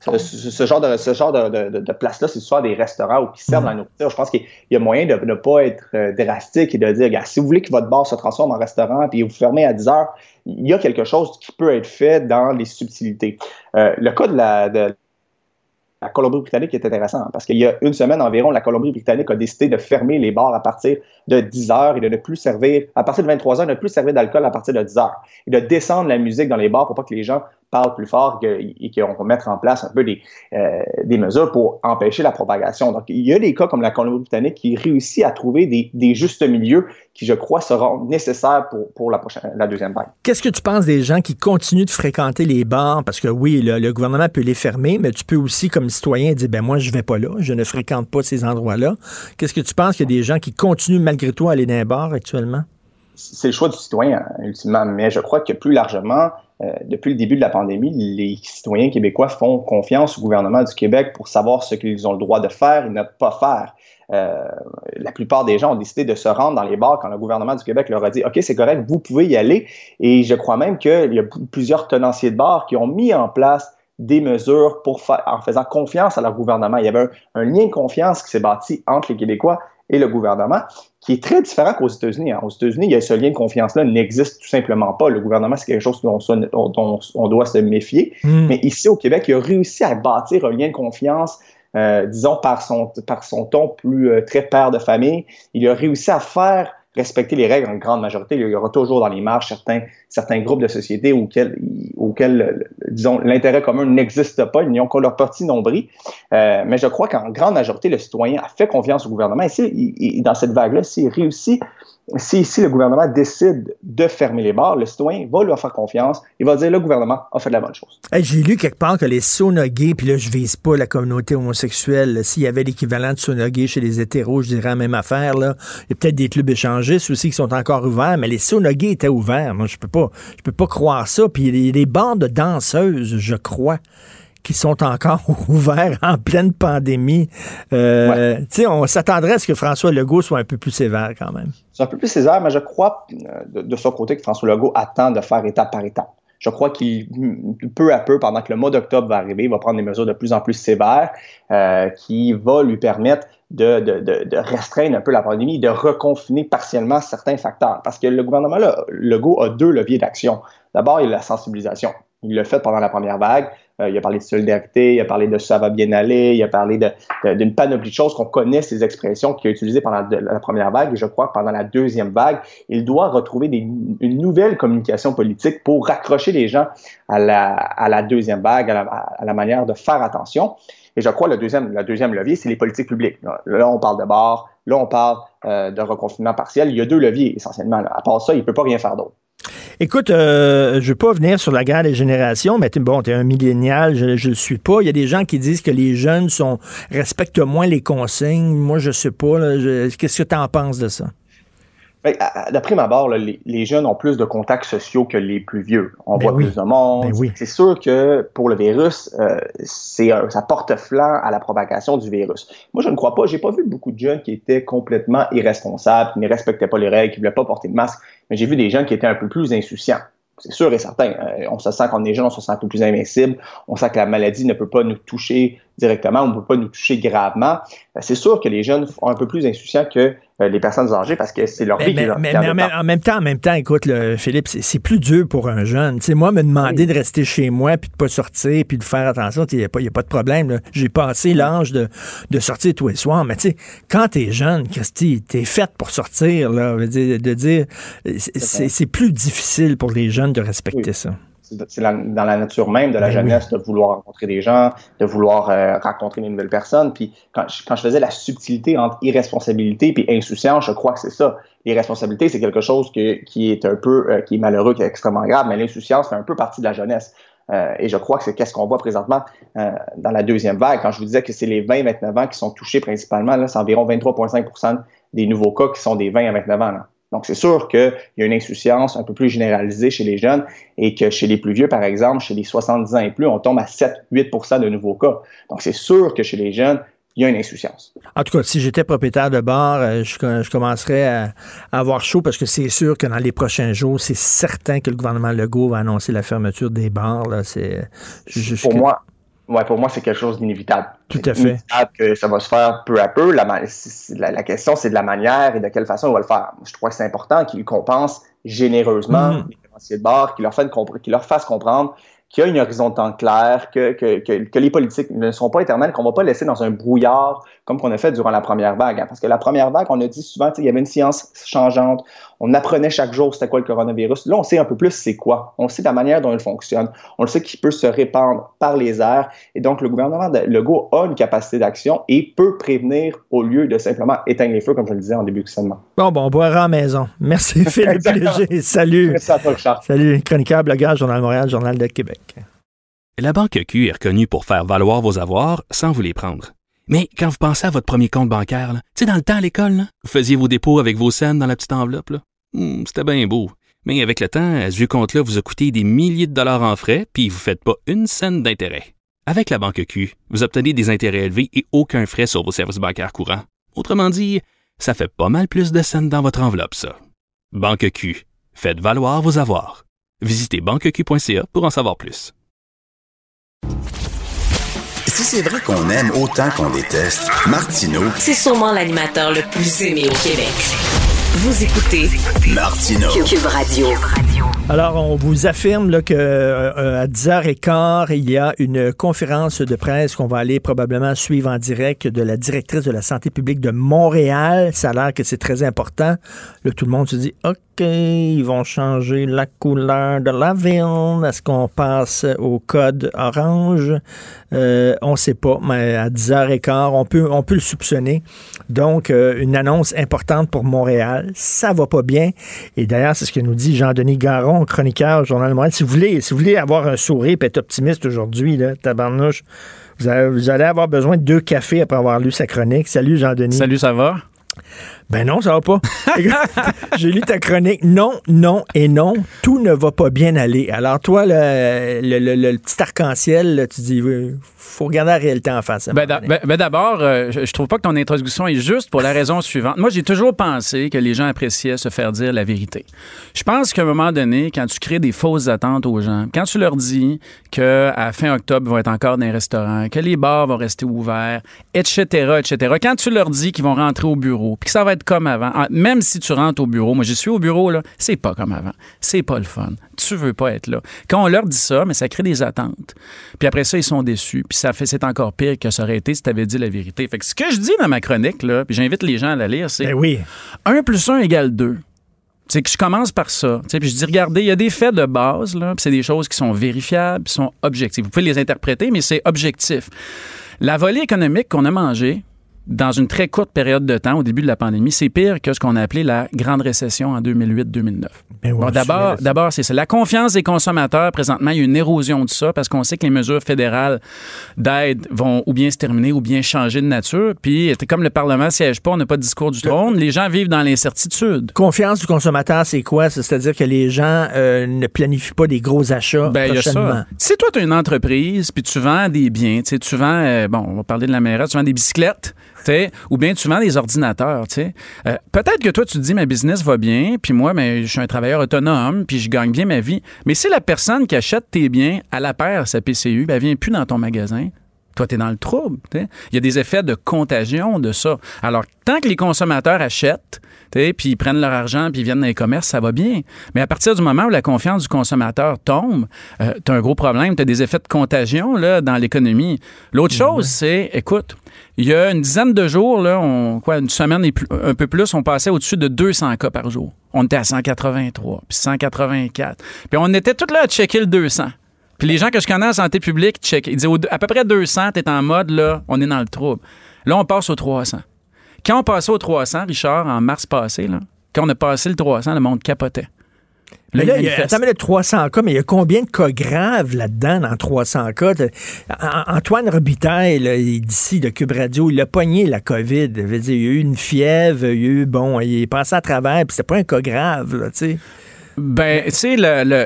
Ce, genre de, ce genre de, de, place-là, c'est souvent des restaurants où qui servent la nourriture. Je pense qu'il y a moyen de ne pas être euh, drastique et de dire, si vous voulez que votre bar se transforme en restaurant puis vous fermez à 10 heures, il y a quelque chose qui peut être fait dans les subtilités. Euh, le cas de la, de la Colombie-Britannique est intéressant parce qu'il y a une semaine environ, la Colombie-Britannique a décidé de fermer les bars à partir de 10 heures et de ne plus servir, à partir de 23 heures, de ne plus servir d'alcool à partir de 10 heures et de descendre la musique dans les bars pour pas que les gens parlent plus fort et qu'on va mettre en place un peu des, euh, des mesures pour empêcher la propagation. Donc, il y a des cas comme la Colombie-Britannique qui réussit à trouver des, des, justes milieux qui, je crois, seront nécessaires pour, pour la, prochaine, la deuxième vague. Qu'est-ce que tu penses des gens qui continuent de fréquenter les bars? Parce que oui, le, le, gouvernement peut les fermer, mais tu peux aussi, comme citoyen, dire, ben moi, je vais pas là, je ne fréquente pas ces endroits-là. Qu'est-ce que tu penses qu'il y a des gens qui continuent malgré tout à aller dans les bars actuellement? c'est le choix du citoyen, ultimement. Mais je crois que plus largement, euh, depuis le début de la pandémie, les citoyens québécois font confiance au gouvernement du Québec pour savoir ce qu'ils ont le droit de faire et ne pas faire. Euh, la plupart des gens ont décidé de se rendre dans les bars quand le gouvernement du Québec leur a dit OK, c'est correct, vous pouvez y aller. Et je crois même qu'il y a plusieurs tenanciers de bars qui ont mis en place des mesures en faisant confiance à leur gouvernement. Il y avait un lien de confiance qui s'est bâti entre les Québécois et le gouvernement qui est très différent qu'aux États-Unis. Hein. Aux États-Unis, il y a ce lien de confiance-là n'existe tout simplement pas. Le gouvernement, c'est quelque chose dont, on doit se méfier. Hmm. Mais ici, au Québec, il a réussi à bâtir un lien de confiance, euh, disons, par son, par son ton plus euh, très père de famille. Il a réussi à faire respecter les règles en grande majorité. Il y aura toujours dans les marches certains, certains groupes de sociétés auxquels, auxquels disons, l'intérêt commun n'existe pas. Ils n'y ont que leur parti nombril. Euh, mais je crois qu'en grande majorité, le citoyen a fait confiance au gouvernement. Et, dans cette vague-là, s'il réussit si ici le gouvernement décide de fermer les bars, le citoyen va lui faire confiance. Il va dire le gouvernement a fait de la bonne chose. J'ai lu quelque part que les sonogués, puis là, je vise pas la communauté homosexuelle. S'il y avait l'équivalent de sonogués chez les hétéros, je dirais la même affaire. Là. Il y a peut-être des clubs échangistes aussi qui sont encore ouverts, mais les sonogués étaient ouverts. Moi, je peux pas, je peux pas croire ça. Puis il y a des bandes de danseuses, je crois qui sont encore ouverts en pleine pandémie. Euh, On s'attendrait à ce que François Legault soit un peu plus sévère quand même. C'est un peu plus sévère, mais je crois euh, de, son côté que François Legault attend de faire étape par étape. Je crois qu'il, peu à peu, pendant que le mois d'octobre va arriver, il va prendre des mesures de plus en plus sévères euh, qui vont lui permettre de, de, de, restreindre un peu la pandémie, de reconfiner partiellement certains facteurs. Parce que le gouvernement là, Legault a deux leviers d'action. D'abord, il y a la sensibilisation. Il l'a fait pendant la première vague. Euh, il a parlé de solidarité, il a parlé de ça va bien aller, il a parlé d'une panoplie de choses qu'on connaît, ces expressions qu'il a utilisées pendant la première vague. Et je crois que pendant la deuxième vague, il doit retrouver une nouvelle communication politique pour raccrocher les gens à la, deuxième vague, à la, manière de faire attention. Et je crois le deuxième, le deuxième levier, c'est les politiques publiques. Là, on parle de bord, là, on parle euh, de reconfinement partiel. Il y a deux leviers essentiellement. À part ça, il ne peut pas rien faire d'autre. Écoute, euh, je ne veux pas venir sur la guerre des générations, mais bon, tu es un millénial, je ne le suis pas. Il y a des gens qui disent que les jeunes sont respectent moins les consignes. Moi, je sais pas. Qu'est-ce que tu en penses de ça? Ben, d'après ma barre, les, jeunes ont plus de contacts sociaux que les plus vieux. On ben voit plus de monde. Ben c'est sûr que pour le virus, euh, c'est ça porte flanc à la propagation du virus. Moi, je ne crois pas. J'ai pas vu beaucoup de jeunes qui étaient complètement irresponsables, qui ne respectaient pas les règles, qui ne voulaient pas porter de masque. Mais j'ai vu des jeunes qui étaient un peu plus insouciants c'est sûr et certain. Euh, on se sent quand on est jeune, on se sent un peu plus invincible. On sent que la maladie ne peut pas nous toucher directement, on ne peut pas nous toucher gravement. Euh, c'est sûr que les jeunes sont un peu plus insouciants que euh, les personnes âgées parce que c'est leur vie mais, mais, en même temps, en même temps, écoute, Philippe, c'est plus dur pour un jeune. Tu sais, moi, me demander de rester chez moi puis de pas sortir puis de faire attention, il n'y a, a, pas de problème. J'ai passé l'âge de, de, sortir tous les soirs. Mais tu sais, quand t'es jeune, Christy, t'es faite pour sortir, là, de dire, c'est plus difficile pour les jeunes de respecter ça c'est dans la nature même de la ben jeunesse de vouloir rencontrer des gens, de vouloir euh, rencontrer de nouvelles personnes. Puis quand je, quand je faisais la subtilité entre irresponsabilité et insouciance, je crois que c'est ça. L'irresponsabilité, c'est quelque chose que, qui est un peu, euh, qui est malheureux, qui est extrêmement grave, mais l'insouciance fait un peu partie de la jeunesse. Euh, et je crois que c'est qu'est-ce qu'on voit présentement dans la deuxième vague. Quand je vous disais que c'est les 20-29 ans qui sont touchés principalement, là, c'est environ 23,5% des nouveaux cas qui sont des 20 à 29 ans. Là. Donc, c'est sûr qu'il y a une insouciance un peu plus généralisée chez les jeunes et que chez les plus vieux, par exemple, chez les 70 ans et plus, on tombe à 7-8% de nouveaux cas. Donc, c'est sûr que chez les jeunes, il y a une insouciance. En tout cas, si j'étais propriétaire de bar, euh, je, commencerais à, avoir chaud parce que c'est sûr que dans les prochains jours, c'est certain que le gouvernement Legault va annoncer la fermeture des bars. Là. C'est, Pour moi, Ouais, pour moi, c'est quelque chose d'inévitable. Tout à fait. que ça va se faire peu à peu. La, la, question, c'est de la manière et de quelle façon on va le faire. Je crois que c'est important qu'ils compensent généreusement mm. les financiers de bord, qu'ils leur, leur fassent comprendre qu'il y a une horizon de temps clair, que, que, que, les politiques ne sont pas éternelles, qu'on ne va pas laisser dans un brouillard comme qu'on a fait durant la première vague. Hein. parce que la première vague, on a dit souvent, il y avait une science changeante, on apprenait chaque jour c'était quoi le coronavirus. Là, on sait un peu plus c'est quoi. On sait la manière dont il fonctionne. On le sait qu'il peut se répandre par les airs. Et donc, le gouvernement de Legault a une capacité d'action et peut prévenir au lieu de simplement éteindre les feux, comme je le disais en début de segment. Bon, bon, on boira à la maison. Merci, Philippe Léger. Salut. Merci à toi, Richard. Salut, chroniqueur, blogueur, Journal de Montréal, Journal de Québec. La Banque Q est reconnue pour faire valoir vos avoirs sans vous les prendre. Mais quand vous pensez à votre premier compte bancaire, tu sais, dans le temps à l'école, vous faisiez vos dépôts avec vos scènes dans la petite enveloppe. Hmm, c'était bien beau. Mais avec le temps, ce vieux compte-là vous a coûté des milliers de dollars en frais, puis vous ne faites pas une scène d'intérêt. Avec la Banque Q, vous obtenez des intérêts élevés et aucun frais sur vos services bancaires courants. Autrement dit, ça fait pas mal plus de scènes dans votre enveloppe, ça. Banque Q, faites valoir vos avoirs. Visitez banqueq.ca pour en savoir plus. Si c'est vrai qu'on aime autant qu'on déteste, Martineau, C'est sûrement l'animateur le plus aimé au Québec. Vous écoutez Martineau. Cube Radio. Alors, on vous affirme là, que euh, à 10h15, il y a une conférence de presse qu'on va aller probablement suivre en direct de la directrice de la santé publique de Montréal. Ça a l'air que c'est très important. Là, tout le monde se dit, OK, ils vont changer la couleur de la ville. Est-ce qu'on passe au code orange? Euh, on ne sait pas, mais à 10h15, on peut, on peut le soupçonner. Donc, euh, une annonce importante pour Montréal. Ça va pas bien. Et d'ailleurs, c'est ce que nous dit Jean-Denis Garon, chroniqueur au Journal de Montréal. Si vous voulez, avoir un sourire et être optimiste aujourd'hui, tabarnouche, vous, vous allez avoir besoin de deux cafés après avoir lu sa chronique. Salut, Jean-Denis. Salut, ça va? Ben non, ça va pas. J'ai lu ta chronique. Non, non et non. Tout ne va pas bien aller. Alors, toi, le, le- le- le petit arc-en-ciel, tu dis, oui, faut regarder la réalité en face. Ben, ben- ben d'abord, euh, je, je trouve pas que ton introduction est juste pour la raison suivante. Moi, j'ai toujours pensé que les gens appréciaient se faire dire la vérité. Je pense qu'à un moment donné, quand tu crées des fausses attentes aux gens, quand tu leur dis que à fin octobre, ils vont être encore dans les restaurants, que les bars vont rester ouverts, etc., etc., quand tu leur dis qu'ils vont rentrer au bureau, puis que ça va être comme avant, ah, même si tu rentres au bureau, moi, j'y suis au bureau, là, c'est pas comme avant. C'est pas le fun. Tu veux pas être là. Quand on leur dit ça, mais ça crée des attentes. Puis après ça, ils sont déçus. Puis ça fait, c'est encore pire que ça aurait été si tu avais dit la vérité. Fait que ce que je dis dans ma chronique, là, puis j'invite les gens à la lire, c'est Ben oui. 1 plus 1 égale 2. C'est que je commence par ça. Puis je dis, regardez, il y a des faits de base, là, puis c'est des choses qui sont vérifiables, qui sont objectives. Vous pouvez les interpréter, mais c'est objectif. La volée économique qu'on a mangée dans une très courte période de temps au début de la pandémie, c'est pire que ce qu'on a appelé la grande récession en 2008-2009. Ben ouais, Bon, d'abord, c'est ça. La confiance des consommateurs, présentement, il y a une érosion de ça parce qu'on sait que les mesures fédérales d'aide vont ou bien se terminer ou bien changer de nature. Puis, comme le Parlement ne siège pas, on n'a pas de discours du trône, les gens vivent dans l'incertitude. Confiance du consommateur, c'est quoi? C'est- C'est-à-dire que les gens euh, ne planifient pas des gros achats Ben, prochainement. Si toi, tu as une entreprise, puis tu vends des biens, tu vends, euh, bon, on va parler de la mairesse, tu vends des bicyclettes, ou bien tu vends des ordinateurs. Euh, Peut-être que toi, tu te dis, ma business va bien, puis moi, ben, je suis un travailleur autonome, puis je gagne bien ma vie. Mais si la personne qui achète tes biens à la paire, sa PCU, ben, vient plus dans ton magasin, toi, tu es dans le trouble. Il y a des effets de contagion de ça. Alors, tant que les consommateurs achètent, puis ils prennent leur argent, puis ils viennent dans les commerces, ça va bien. Mais à partir du moment où la confiance du consommateur tombe, tu as un gros problème. Tu as des effets de contagion là, dans l'économie. L'autre chose, c'est, écoute, il y a une dizaine de jours, là, on, quoi, une semaine et plus- un peu plus, on passait au-dessus de 200 cas par jour. On était à 183, puis 184. Puis on était tous là à checker le 200. Puis les gens que je connais en santé publique, check, ils disaient à peu près 200, t'es en mode, là, on est dans le trouble. Là, on passe au 300. Quand on passait au 300, Richard, en mars passé, là, quand on a passé le 300, le monde capotait. Mais il là, il y a, manifeste. attends, mais là, 300 cas, mais il y a combien de cas graves là-dedans, dans 300 cas? Antoine Robitaille, là, il est d'ici, de Cube Radio, il a pogné la COVID. Dire, il y a eu une fièvre, il y a eu, bon, il est passé à travers, puis c'était pas un cas grave, là, tu sais. Ben, tu sais,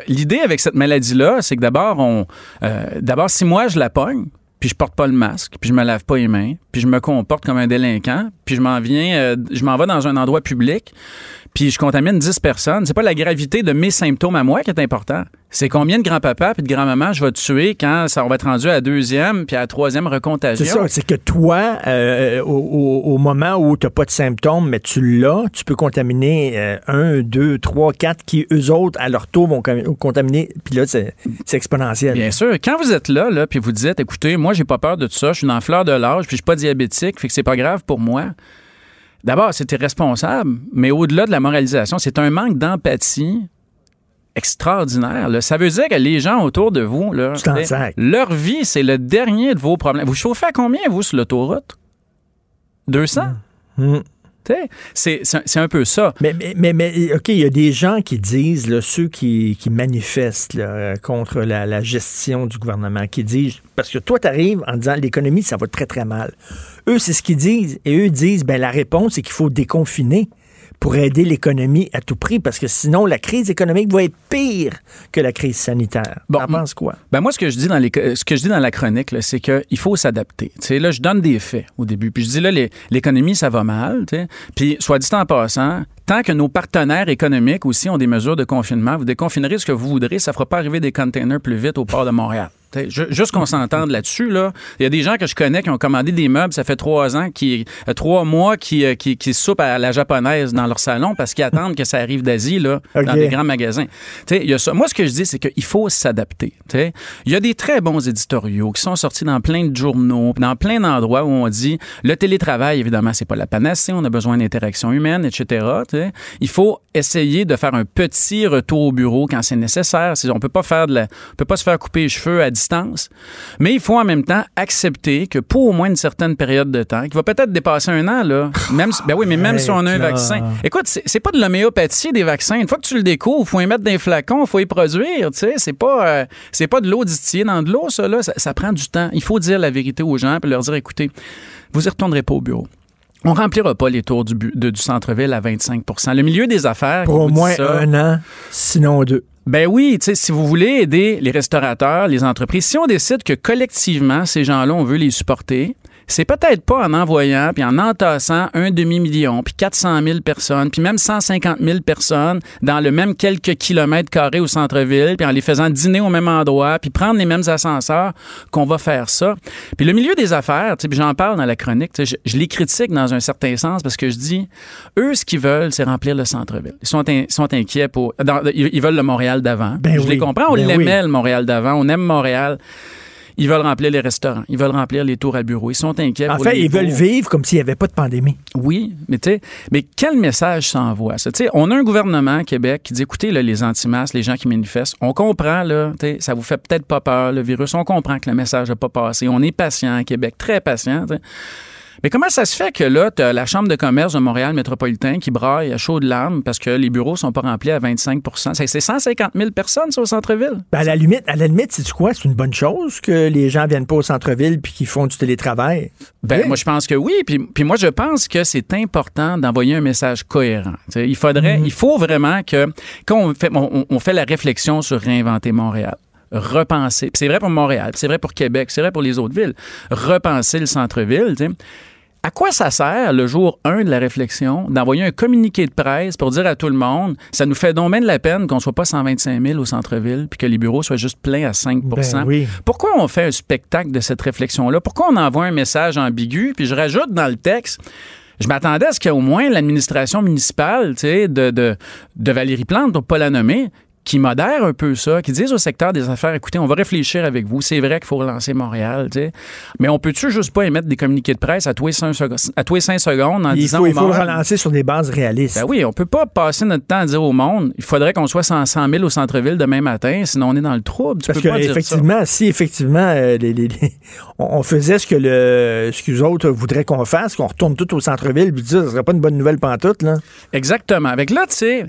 l'idée avec cette maladie-là, c'est que d'abord, on, euh, d'abord, si moi je la pogne, puis je porte pas le masque, puis je me lave pas les mains, puis je me comporte comme un délinquant, puis je m'en viens, euh, je m'en vais dans un endroit public, puis je contamine 10 personnes, c'est pas la gravité de mes symptômes à moi qui est important. C'est combien de grands-papas puis de grand-mamans je vais tuer quand ça va être rendu à la deuxième puis à la troisième recontagion? C'est ça, c'est que toi, euh, au, moment où tu n'as pas de symptômes, mais tu l'as, tu peux contaminer euh, un, deux, trois, quatre, qui eux autres, à leur tour, vont contaminer. Puis là, c'est c'est exponentiel. Bien sûr. Quand vous êtes là, là puis vous dites, écoutez, moi, j'ai pas peur de tout ça, je suis dans la fleur de l'âge, puis je suis pas diabétique, fait que c'est pas grave pour moi. D'abord, c'est irresponsable, mais au-delà de la moralisation, c'est un manque d'empathie extraordinaire. Ça veut dire que les gens autour de vous, là, leur vie, c'est le dernier de vos problèmes. Vous chauffez à combien, vous, sur l'autoroute? 200? C'est un peu ça. Mais, mais, mais, OK, il y a des gens qui disent, là, ceux qui, qui manifestent contre la, gestion du gouvernement, qui disent, parce que toi, tu arrives en disant l'économie, ça va très, très mal. Eux, c'est ce qu'ils disent. Et eux disent, ben la réponse, c'est qu'il faut déconfiner pour aider l'économie à tout prix, parce que sinon, la crise économique va être pire que la crise sanitaire. Bon, T'en penses quoi? Ben moi, ce que je dis dans, les, ce que je dis dans la chronique, c'est qu'il faut s'adapter. Là, je donne des faits au début. Puis je dis, là, l'économie, ça va mal. Puis, soit dit en passant, tant que nos partenaires économiques aussi ont des mesures de confinement, vous déconfinerez ce que vous voudrez, ça ne fera pas arriver des containers plus vite au port de Montréal. Juste qu'on s'entende là-dessus, là. Il y a des gens que je connais qui ont commandé des meubles, ça fait trois ans, qui, euh, trois mois, qui, euh, qui, qui soupent à la japonaise dans leur salon parce qu'ils attendent que ça arrive d'Asie, là, dans des grands magasins. Il y a ça. Moi, ce que je dis, c'est qu'il faut s'adapter. Il y a des très bons éditoriaux qui sont sortis dans plein de journaux, dans plein d'endroits où on dit le télétravail, évidemment, c'est pas la panacée, on a besoin d'interaction humaine, etc. Il faut essayer de faire un petit retour au bureau quand c'est nécessaire. On peut pas faire de la, on peut pas se faire couper les cheveux à distance, mais il faut en même temps accepter que pour au moins une certaine période de temps, qui va peut-être dépasser un an là, même ben oui, mais même si on a un vaccin. Écoute, c'est pas de l'homéopathie des vaccins. Une fois que tu le découvres, faut y mettre des flacons, faut y produire. Tu sais, c'est pas euh, c'est pas de l'eau distillée dans de l'eau, ça là. Ça, prend du temps. Il faut dire la vérité aux gens et leur dire, écoutez, vous y retournerez pas au bureau. On remplira pas les tours du, du centre-ville à 25% Le milieu des affaires. Pour au moins un an, sinon deux. Ben oui, si vous voulez aider les restaurateurs, les entreprises, si on décide que collectivement, ces gens-là, on veut les supporter, c'est peut-être pas en envoyant puis en entassant un demi-million puis 400 000 personnes puis même 150 000 personnes dans le même quelques kilomètres carrés au centre-ville puis en les faisant dîner au même endroit puis prendre les mêmes ascenseurs qu'on va faire ça. Puis le milieu des affaires, tu sais, j'en parle dans la chronique, je, je, les critique dans un certain sens parce que je dis, eux, ce qu'ils veulent, c'est remplir le centre-ville. Ils sont, sont inquiets pour... ils, veulent le Montréal d'avant. Ben je les comprends, on ben l'aimait le Montréal d'avant, on aime Montréal. Ils veulent remplir les restaurants. Ils veulent remplir les tours à bureau. Ils sont inquiets. En fait, ils veulent vivre comme s'il n'y avait pas de pandémie. Oui, mais tu sais, mais quel message s'envoie? Ça? On a un gouvernement à Québec qui dit écoutez, là, les anti-masques, les gens qui manifestent, on comprend, là, ça vous fait peut-être pas peur, le virus. On comprend que le message n'a pas passé. On est patient à Québec, très patient. Mais comment ça se fait que là, tu as la Chambre de commerce de Montréal métropolitain qui braille à chaud de larmes parce que les bureaux sont pas remplis à 25% C'est 150 000 personnes, ça, au centre-ville? Ben à la limite, à la limite, c'est quoi? C'est une bonne chose que les gens viennent pas au centre-ville puis qu'ils font du télétravail? Ben, moi, je pense que oui. Puis, puis moi, je pense que c'est important d'envoyer un message cohérent. il faudrait, mhm. il faut vraiment que, quand on fait, on, fait la réflexion sur réinventer Montréal, repenser. C'est vrai pour Montréal, c'est vrai pour Québec, c'est vrai pour les autres villes. Repenser le centre-ville. À quoi ça sert, le jour 1 de la réflexion, d'envoyer un communiqué de presse pour dire à tout le monde, ça nous fait donc de la peine qu'on soit pas 125 000 au centre-ville puis que les bureaux soient juste pleins à 5% ben Pourquoi on fait un spectacle de cette réflexion-là? Pourquoi on envoie un message ambigu? Puis je rajoute dans le texte, je m'attendais à ce qu'au moins l'administration municipale de, de, de Valérie Plante, pour ne pas la nommer, qui modèrent un peu ça, qui disent au secteur des affaires, écoutez, on va réfléchir avec vous. C'est vrai qu'il faut relancer Montréal, tu sais. Mais on peut-tu juste pas émettre des communiqués de presse à tous les cinq, secondes en il disant faut, Il faut le relancer sur des bases réalistes. Ben oui, on peut pas passer notre temps à dire au monde, il faudrait qu'on soit 100 000 au centre-ville demain matin, sinon on est dans le trouble. Parce que effectivement, si effectivement euh, on faisait ce que le ce que les autres voudraient qu'on fasse, qu'on retourne tout au centre-ville, puis ça, ce serait pas une bonne nouvelle pantoute, là. Exactement. Avec là, tu sais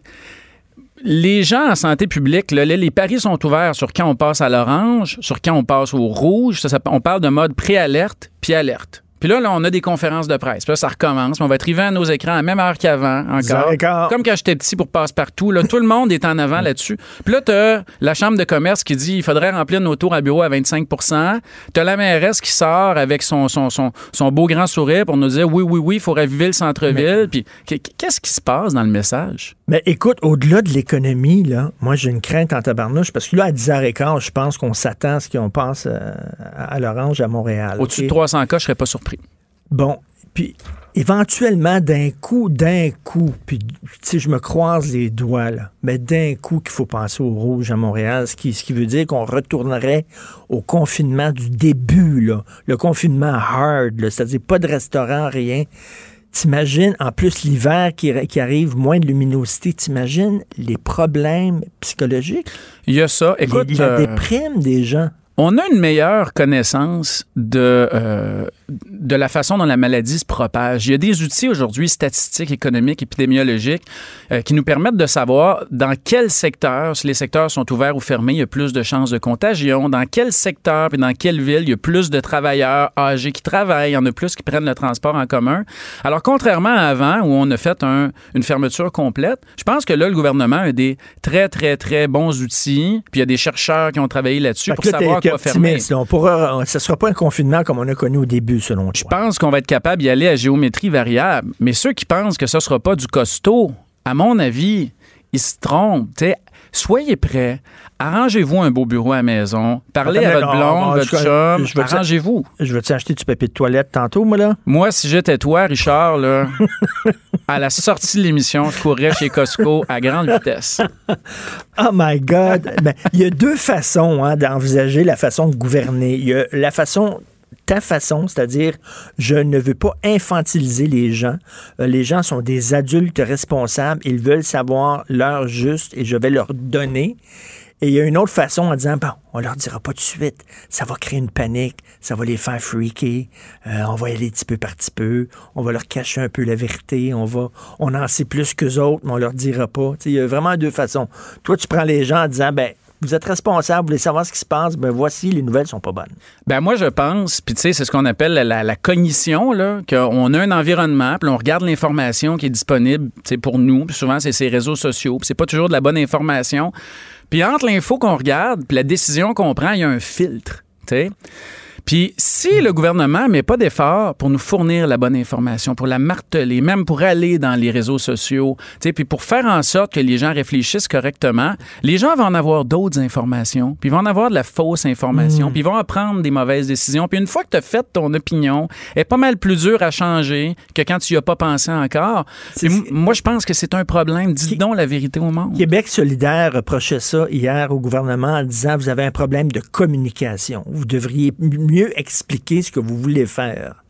les gens en santé publique, les paris sont ouverts sur quand on passe à l'orange, sur quand on passe au rouge. on parle de mode pré-alerte puis alerte. Puis là, là, on a des conférences de presse. Puis là, ça recommence. On va être arrivé à nos écrans à la même heure qu'avant, encore. Comme quand j'étais petit pour passe-partout. Là, tout le monde est en avant là-dessus. Puis là, tu as la Chambre de commerce qui dit il faudrait remplir nos tours à bureau à 25 Tu as la mairesse qui sort avec son, son, son, beau grand sourire pour nous dire oui, oui, oui, il faudrait vivre le centre-ville. Puis qu'est-ce qui se passe dans le message? Mais écoute, au-delà de l'économie, là, moi, j'ai une crainte en tabarnouche parce que là, à 10h15, je pense qu'on s'attend à ce qu'on passe euh, à l'Orange à Montréal. Au-dessus de 300 cas, je serais pas surpris. Bon, puis éventuellement, d'un coup, d'un coup, puis tu je me croise les doigts, là, mais d'un coup qu'il faut passer au rouge à Montréal, ce qui, ce qui veut dire qu'on retournerait au confinement du début, là, le confinement hard, c'est-à-dire pas de restaurant, rien T'imagines, en plus, l'hiver qui, qui, arrive, moins de luminosité, t'imagines les problèmes psychologiques? Il y a ça. Écoute, la euh, déprime des gens on a une meilleure connaissance de, euh, de la façon dont la maladie se propage. Il y a des outils aujourd'hui, statistiques, économiques, épidémiologiques, euh, qui nous permettent de savoir dans quel secteur, si les secteurs sont ouverts ou fermés, il y a plus de chances de contagion, dans quel secteur et dans quelle ville il y a plus de travailleurs âgés qui travaillent, il y en a plus qui prennent le transport en commun. Alors, contrairement à avant, où on a fait une fermeture complète, je pense que là, le gouvernement a des très, très, très bons outils, puis il y a des chercheurs qui ont travaillé là-dessus pour savoir optimiste. On pourra, ça ne sera pas un confinement comme on a connu au début, selon toi. Je pense qu'on va être capable d'y aller à géométrie variable. Mais ceux qui pensent que ce ne sera pas du costaud, à mon avis, ils se trompent. soyez prêts. Arrangez-vous un beau bureau à la maison. Parlez à votre blonde, votre chum. Arrangez-vous. Je veux-tu acheter du papier de toilette tantôt, moi, là? Moi, si j'étais toi, Richard, là, à la sortie de l'émission, je courrais chez Costco à grande vitesse. Oh my God! Ben, il y a deux façons hein, d'envisager la façon de gouverner. Il y a la façon ta façon, c'est-à-dire je ne veux pas infantiliser les gens. Euh, les gens sont des adultes responsables, ils veulent savoir l'heure juste et je vais leur donner. Et il y a une autre façon en disant, bon, on leur dira pas tout de suite, ça va créer une panique, ça va les faire freaker, euh, on va y aller petit peu par petit peu, on va leur cacher un peu la vérité, on va, on en sait plus qu'eux autres, mais on leur dira pas. il y a vraiment deux façons. Toi, tu prends les gens en disant, ben, vous êtes responsable, vous voulez savoir ce qui se passe, ben voici, les nouvelles sont pas bonnes. Ben moi, je pense, puis tu sais, c'est ce qu'on appelle la, cognition, là, qu'on a un environnement, puis on regarde l'information qui est disponible pour nous, puis souvent, c'est ces réseaux sociaux, puis c'est pas toujours de la bonne information. Puis entre l'info qu'on regarde puis la décision qu'on prend, il y a un filtre. sais. Puis si le gouvernement met pas d'effort pour nous fournir la bonne information, pour la marteler, même pour aller dans les réseaux sociaux, puis pour faire en sorte que les gens réfléchissent correctement, les gens vont en avoir d'autres informations, puis ils vont en avoir de la fausse information, hmm. puis ils vont prendre des mauvaises décisions. Puis une fois que tu as fait ton opinion, elle est pas mal plus dure à changer que quand tu n'y as pas pensé encore. moi, je pense que c'est un problème. Dis donc la vérité au monde. Québec solidaire reprochait ça hier au gouvernement en disant vous avez un problème de communication. Vous devriez mieux mieux expliquer ce que vous voulez faire.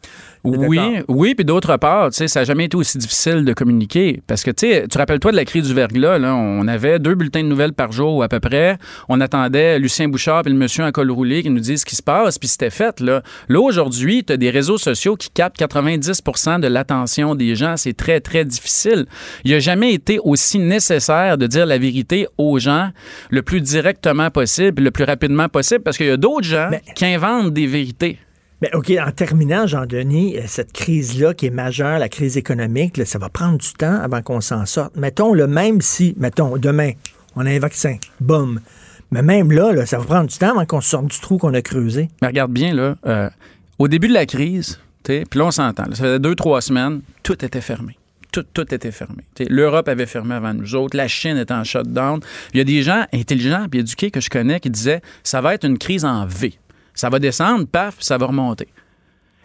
Oui, oui, puis d'autre part, tu sais, ça n'a jamais été aussi difficile de communiquer parce que tu sais, tu rappelles-toi de la crise du verglas, là, on avait deux bulletins de nouvelles par jour à peu près. On attendait Lucien Bouchard et le monsieur en col roulé qui nous disent ce qui se passe, puis c'était fait là. Là aujourd'hui, tu as des réseaux sociaux qui captent 90 de l'attention des gens, c'est très très difficile. Il n'a jamais été aussi nécessaire de dire la vérité aux gens le plus directement possible, le plus rapidement possible parce qu'il y a d'autres gens qui inventent des vérités. Mais OK, en terminant, Jean-Denis, euh, cette crise-là qui est majeure, la crise économique, ça va prendre du temps avant qu'on s'en sorte. Mettons, le même si, mettons, demain, on a un vaccin, boum. Mais même là, ça va prendre du temps avant qu'on sorte du trou qu'on a creusé. Mais regarde bien, là, euh, au début de la crise, puis là, on s'entend, ça faisait deux, trois semaines, tout était fermé. Tout, tout, était fermé. L'Europe avait fermé avant nous autres, la Chine était en shutdown. Il y a des gens intelligents et éduqués que je connais qui disaient ça va être une crise en V. Ça va descendre, paf, ça va remonter.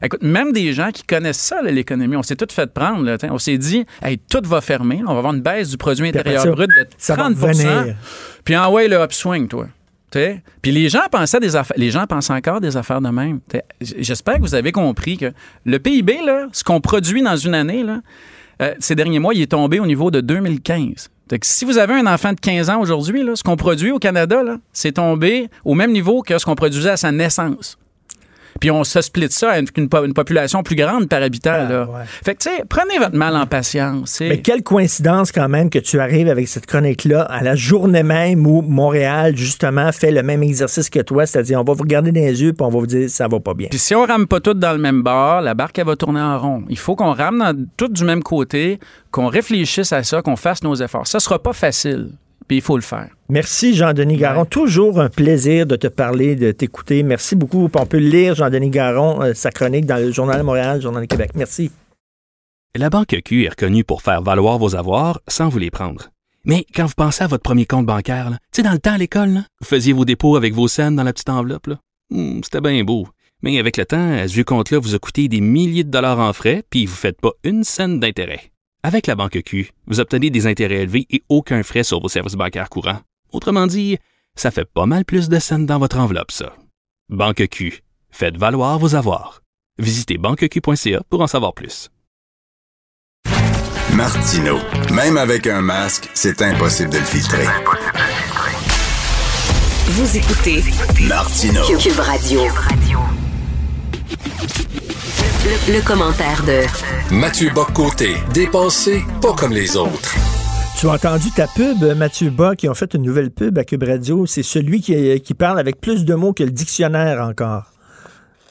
Écoute, même des gens qui connaissent ça, l'économie, on s'est tout fait prendre. Là, on s'est dit, hey, tout va fermer, on va avoir une baisse du produit intérieur brut de 30% Puis en ouais, le upswing, toi. Puis les gens pensaient des affaires, les gens pensent encore des affaires de même. J'espère que vous avez compris que le PIB, là, ce qu'on produit dans une année, là, euh, ces derniers mois, il est tombé au niveau de 2015 si vous avez un enfant de 15 ans aujourd'hui, ce qu'on produit au Canada, c'est tombé au même niveau que ce qu'on produisait à sa naissance. Puis on se split ça à une, population plus grande par habitant. Ah, là. Fait que, tu sais, prenez votre mal en patience. Mais quelle coïncidence quand même que tu arrives avec cette chronique-là à la journée même où Montréal, justement, fait le même exercice que toi, c'est-à-dire on va vous regarder dans les yeux puis on va vous dire ça va pas bien. Puis si on rame pas toutes dans le même bar, la barque, elle va tourner en rond. Il faut qu'on rame dans, toutes du même côté, qu'on réfléchisse à ça, qu'on fasse nos efforts. Ça sera pas facile il faut le faire. Merci, Jean-Denis Garon. Toujours un plaisir de te parler, de t'écouter. Merci beaucoup. On peut lire Jean-Denis Garon, euh, sa chronique dans le Journal de Montréal, le Journal de Québec. Merci. La Banque Q est reconnue pour faire valoir vos avoirs sans vous les prendre. Mais quand vous pensez à votre premier compte bancaire, tu sais, dans le temps à l'école, vous faisiez vos dépôts avec vos scènes dans la petite enveloppe. Hmm, c'était bien beau. Mais avec le temps, à ce compte-là vous a coûté des milliers de dollars en frais, puis vous ne faites pas une scène d'intérêt. Avec la banque Q, vous obtenez des intérêts élevés et aucun frais sur vos services bancaires courants. Autrement dit, ça fait pas mal plus de scènes dans votre enveloppe, ça. Banque Q, faites valoir vos avoirs. Visitez banqueq.ca pour en savoir plus. Martino. Même avec un masque, c'est impossible de le filtrer. Vous écoutez Martino. Cube Radio. Le, le commentaire de Mathieu Boccoté, dépensé pas comme les autres. Tu as entendu ta pub, Mathieu Bas, qui ont fait une nouvelle pub à Cube Radio. C'est celui qui, qui parle avec plus de mots que le dictionnaire encore.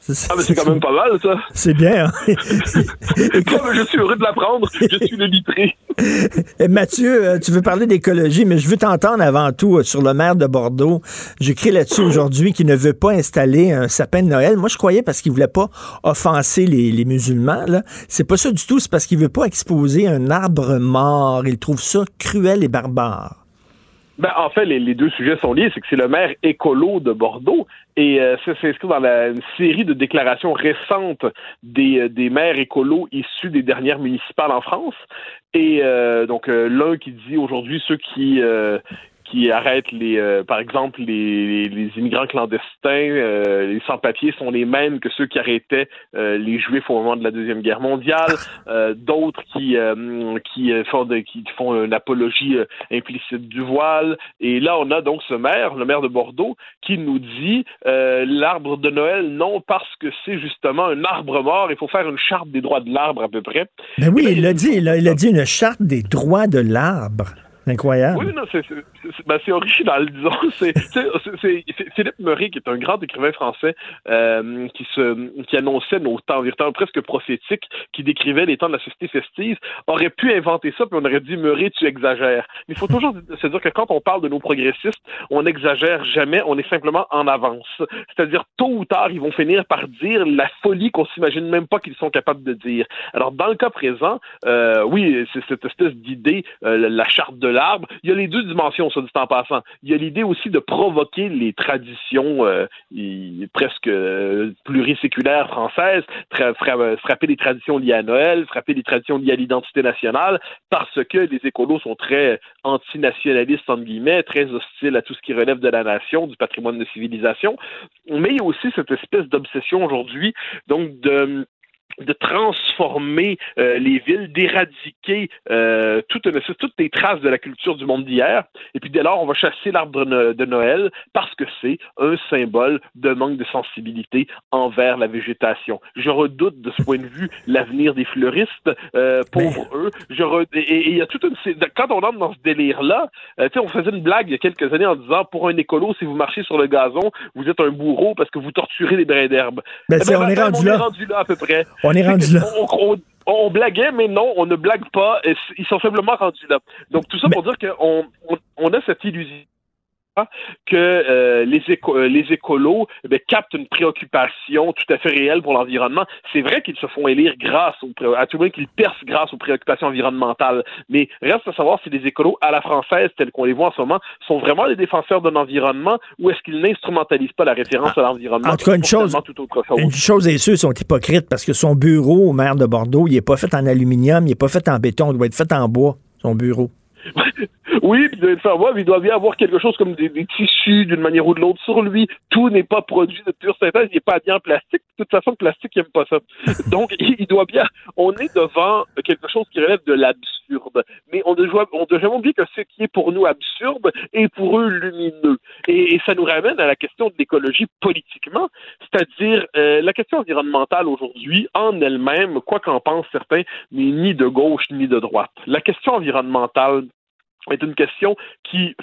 Ah, mais c'est quand même pas mal, ça. C'est bien, hein? Comme je suis heureux de l'apprendre, je suis le litré. Mathieu, euh, tu veux parler d'écologie, mais je veux t'entendre avant tout euh, sur le maire de Bordeaux. J'écris là-dessus aujourd'hui qu'il ne veut pas installer un sapin de Noël. Moi, je croyais parce qu'il voulait pas offenser les, les musulmans. Là. C'est pas ça du tout. C'est parce qu'il veut pas exposer un arbre mort. Il trouve ça cruel et barbare. Ben, en fait, les, deux sujets sont liés. C'est que c'est le maire écolo de Bordeaux et euh, ça s'inscrit dans la, une série de déclarations récentes des, euh, des maires écolos issus des dernières municipales en France. Et euh, donc, l'un qui dit aujourd'hui ceux qui qui arrêtent les, euh, par exemple, les, les, immigrants clandestins, euh, les sans-papiers sont les mêmes que ceux qui arrêtaient euh, les Juifs au moment de la deuxième guerre mondiale. D'autres qui qui font de, qui font une apologie implicite du voile. Et là, on a donc ce maire, le maire de Bordeaux, qui nous dit l'arbre de Noël non parce que c'est justement un arbre mort. Il faut faire une charte des droits de l'arbre à peu près. Ben oui, il a dit, il a dit une charte des droits de l'arbre. Incroyable. Oui, c'est ben, original, disons. C'est Philippe Murray, qui est un grand écrivain français, euh, qui, se, qui annonçait nos temps, temps presque prophétiques, qui décrivait les temps de la société festive, aurait pu inventer ça, puis on aurait dit Murray, tu exagères. Mais il faut toujours se dire que quand on parle de nos progressistes, on n'exagère jamais, on est simplement en avance. C'est-à-dire, tôt ou tard, ils vont finir par dire la folie qu'on s'imagine même pas qu'ils sont capables de dire. Alors, dans le cas présent, euh, oui, c'est cette espèce d'idée, euh, la charte de Il y a les deux dimensions, ça dit en passant. Il y a l'idée aussi de provoquer les traditions euh, presque euh, pluriséculaires françaises, frapper les traditions liées à Noël, frapper les traditions liées à l'identité nationale, parce que les écolos sont très antinationalistes, entre guillemets, très hostiles à tout ce qui relève de la nation, du patrimoine de civilisation. Mais il y a aussi cette espèce d'obsession aujourd'hui, donc de de transformer euh, les villes, d'éradiquer euh, toutes, toutes les traces de la culture du monde d'hier. Et puis dès lors, on va chasser l'arbre de Noël parce que c'est un symbole de manque de sensibilité envers la végétation. Je redoute de ce point de vue l'avenir des fleuristes, euh, pauvres eux. Je Et il y a toute une... Quand on entre dans ce délire-là, euh, on faisait une blague il y a quelques années en disant, pour un écolo, si vous marchez sur le gazon, vous êtes un bourreau parce que vous torturez les brins d'herbe. Ben, eh ben, on, est rendu, là. est rendu là à peu près. On est rendu là. On, blaguait, mais non, on ne blague pas. Ils sont simplement rendus là. Donc, tout ça pour dire qu'on on, a cette illusion que euh, les, euh, les écolos eh captent une préoccupation tout à fait réelle pour l'environnement. C'est vrai qu'ils se font élire grâce, aux, à tout le moins qu'ils percent grâce aux préoccupations environnementales, mais reste à savoir si les écolos à la française, tels qu'on les voit en ce moment, sont vraiment les défenseurs d'un environnement ou est-ce qu'ils n'instrumentalisent pas la référence à l'environnement En tout cas, une chose, une chose est sûre, ils sont hypocrites parce que son bureau au maire de Bordeaux, il n'est pas fait en aluminium, il n'est pas fait en béton, il doit être fait en bois, son bureau. Oui, puis voir, il doit bien avoir quelque chose comme des, tissus d'une manière ou de l'autre sur lui. Tout n'est pas produit de pure synthèse, il n'est pas bien en plastique. De toute façon, le plastique, il n'aime pas ça. Donc, il, doit bien. On est devant quelque chose qui relève de l'absurde. Mais on ne doit, on doit jamais oublier que ce qui est pour nous absurde est pour eux lumineux. Et, ça nous ramène à la question de l'écologie politiquement, c'est-à-dire euh, la question environnementale aujourd'hui, en elle-même, quoi qu'en pensent certains, n'est ni de gauche ni de droite. La question environnementale est une question qui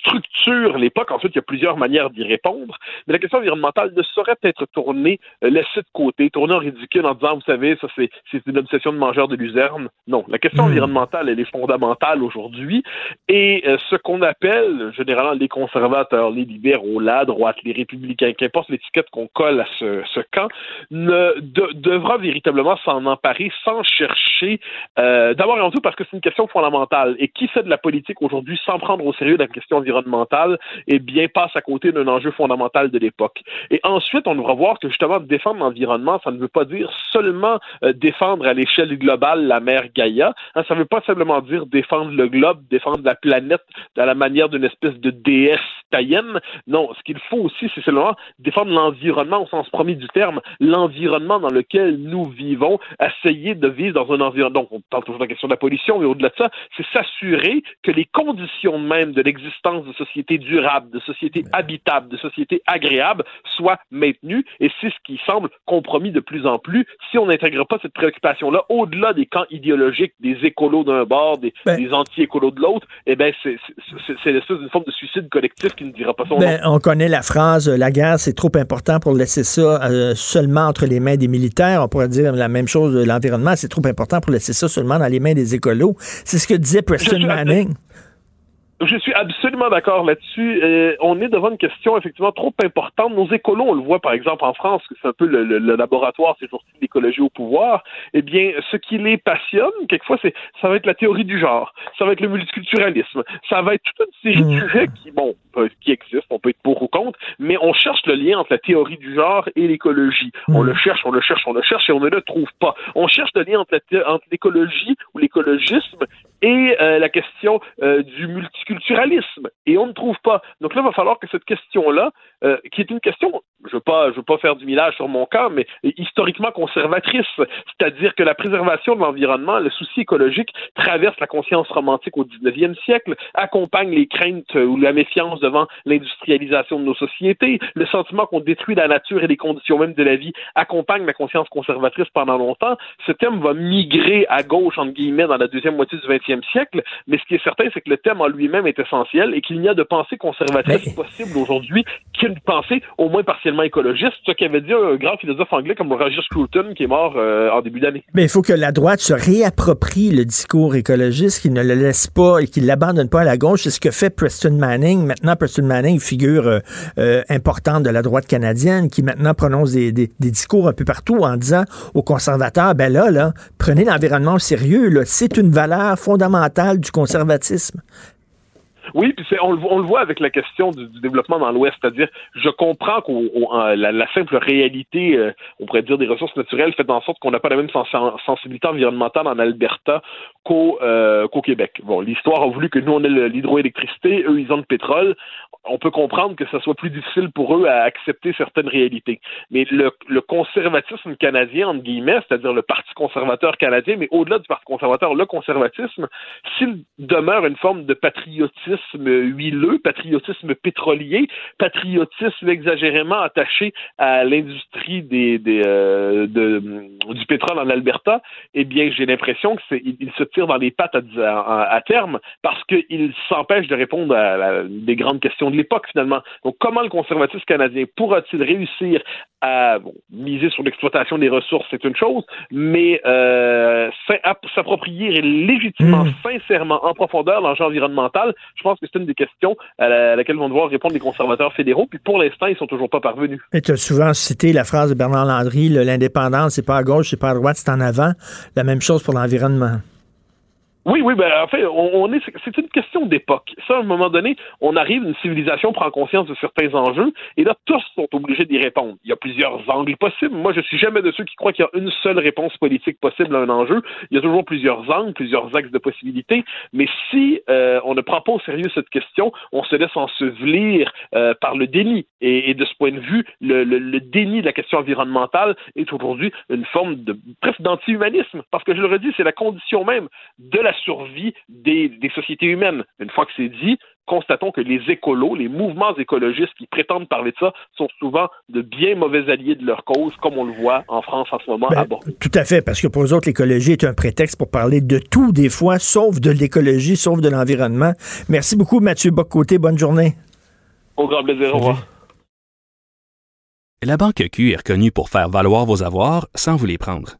structure l'époque. Ensuite, il y a plusieurs manières d'y répondre. Mais la question environnementale ne saurait être tournée, euh, laissée de côté, tournée en ridicule en disant, vous savez, ça c'est, une obsession de mangeur de luzerne. Non, la question hmm. environnementale, elle est fondamentale aujourd'hui. Et euh, ce qu'on appelle généralement les conservateurs, les libéraux, la droite, les républicains, qu'importe l'étiquette qu'on colle à ce, ce camp, ne, devra véritablement s'en emparer sans chercher, euh, d'abord et en tout parce que c'est une question fondamentale. Et qui fait de la politique politique aujourd'hui, sans prendre au sérieux la question environnementale, eh bien, passe à côté d'un enjeu fondamental de l'époque. Et ensuite, on devra voir que justement, défendre l'environnement, ça ne veut pas dire seulement euh, défendre à l'échelle globale la mer Gaïa. Hein, ça ne veut pas simplement dire défendre le globe, défendre la planète à la manière d'une espèce de déesse taïenne. Non, ce qu'il faut aussi, c'est seulement défendre l'environnement au sens premier du terme, l'environnement dans lequel nous vivons, essayer de vivre dans un environnement. Donc, on parle toujours de la question de la pollution, mais au-delà de ça, c'est s'assurer que les conditions même de l'existence de sociétés durables, de sociétés habitables, de sociétés agréables soient maintenues. Et c'est ce qui semble compromis de plus en plus si on n'intègre pas cette préoccupation-là au-delà des camps idéologiques, des écolos d'un bord, des, ben anti-écolos de l'autre. Eh bien, c'est l'espèce d'une forme de suicide collectif qui ne dira pas son ben, On connaît la phrase la guerre, c'est trop important pour laisser ça euh, seulement entre les mains des militaires. On pourrait dire la même chose de l'environnement, c'est trop important pour laisser ça seulement dans les mains des écolos. C'est ce que disait Preston Manning. Je suis absolument d'accord là-dessus. Euh, on est devant une question effectivement trop importante. Nos écolos, on le voit par exemple en France, que c'est un peu le, le, laboratoire ces jours-ci d'écologie au pouvoir. Eh bien, ce qui les passionne, quelquefois, c'est ça va être la théorie du genre, ça va être le multiculturalisme, ça va être toute une série de mmh. sujets qui, bon, qui existent, on peut être pour ou contre, mais on cherche le lien entre la théorie du genre et l'écologie. On mmh. le cherche, on le cherche, on le cherche et on ne le trouve pas. On cherche le lien entre l'écologie ou l'écologisme et euh, la question euh, du multiculturalisme. Et on ne trouve pas. Donc là, il va falloir que cette question-là, euh, qui est une question, je ne veux, pas, je veux pas faire du millage sur mon cas, mais historiquement conservatrice, c'est-à-dire que la préservation de l'environnement, le souci écologique traverse la conscience romantique au 19e siècle, accompagne les craintes ou la méfiance devant l'industrialisation de nos sociétés, le sentiment qu'on détruit la nature et les conditions même de la vie accompagne la conscience conservatrice pendant longtemps. Ce thème va migrer à gauche, entre guillemets, dans la deuxième moitié du 20 siècle, mais ce qui est certain, c'est que le thème en lui-même est essentiel et qu'il n'y a de pensée conservatrice possible aujourd'hui qu'une pensée au moins partiellement écologiste, ce qu'avait dit un grand philosophe anglais comme Roger Scruton qui est mort euh, en début d'année. Mais il faut que la droite se réapproprie le discours écologiste, qu'il ne le laisse pas et qu'il l'abandonne pas à la gauche. C'est ce que fait Preston Manning. Maintenant, Preston Manning, figure euh, euh, importante de la droite canadienne, qui maintenant prononce des, discours un peu partout en disant aux conservateurs, ben là, là, prenez l'environnement au sérieux, c'est une valeur fondamentale du conservatisme. Oui, puis on, on, le voit avec la question du, développement dans l'Ouest, c'est-à-dire, je comprends que la, simple réalité, euh, on pourrait dire des ressources naturelles, fait en sorte qu'on n'a pas la même sensibilité environnementale en Alberta euh, qu'au Québec. Bon, l'histoire a voulu que nous on ait l'hydroélectricité, eux ils ont le pétrole on peut comprendre que ce soit plus difficile pour eux à accepter certaines réalités. Mais le, conservatisme canadien, entre guillemets, c'est-à-dire le Parti conservateur canadien, mais au-delà du Parti conservateur, le conservatisme, s'il demeure une forme de patriotisme huileux, patriotisme pétrolier, patriotisme exagérément attaché à l'industrie euh, du pétrole en Alberta, eh bien, j'ai l'impression qu'il se tire dans les pattes à, terme parce qu'il s'empêche de répondre à des grandes questions de l'époque, finalement. Donc, comment le conservatisme canadien pourra-t-il réussir à miser sur l'exploitation des ressources, c'est une chose, mais euh, s'approprier légitimement, hmm. sincèrement, en profondeur l'enjeu environnemental, je pense que c'est une des questions à, laquelle vont devoir répondre les conservateurs fédéraux, puis pour l'instant, ils sont toujours pas parvenus. Et tu as souvent cité la phrase de Bernard Landry, l'indépendance, c'est pas à gauche, c'est pas à droite, c'est en avant. La même chose pour l'environnement. Oui, oui, ben en fait, on, est, c'est une question d'époque. Ça, à un moment donné, on arrive, une civilisation prend conscience de certains enjeux, et là, tous sont obligés d'y répondre. Il y a plusieurs angles possibles. Moi, je suis jamais de ceux qui croient qu'il y a une seule réponse politique possible à un enjeu. Il y a toujours plusieurs angles, plusieurs axes de possibilités. Mais si euh, on ne prend pas au sérieux cette question, on se laisse ensevelir euh, par le déni. Et, de ce point de vue, le, le, déni de la question environnementale est aujourd'hui une forme de presque d'anti-humanisme, parce que je le redis, c'est la condition même de la survie des, sociétés humaines. Une fois que c'est dit, constatons que les écolos, les mouvements écologistes qui prétendent parler de ça, sont souvent de bien mauvais alliés de leur cause, comme on le voit en France en ce moment ben, à Bordeaux. Tout à fait, parce que pour eux autres, l'écologie est un prétexte pour parler de tout, des fois, sauf de l'écologie, sauf de l'environnement. Merci beaucoup, Mathieu Bocoté. Bonne journée. Au grand plaisir. Au revoir. La Banque Q est reconnue pour faire valoir vos avoirs sans vous les prendre.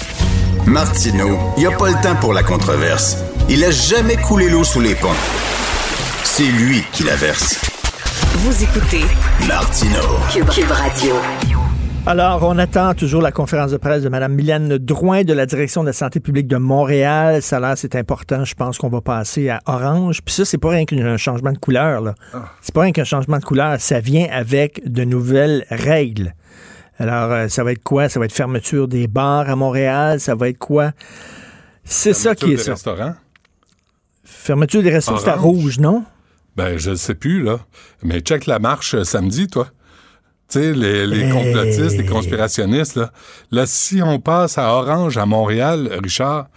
Martineau, il n'y a pas le temps pour la controverse. Il a jamais coulé l'eau sous les ponts. C'est lui qui la verse. Vous écoutez Martineau. Cube, Cube Radio. Alors, on attend toujours la conférence de presse de Mme Mylène Drouin de la Direction de la santé publique de Montréal. Ça là, c'est important. Je pense qu'on va passer à orange. Puis ça, c'est pas rien qu'un changement de couleur. Là. C'est pas rien qu'un changement de couleur. Ça vient avec de nouvelles règles. Alors, euh, ça va être quoi? Ça va être fermeture des bars à Montréal? Ça va être quoi? C'est ça qui est des ça. restaurants? Fermeture des restaurants, c'est à rouge, non? Ben, je ne sais plus, là. Mais check la marche euh, samedi, toi. Tu sais, les, les Hey. complotistes, les conspirationnistes, là. Là, si on passe à Orange, à Montréal, Richard,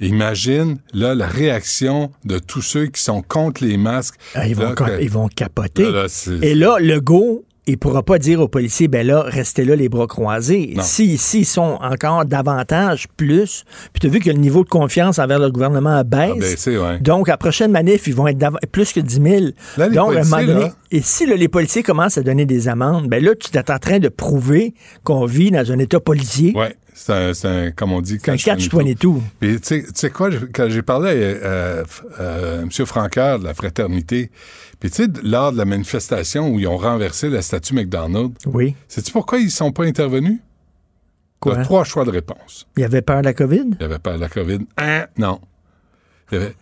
imagine, là, la réaction de tous ceux qui sont contre les masques. Ah, ils, vont, Là, ca- que- ils vont capoter. Là, là, c'est- Et là, le go, il pourra pas dire aux policiers, ben là, restez là les bras croisés. Non. Si, si ils sont encore davantage, plus, puis tu as vu que le niveau de confiance envers le gouvernement baisse. Ah, baissé, ouais. Donc, à la prochaine manif, ils vont être plus que 10 000. Là, les Donc, à un moment policiers, donné, là- et si là, les policiers commencent à donner des amendes, ben là, tu es en train de prouver qu'on vit dans un état policier. Ouais, c'est un, comme on dit, C'est un catch-22. Puis, tu sais- tu sais quoi, quand j'ai parlé à euh, euh, M. Francaire de la fraternité, puis tu sais, lors de la manifestation où ils ont renversé la statue McDonald's, Oui. sais-tu pourquoi ils sont pas intervenus? Quoi? Il y a trois choix de réponse. Il y avait peur de la COVID? Il n'y avait pas la COVID. Hein? Non. Il y avait...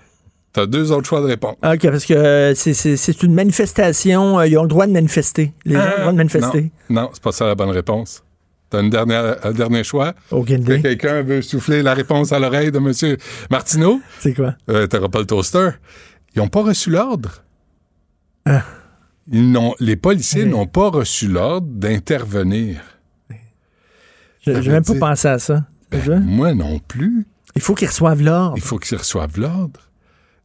T'as deux autres choix de réponse. Ah, OK, parce que euh, c'est- une manifestation. euh, ils ont le droit de manifester. Les gens ont le droit de manifester. Non, non c'est pas ça la bonne réponse. Une dernière, un dernier choix? Aucune Que idée. quelqu'un veut souffler la réponse à l'oreille de M. Martineau? C'est quoi? Euh, T'auras pas le toaster. Ils n'ont pas reçu l'ordre. Ah. Ils n'ont- les policiers Oui. n'ont pas reçu l'ordre d'intervenir. Je n'ai même pas pensé à ça. Ben, moi non plus. Il faut qu'ils reçoivent l'ordre. Il faut qu'ils reçoivent l'ordre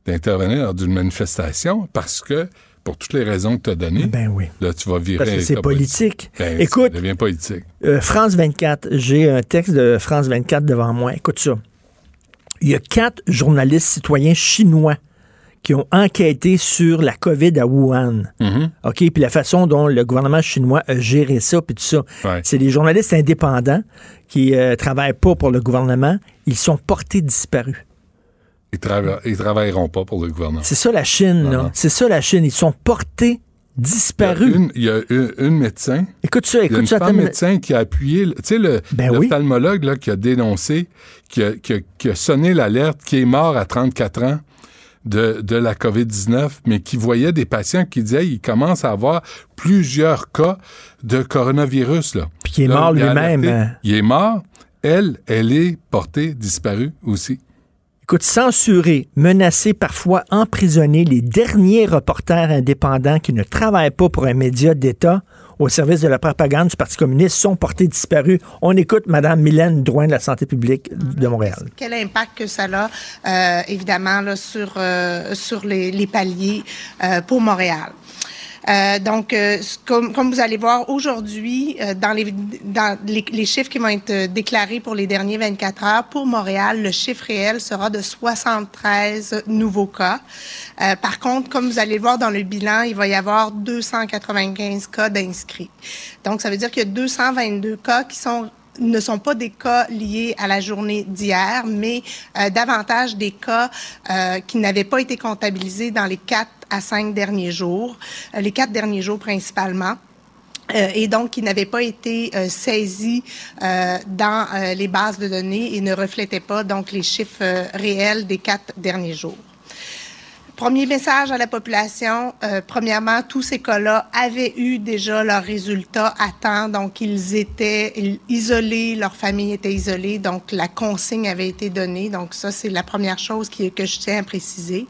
d'intervenir lors d'une manifestation parce que, pour toutes les raisons que tu as données, Ben oui. là, tu vas virer. Parce que c'est politique. Ben, Écoute, Ça devient politique. euh, France 24, j'ai un texte de France 24 devant moi. Écoute ça. Il y a quatre journalistes citoyens chinois qui ont enquêté sur la COVID à Wuhan. Mhm. OK? Puis la façon dont le gouvernement chinois a géré ça, puis tout ça. Ouais. C'est des journalistes indépendants qui euh, travaillent pas pour le gouvernement. Ils sont portés disparus. Ils, trava- ils travailleront pas pour le gouvernement. C'est ça la Chine, Non, là. C'est ça la Chine. Ils sont portés Il y a disparus. une, il y a une- une médecin Écoute ça, Il y a une écoute ça. femme médecin qui a appuyé, tu sais, le, Ben oui. l'ophtalmologue là, qui a dénoncé, qui a, qui a- qui a sonné l'alerte, qui est mort à 34 ans de, de la COVID-19, mais qui voyait des patients qui disaient il commence à avoir plusieurs cas de coronavirus. Là. Puis qui est Là, mort il lui-même, hein. Il est mort. Elle, elle est portée disparue aussi. Écoute, censurer, menacer, parfois emprisonner les derniers reporters indépendants qui ne travaillent pas pour un média d'État au service de la propagande du Parti communiste sont portés disparus. On écoute Mme Mylène Drouin de la santé publique de Montréal. Quel impact que ça a, euh, évidemment, là, sur, euh, sur les, paliers euh, pour Montréal? Euh, donc, euh, comme, comme vous allez voir aujourd'hui, euh, dans, les, dans les, chiffres qui vont être euh, déclarés pour les derniers 24 heures, pour Montréal, le chiffre réel sera de 73 nouveaux cas. Euh, par contre, comme vous allez le voir dans le bilan, il va y avoir 295 cas d'inscrits. Donc, ça veut dire qu'il y a 222 cas qui sont ne sont pas des cas liés à la journée d'hier, mais euh, davantage des cas euh, qui n'avaient pas été comptabilisés dans les quatre à cinq derniers jours, euh, les quatre derniers jours principalement. Et donc qui n'avaient pas été euh, saisis dans les bases de données et ne reflétaient pas donc les chiffres réels des quatre derniers jours. Premier message à la population. euh, premièrement, tous ces cas-là avaient eu déjà leurs résultats à temps, donc ils étaient isolés, leur famille était isolée, donc la consigne avait été donnée. Donc ça, c'est la première chose qui, que je tiens à préciser.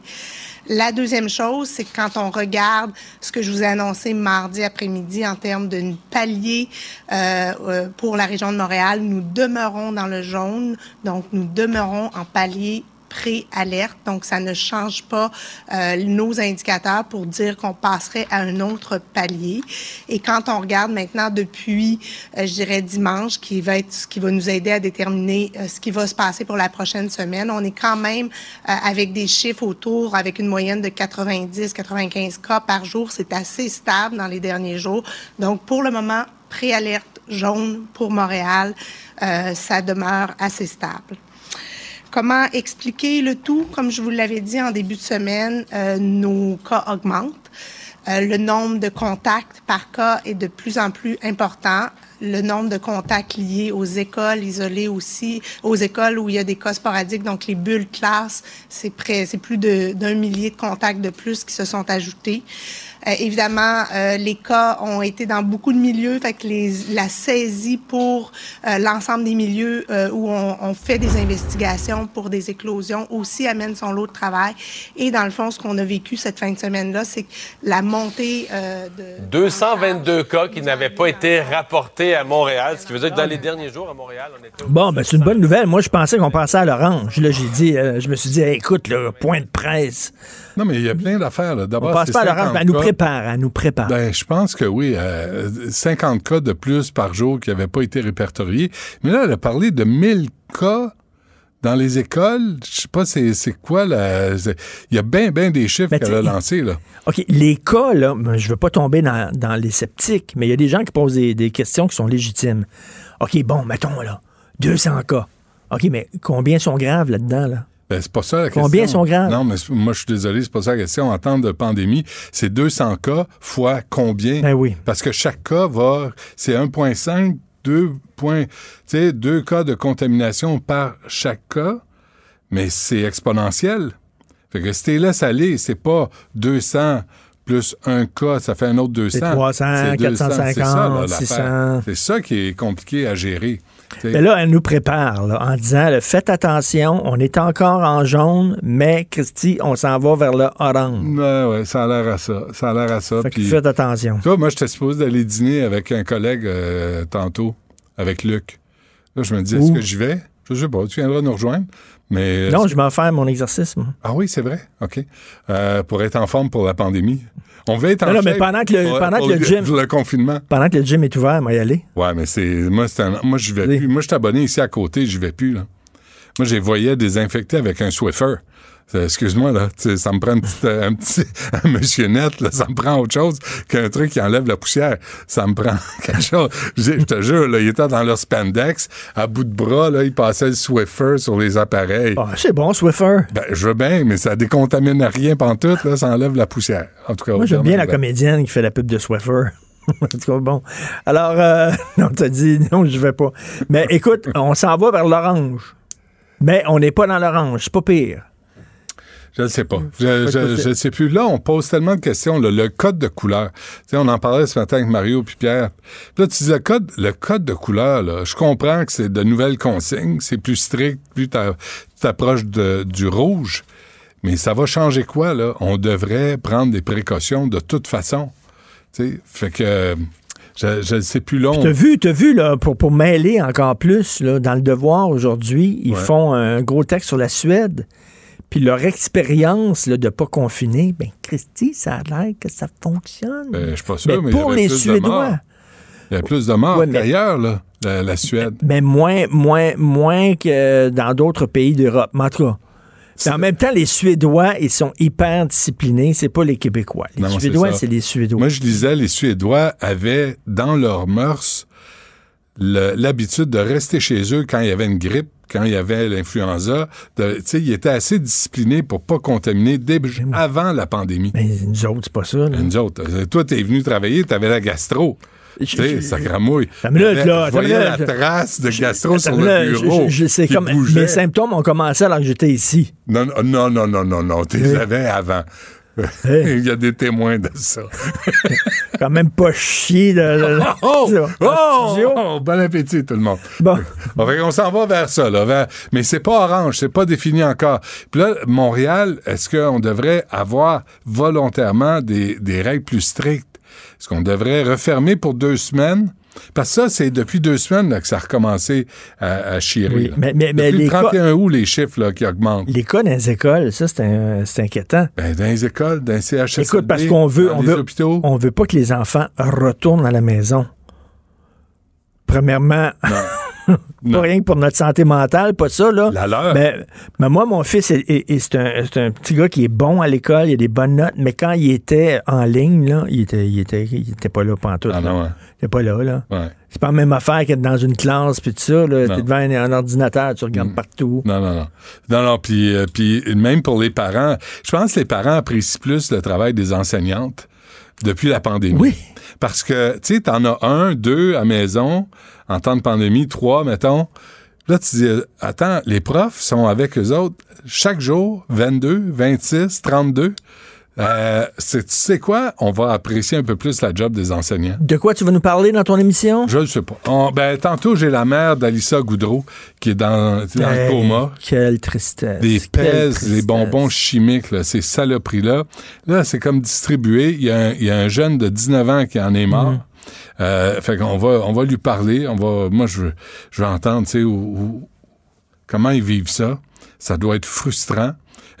La deuxième chose, c'est que quand on regarde ce que je vous ai annoncé mardi après-midi en termes de palier euh, euh, pour la région de Montréal, nous demeurons dans le jaune, donc nous demeurons en palier pré-alerte, donc ça ne change pas euh, nos indicateurs pour dire qu'on passerait à un autre palier. Et quand on regarde maintenant depuis, euh, je dirais dimanche, qui va être ce qui va nous aider à déterminer euh, ce qui va se passer pour la prochaine semaine, on est quand même avec des chiffres autour, avec une moyenne de 90-95 cas par jour. C'est assez stable dans les derniers jours. Donc pour le moment, préalerte jaune pour Montréal, ça demeure assez stable. Comment expliquer le tout? Comme je vous l'avais dit en début de semaine, euh, nos cas augmentent. Euh, le nombre de contacts par cas est de plus en plus important. Le nombre de contacts liés aux écoles isolées aussi, aux écoles où il y a des cas sporadiques, donc les bulles classes, c'est c'est plus d'un millier de contacts de plus qui se sont ajoutés. Euh, évidemment, euh, les cas ont été dans beaucoup de milieux, fait que les, la saisie pour euh, l'ensemble des milieux où on, on, fait des investigations pour des éclosions aussi amène son lot de travail. Et dans le fond, ce qu'on a vécu cette fin de semaine-là, c'est la montée de... 222 cas qui n'avaient pas été rapportés à Montréal, ce qui veut dire que dans les derniers jours à Montréal, on était... Bon, ben c'est une bonne nouvelle. Moi, je pensais qu'on passait à l'orange. Là, j'ai dit, je me suis dit, écoute, le point de presse non, mais il y a plein d'affaires. D'abord, On passe pas à elle nous prépare, elle nous prépare. Ben, je pense que oui. 50 euh, cas de plus par jour qui n'avaient pas été répertoriés. Mais là, elle a parlé de 1000 cas dans les écoles, je sais pas c'est quoi là. Il y a bien, bien des chiffres qu'elle a lancés, là. OK, les cas, là, ben, je veux pas tomber dans, les sceptiques, mais il y a des gens qui posent des, des, questions qui sont légitimes. OK, bon, mettons là, 200 cas. OK, mais combien sont graves là-dedans, là? Ben, c'est pas ça la question. Combien sont graves? Non, mais moi, je suis désolé, c'est pas ça la question. En temps de pandémie, c'est 200 cas fois combien? Ben oui. Parce que chaque cas va, c'est 1,5, 2 points, tu sais, deux cas de contamination par chaque cas, mais c'est exponentiel. Fait que si tu laisses aller, c'est pas 200 plus un cas, ça fait un autre 200. C'est 300, 450, 600. C'est ça qui est compliqué à gérer. Mais là, elle nous prépare en disant faites attention, on est encore en jaune, mais Christy, on s'en va vers le orange. Ouais, ouais, ça a l'air à ça. Ça a l'air à ça. Fait faites attention. Toi, moi, j'étais supposé d'aller dîner avec un collègue euh, tantôt, avec Luc. Là, je me dis, est-ce que j'y vais? Je sais pas, tu viendras nous rejoindre. Mais, non, je vais en faire mon exercice. Ah oui, c'est vrai? OK. Euh, pour être en forme pour la pandémie. On va être en non, non, mais pendant que le, pendant que le gym. le confinement. Pendant que le gym est ouvert, moi y aller. Ouais, mais c'est. Moi, c'est moi je vais plus. Moi, je suis abonné ici à côté, je vais plus, là. Moi, j'ai voyé désinfecter avec un Swiffer. Excuse-moi, là, ça me prend euh, un petit, un monsieur net, là, ça me prend autre chose qu'un truc qui enlève la poussière. Ça me prend quelque chose. Je te jure, là, il était dans leur spandex, à bout de bras, là, il passait le Swiffer sur les appareils. Ah, c'est bon, Swiffer. Ben, je veux bien, mais ça décontamine rien pantoute, là, ça enlève la poussière. En tout cas, Moi, j'aime bien la comédienne qui fait la pub de Swiffer. en tout cas, bon. Alors, euh, non, t'as dit, non, je vais pas. Mais écoute, on s'en va vers l'orange. Mais on n'est pas dans l'orange, c'est pas pire. Je ne sais pas. Je ne sais plus. Là, on pose tellement de questions. le code de couleur. on en parlait ce matin avec Mario puis Pierre. là, tu dis le code, le code de couleur, là, je comprends que c'est de nouvelles consignes. C'est plus strict, plus tu t'approches du rouge. Mais ça va changer quoi, là? On devrait prendre des précautions de toute façon. fait que... Je ne sais plus long. Tu as vu, as vu là, pour, pour mêler encore plus, là, dans le devoir aujourd'hui, ils font un gros texte sur la Suède. Puis leur expérience de ne pas confiner, ben Christy, ça a l'air que ça fonctionne. Ben, je suis pas sûr, mais, pour les Suédois. Il y a plus de morts qu'ailleurs, là, la, Suède. Mais moins, moins, moins que dans d'autres pays d'Europe. Mais en tout cas, en même temps, les Suédois, ils sont hyper disciplinés. C'est pas les Québécois. Les Suédois, c'est les Suédois. Moi, je disais, les Suédois avaient dans leurs mœurs l'habitude de rester chez eux quand il y avait une grippe quand il y avait l'influenza, il était assez discipliné pour pas contaminer dès avant la pandémie. Mais nous autres, c'est pas ça. Nous autres. Euh, toi, t'es venu travailler, t'avais la gastro. Tu sais, ça cramouille. là, voyais la trace de gastro sur le bureau. Je, comme, mes symptômes ont commencé alors que j'étais ici. Non, non, non, non, non, non. Tu les avais avant. Il y a des témoins de ça. Quand même pas chier de. oh, oh, oh, bon appétit, tout le monde. Bon. on s'en va vers ça, là. Mais c'est pas orange, c'est pas défini encore. Puis là, Montréal, est-ce qu'on devrait avoir volontairement des, des règles plus strictes? Est-ce qu'on devrait refermer pour deux semaines? Parce que ça, c'est depuis deux semaines là, que ça a recommencé à, à chirer. Oui, mais- mais- mais depuis le cas- 31 août, les chiffres là, qui augmentent. Les cas dans les écoles, ça, c'est inquiétant. Ben, dans les écoles, dans les CHSLD, Écoute, parce qu'on veut, dans on les veut, hôpitaux. on veut pas que les enfants retournent à la maison. Premièrement, pas rien que pour notre santé mentale, pas ça, là. La leur. Mais, mais moi, mon fils, est- est- est- c'est un, c'est un petit gars qui est bon à l'école, il a des bonnes notes, mais quand il était en ligne, là, il était, il était, il était pas là pantoute. Ah là. non, ouais. Il était pas là, là. Ouais. C'est pas la même affaire qu'être dans une classe, puis tout ça, là. T'es devant un, un ordinateur, tu regardes partout. Non, non, non. Non, non, puis, euh, puis même pour les parents, je pense que les parents apprécient plus le travail des enseignantes depuis la pandémie. Oui. Parce que, tu sais, t'en as un, deux à maison, en temps de pandémie, trois, mettons. Là, tu dis, attends, les profs sont avec eux autres chaque jour, 22, 26, 32. Euh, c'est- tu sais quoi? On va apprécier un peu plus la job des enseignants. De quoi tu vas nous parler dans ton émission? Je ne sais pas. On- ben, tantôt, j'ai la mère d'Alissa Goudreau qui est dans, dans le Hey, coma. Quelle tristesse. Des pèses, des bonbons chimiques, là, ces saloperies-là. Là, c'est comme distribué. Il y, a un, il y a un jeune de 19 ans qui en est mort. Mhm. Euh, fait qu'on va, on va lui parler. On va, moi, je, veux- je veux entendre, tu sais, où- où- comment ils vivent ça. Ça doit être frustrant.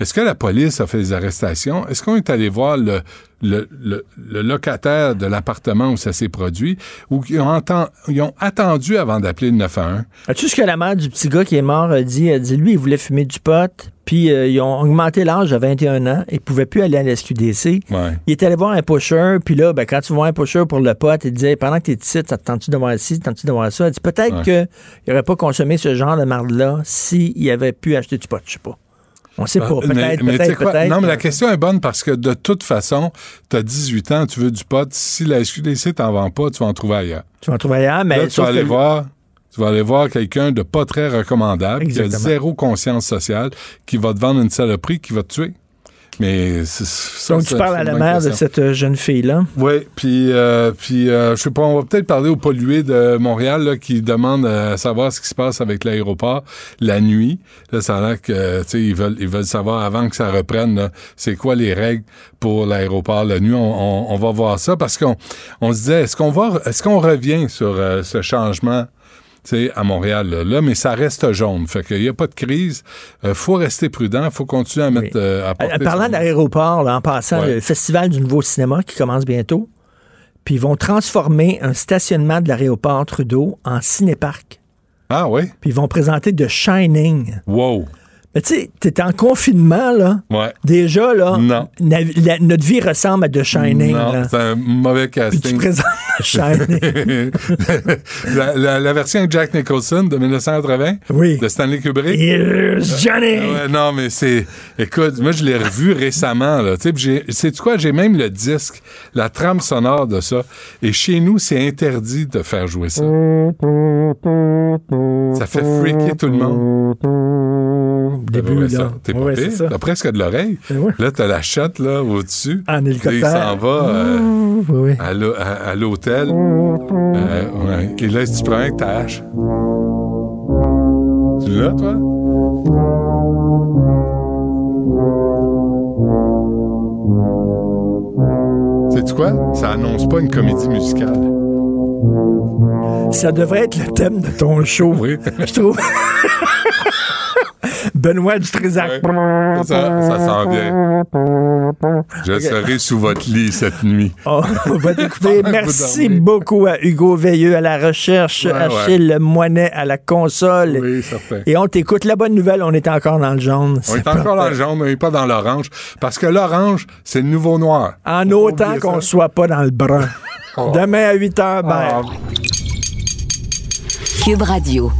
Est-ce que la police a fait des arrestations? Est-ce qu'on est allé voir le, le, le- le locataire de l'appartement où ça s'est produit? Ou ils ont, enten- ils ont attendu avant d'appeler le 911? As-tu ce que la mère du petit gars qui est mort a dit? Elle dit, lui, il voulait fumer du pot, puis euh, ils ont augmenté l'âge à 21 ans, il pouvait plus aller à la SQDC. Ouais. Il est allé voir un pusher, puis là, ben, quand tu vois un pusher pour le pot, il disait, pendant que t'es ici, ça te tente-tu de voir ci, ça te tente-tu de voir ça? Elle dit, peut-être Ouais. qu'il n'aurait pas consommé ce genre de marde-là s'il avait pu acheter du pot, je sais pas. On sait pas, Ah, peut-être, peut-être, peut-être. Non, mais la question est bonne parce que de toute façon, tu as 18 ans, tu veux du pot. Si la SQDC t'en vend pas, tu vas en trouver ailleurs. Tu vas en trouver ailleurs, mais Là, tu vas aller que- voir. Tu vas aller voir quelqu'un de pas très recommandable, qui a zéro conscience sociale, qui va te vendre une saloperie, qui va te tuer. Mais c'est ça, Donc, tu parles à la mère de cette euh, jeune fille-là? Oui, puis, euh, puis euh, je sais pas, on va peut-être parler aux pollués de Montréal là, qui demandent euh, à savoir ce qui se passe avec l'aéroport la nuit. Là, ça a l'air que, tu sais, ils veulent, ils veulent savoir avant que ça reprenne, c'est quoi les règles pour l'aéroport la nuit. On, on- on va voir ça parce qu'on on se disait, est-ce qu'on va, est-ce qu'on revient sur euh, ce changement? À Montréal, là. Mais ça reste jaune. Fait qu'il n'y a pas de crise. Euh, faut rester prudent. faut continuer à mettre... euh, à En parlant d'aéroport, en passant, Ouais. le Festival du Nouveau Cinéma qui commence bientôt, puis ils vont transformer un stationnement de l'aéroport Trudeau en cinéparc. Ah oui? Puis ils vont présenter The Shining. Wow! Mais tu sais, t'es en confinement, là. Ouais. Déjà, là, Non. na- la- notre vie ressemble à The Shining. Non, c'est un mauvais Puis casting. tu présentes The Shining. la, la- la version avec Jack Nicholson de 1980 Oui. de Stanley Kubrick. Here's Johnny. Ah ouais, non, mais c'est. Écoute, moi, je l'ai revu récemment. Là. Tu sais, puis Sais-tu quoi? J'ai même le disque, la trame sonore de ça. Et chez nous, c'est interdit de faire jouer ça. Ça fait freaker tout le monde. Début, là. T'es pas Ouais, ça. T'as presque de l'oreille. Ouais. Là, t'as la chatte là, au-dessus. En hélicoptère. Et il s'en va euh, Oui, à l'hô- à à l'hôtel. Euh, ouais. Et là, si tu prends avec ta hache. Tu l'as, toi? Sais-tu quoi? Ça annonce pas une comédie musicale. Ça devrait être le thème de ton show. Oui. Je trouve. Benoît Dutrisac. Ça, ça sent bien. Je serai sous votre lit cette nuit. Oh, on va t'écouter. Merci beaucoup à Hugo Veilleux à la recherche, Ouais, Achille Moinet à la console. Oui, certain. Et on t'écoute. La bonne nouvelle, on est encore dans le jaune. On est encore dans le jaune, on n'est pas dans l'orange. Parce que l'orange, c'est le nouveau noir. En Faut autant qu'on ça. soit pas dans le brun. Oh. Demain à 8 h, Ah. Cube Radio.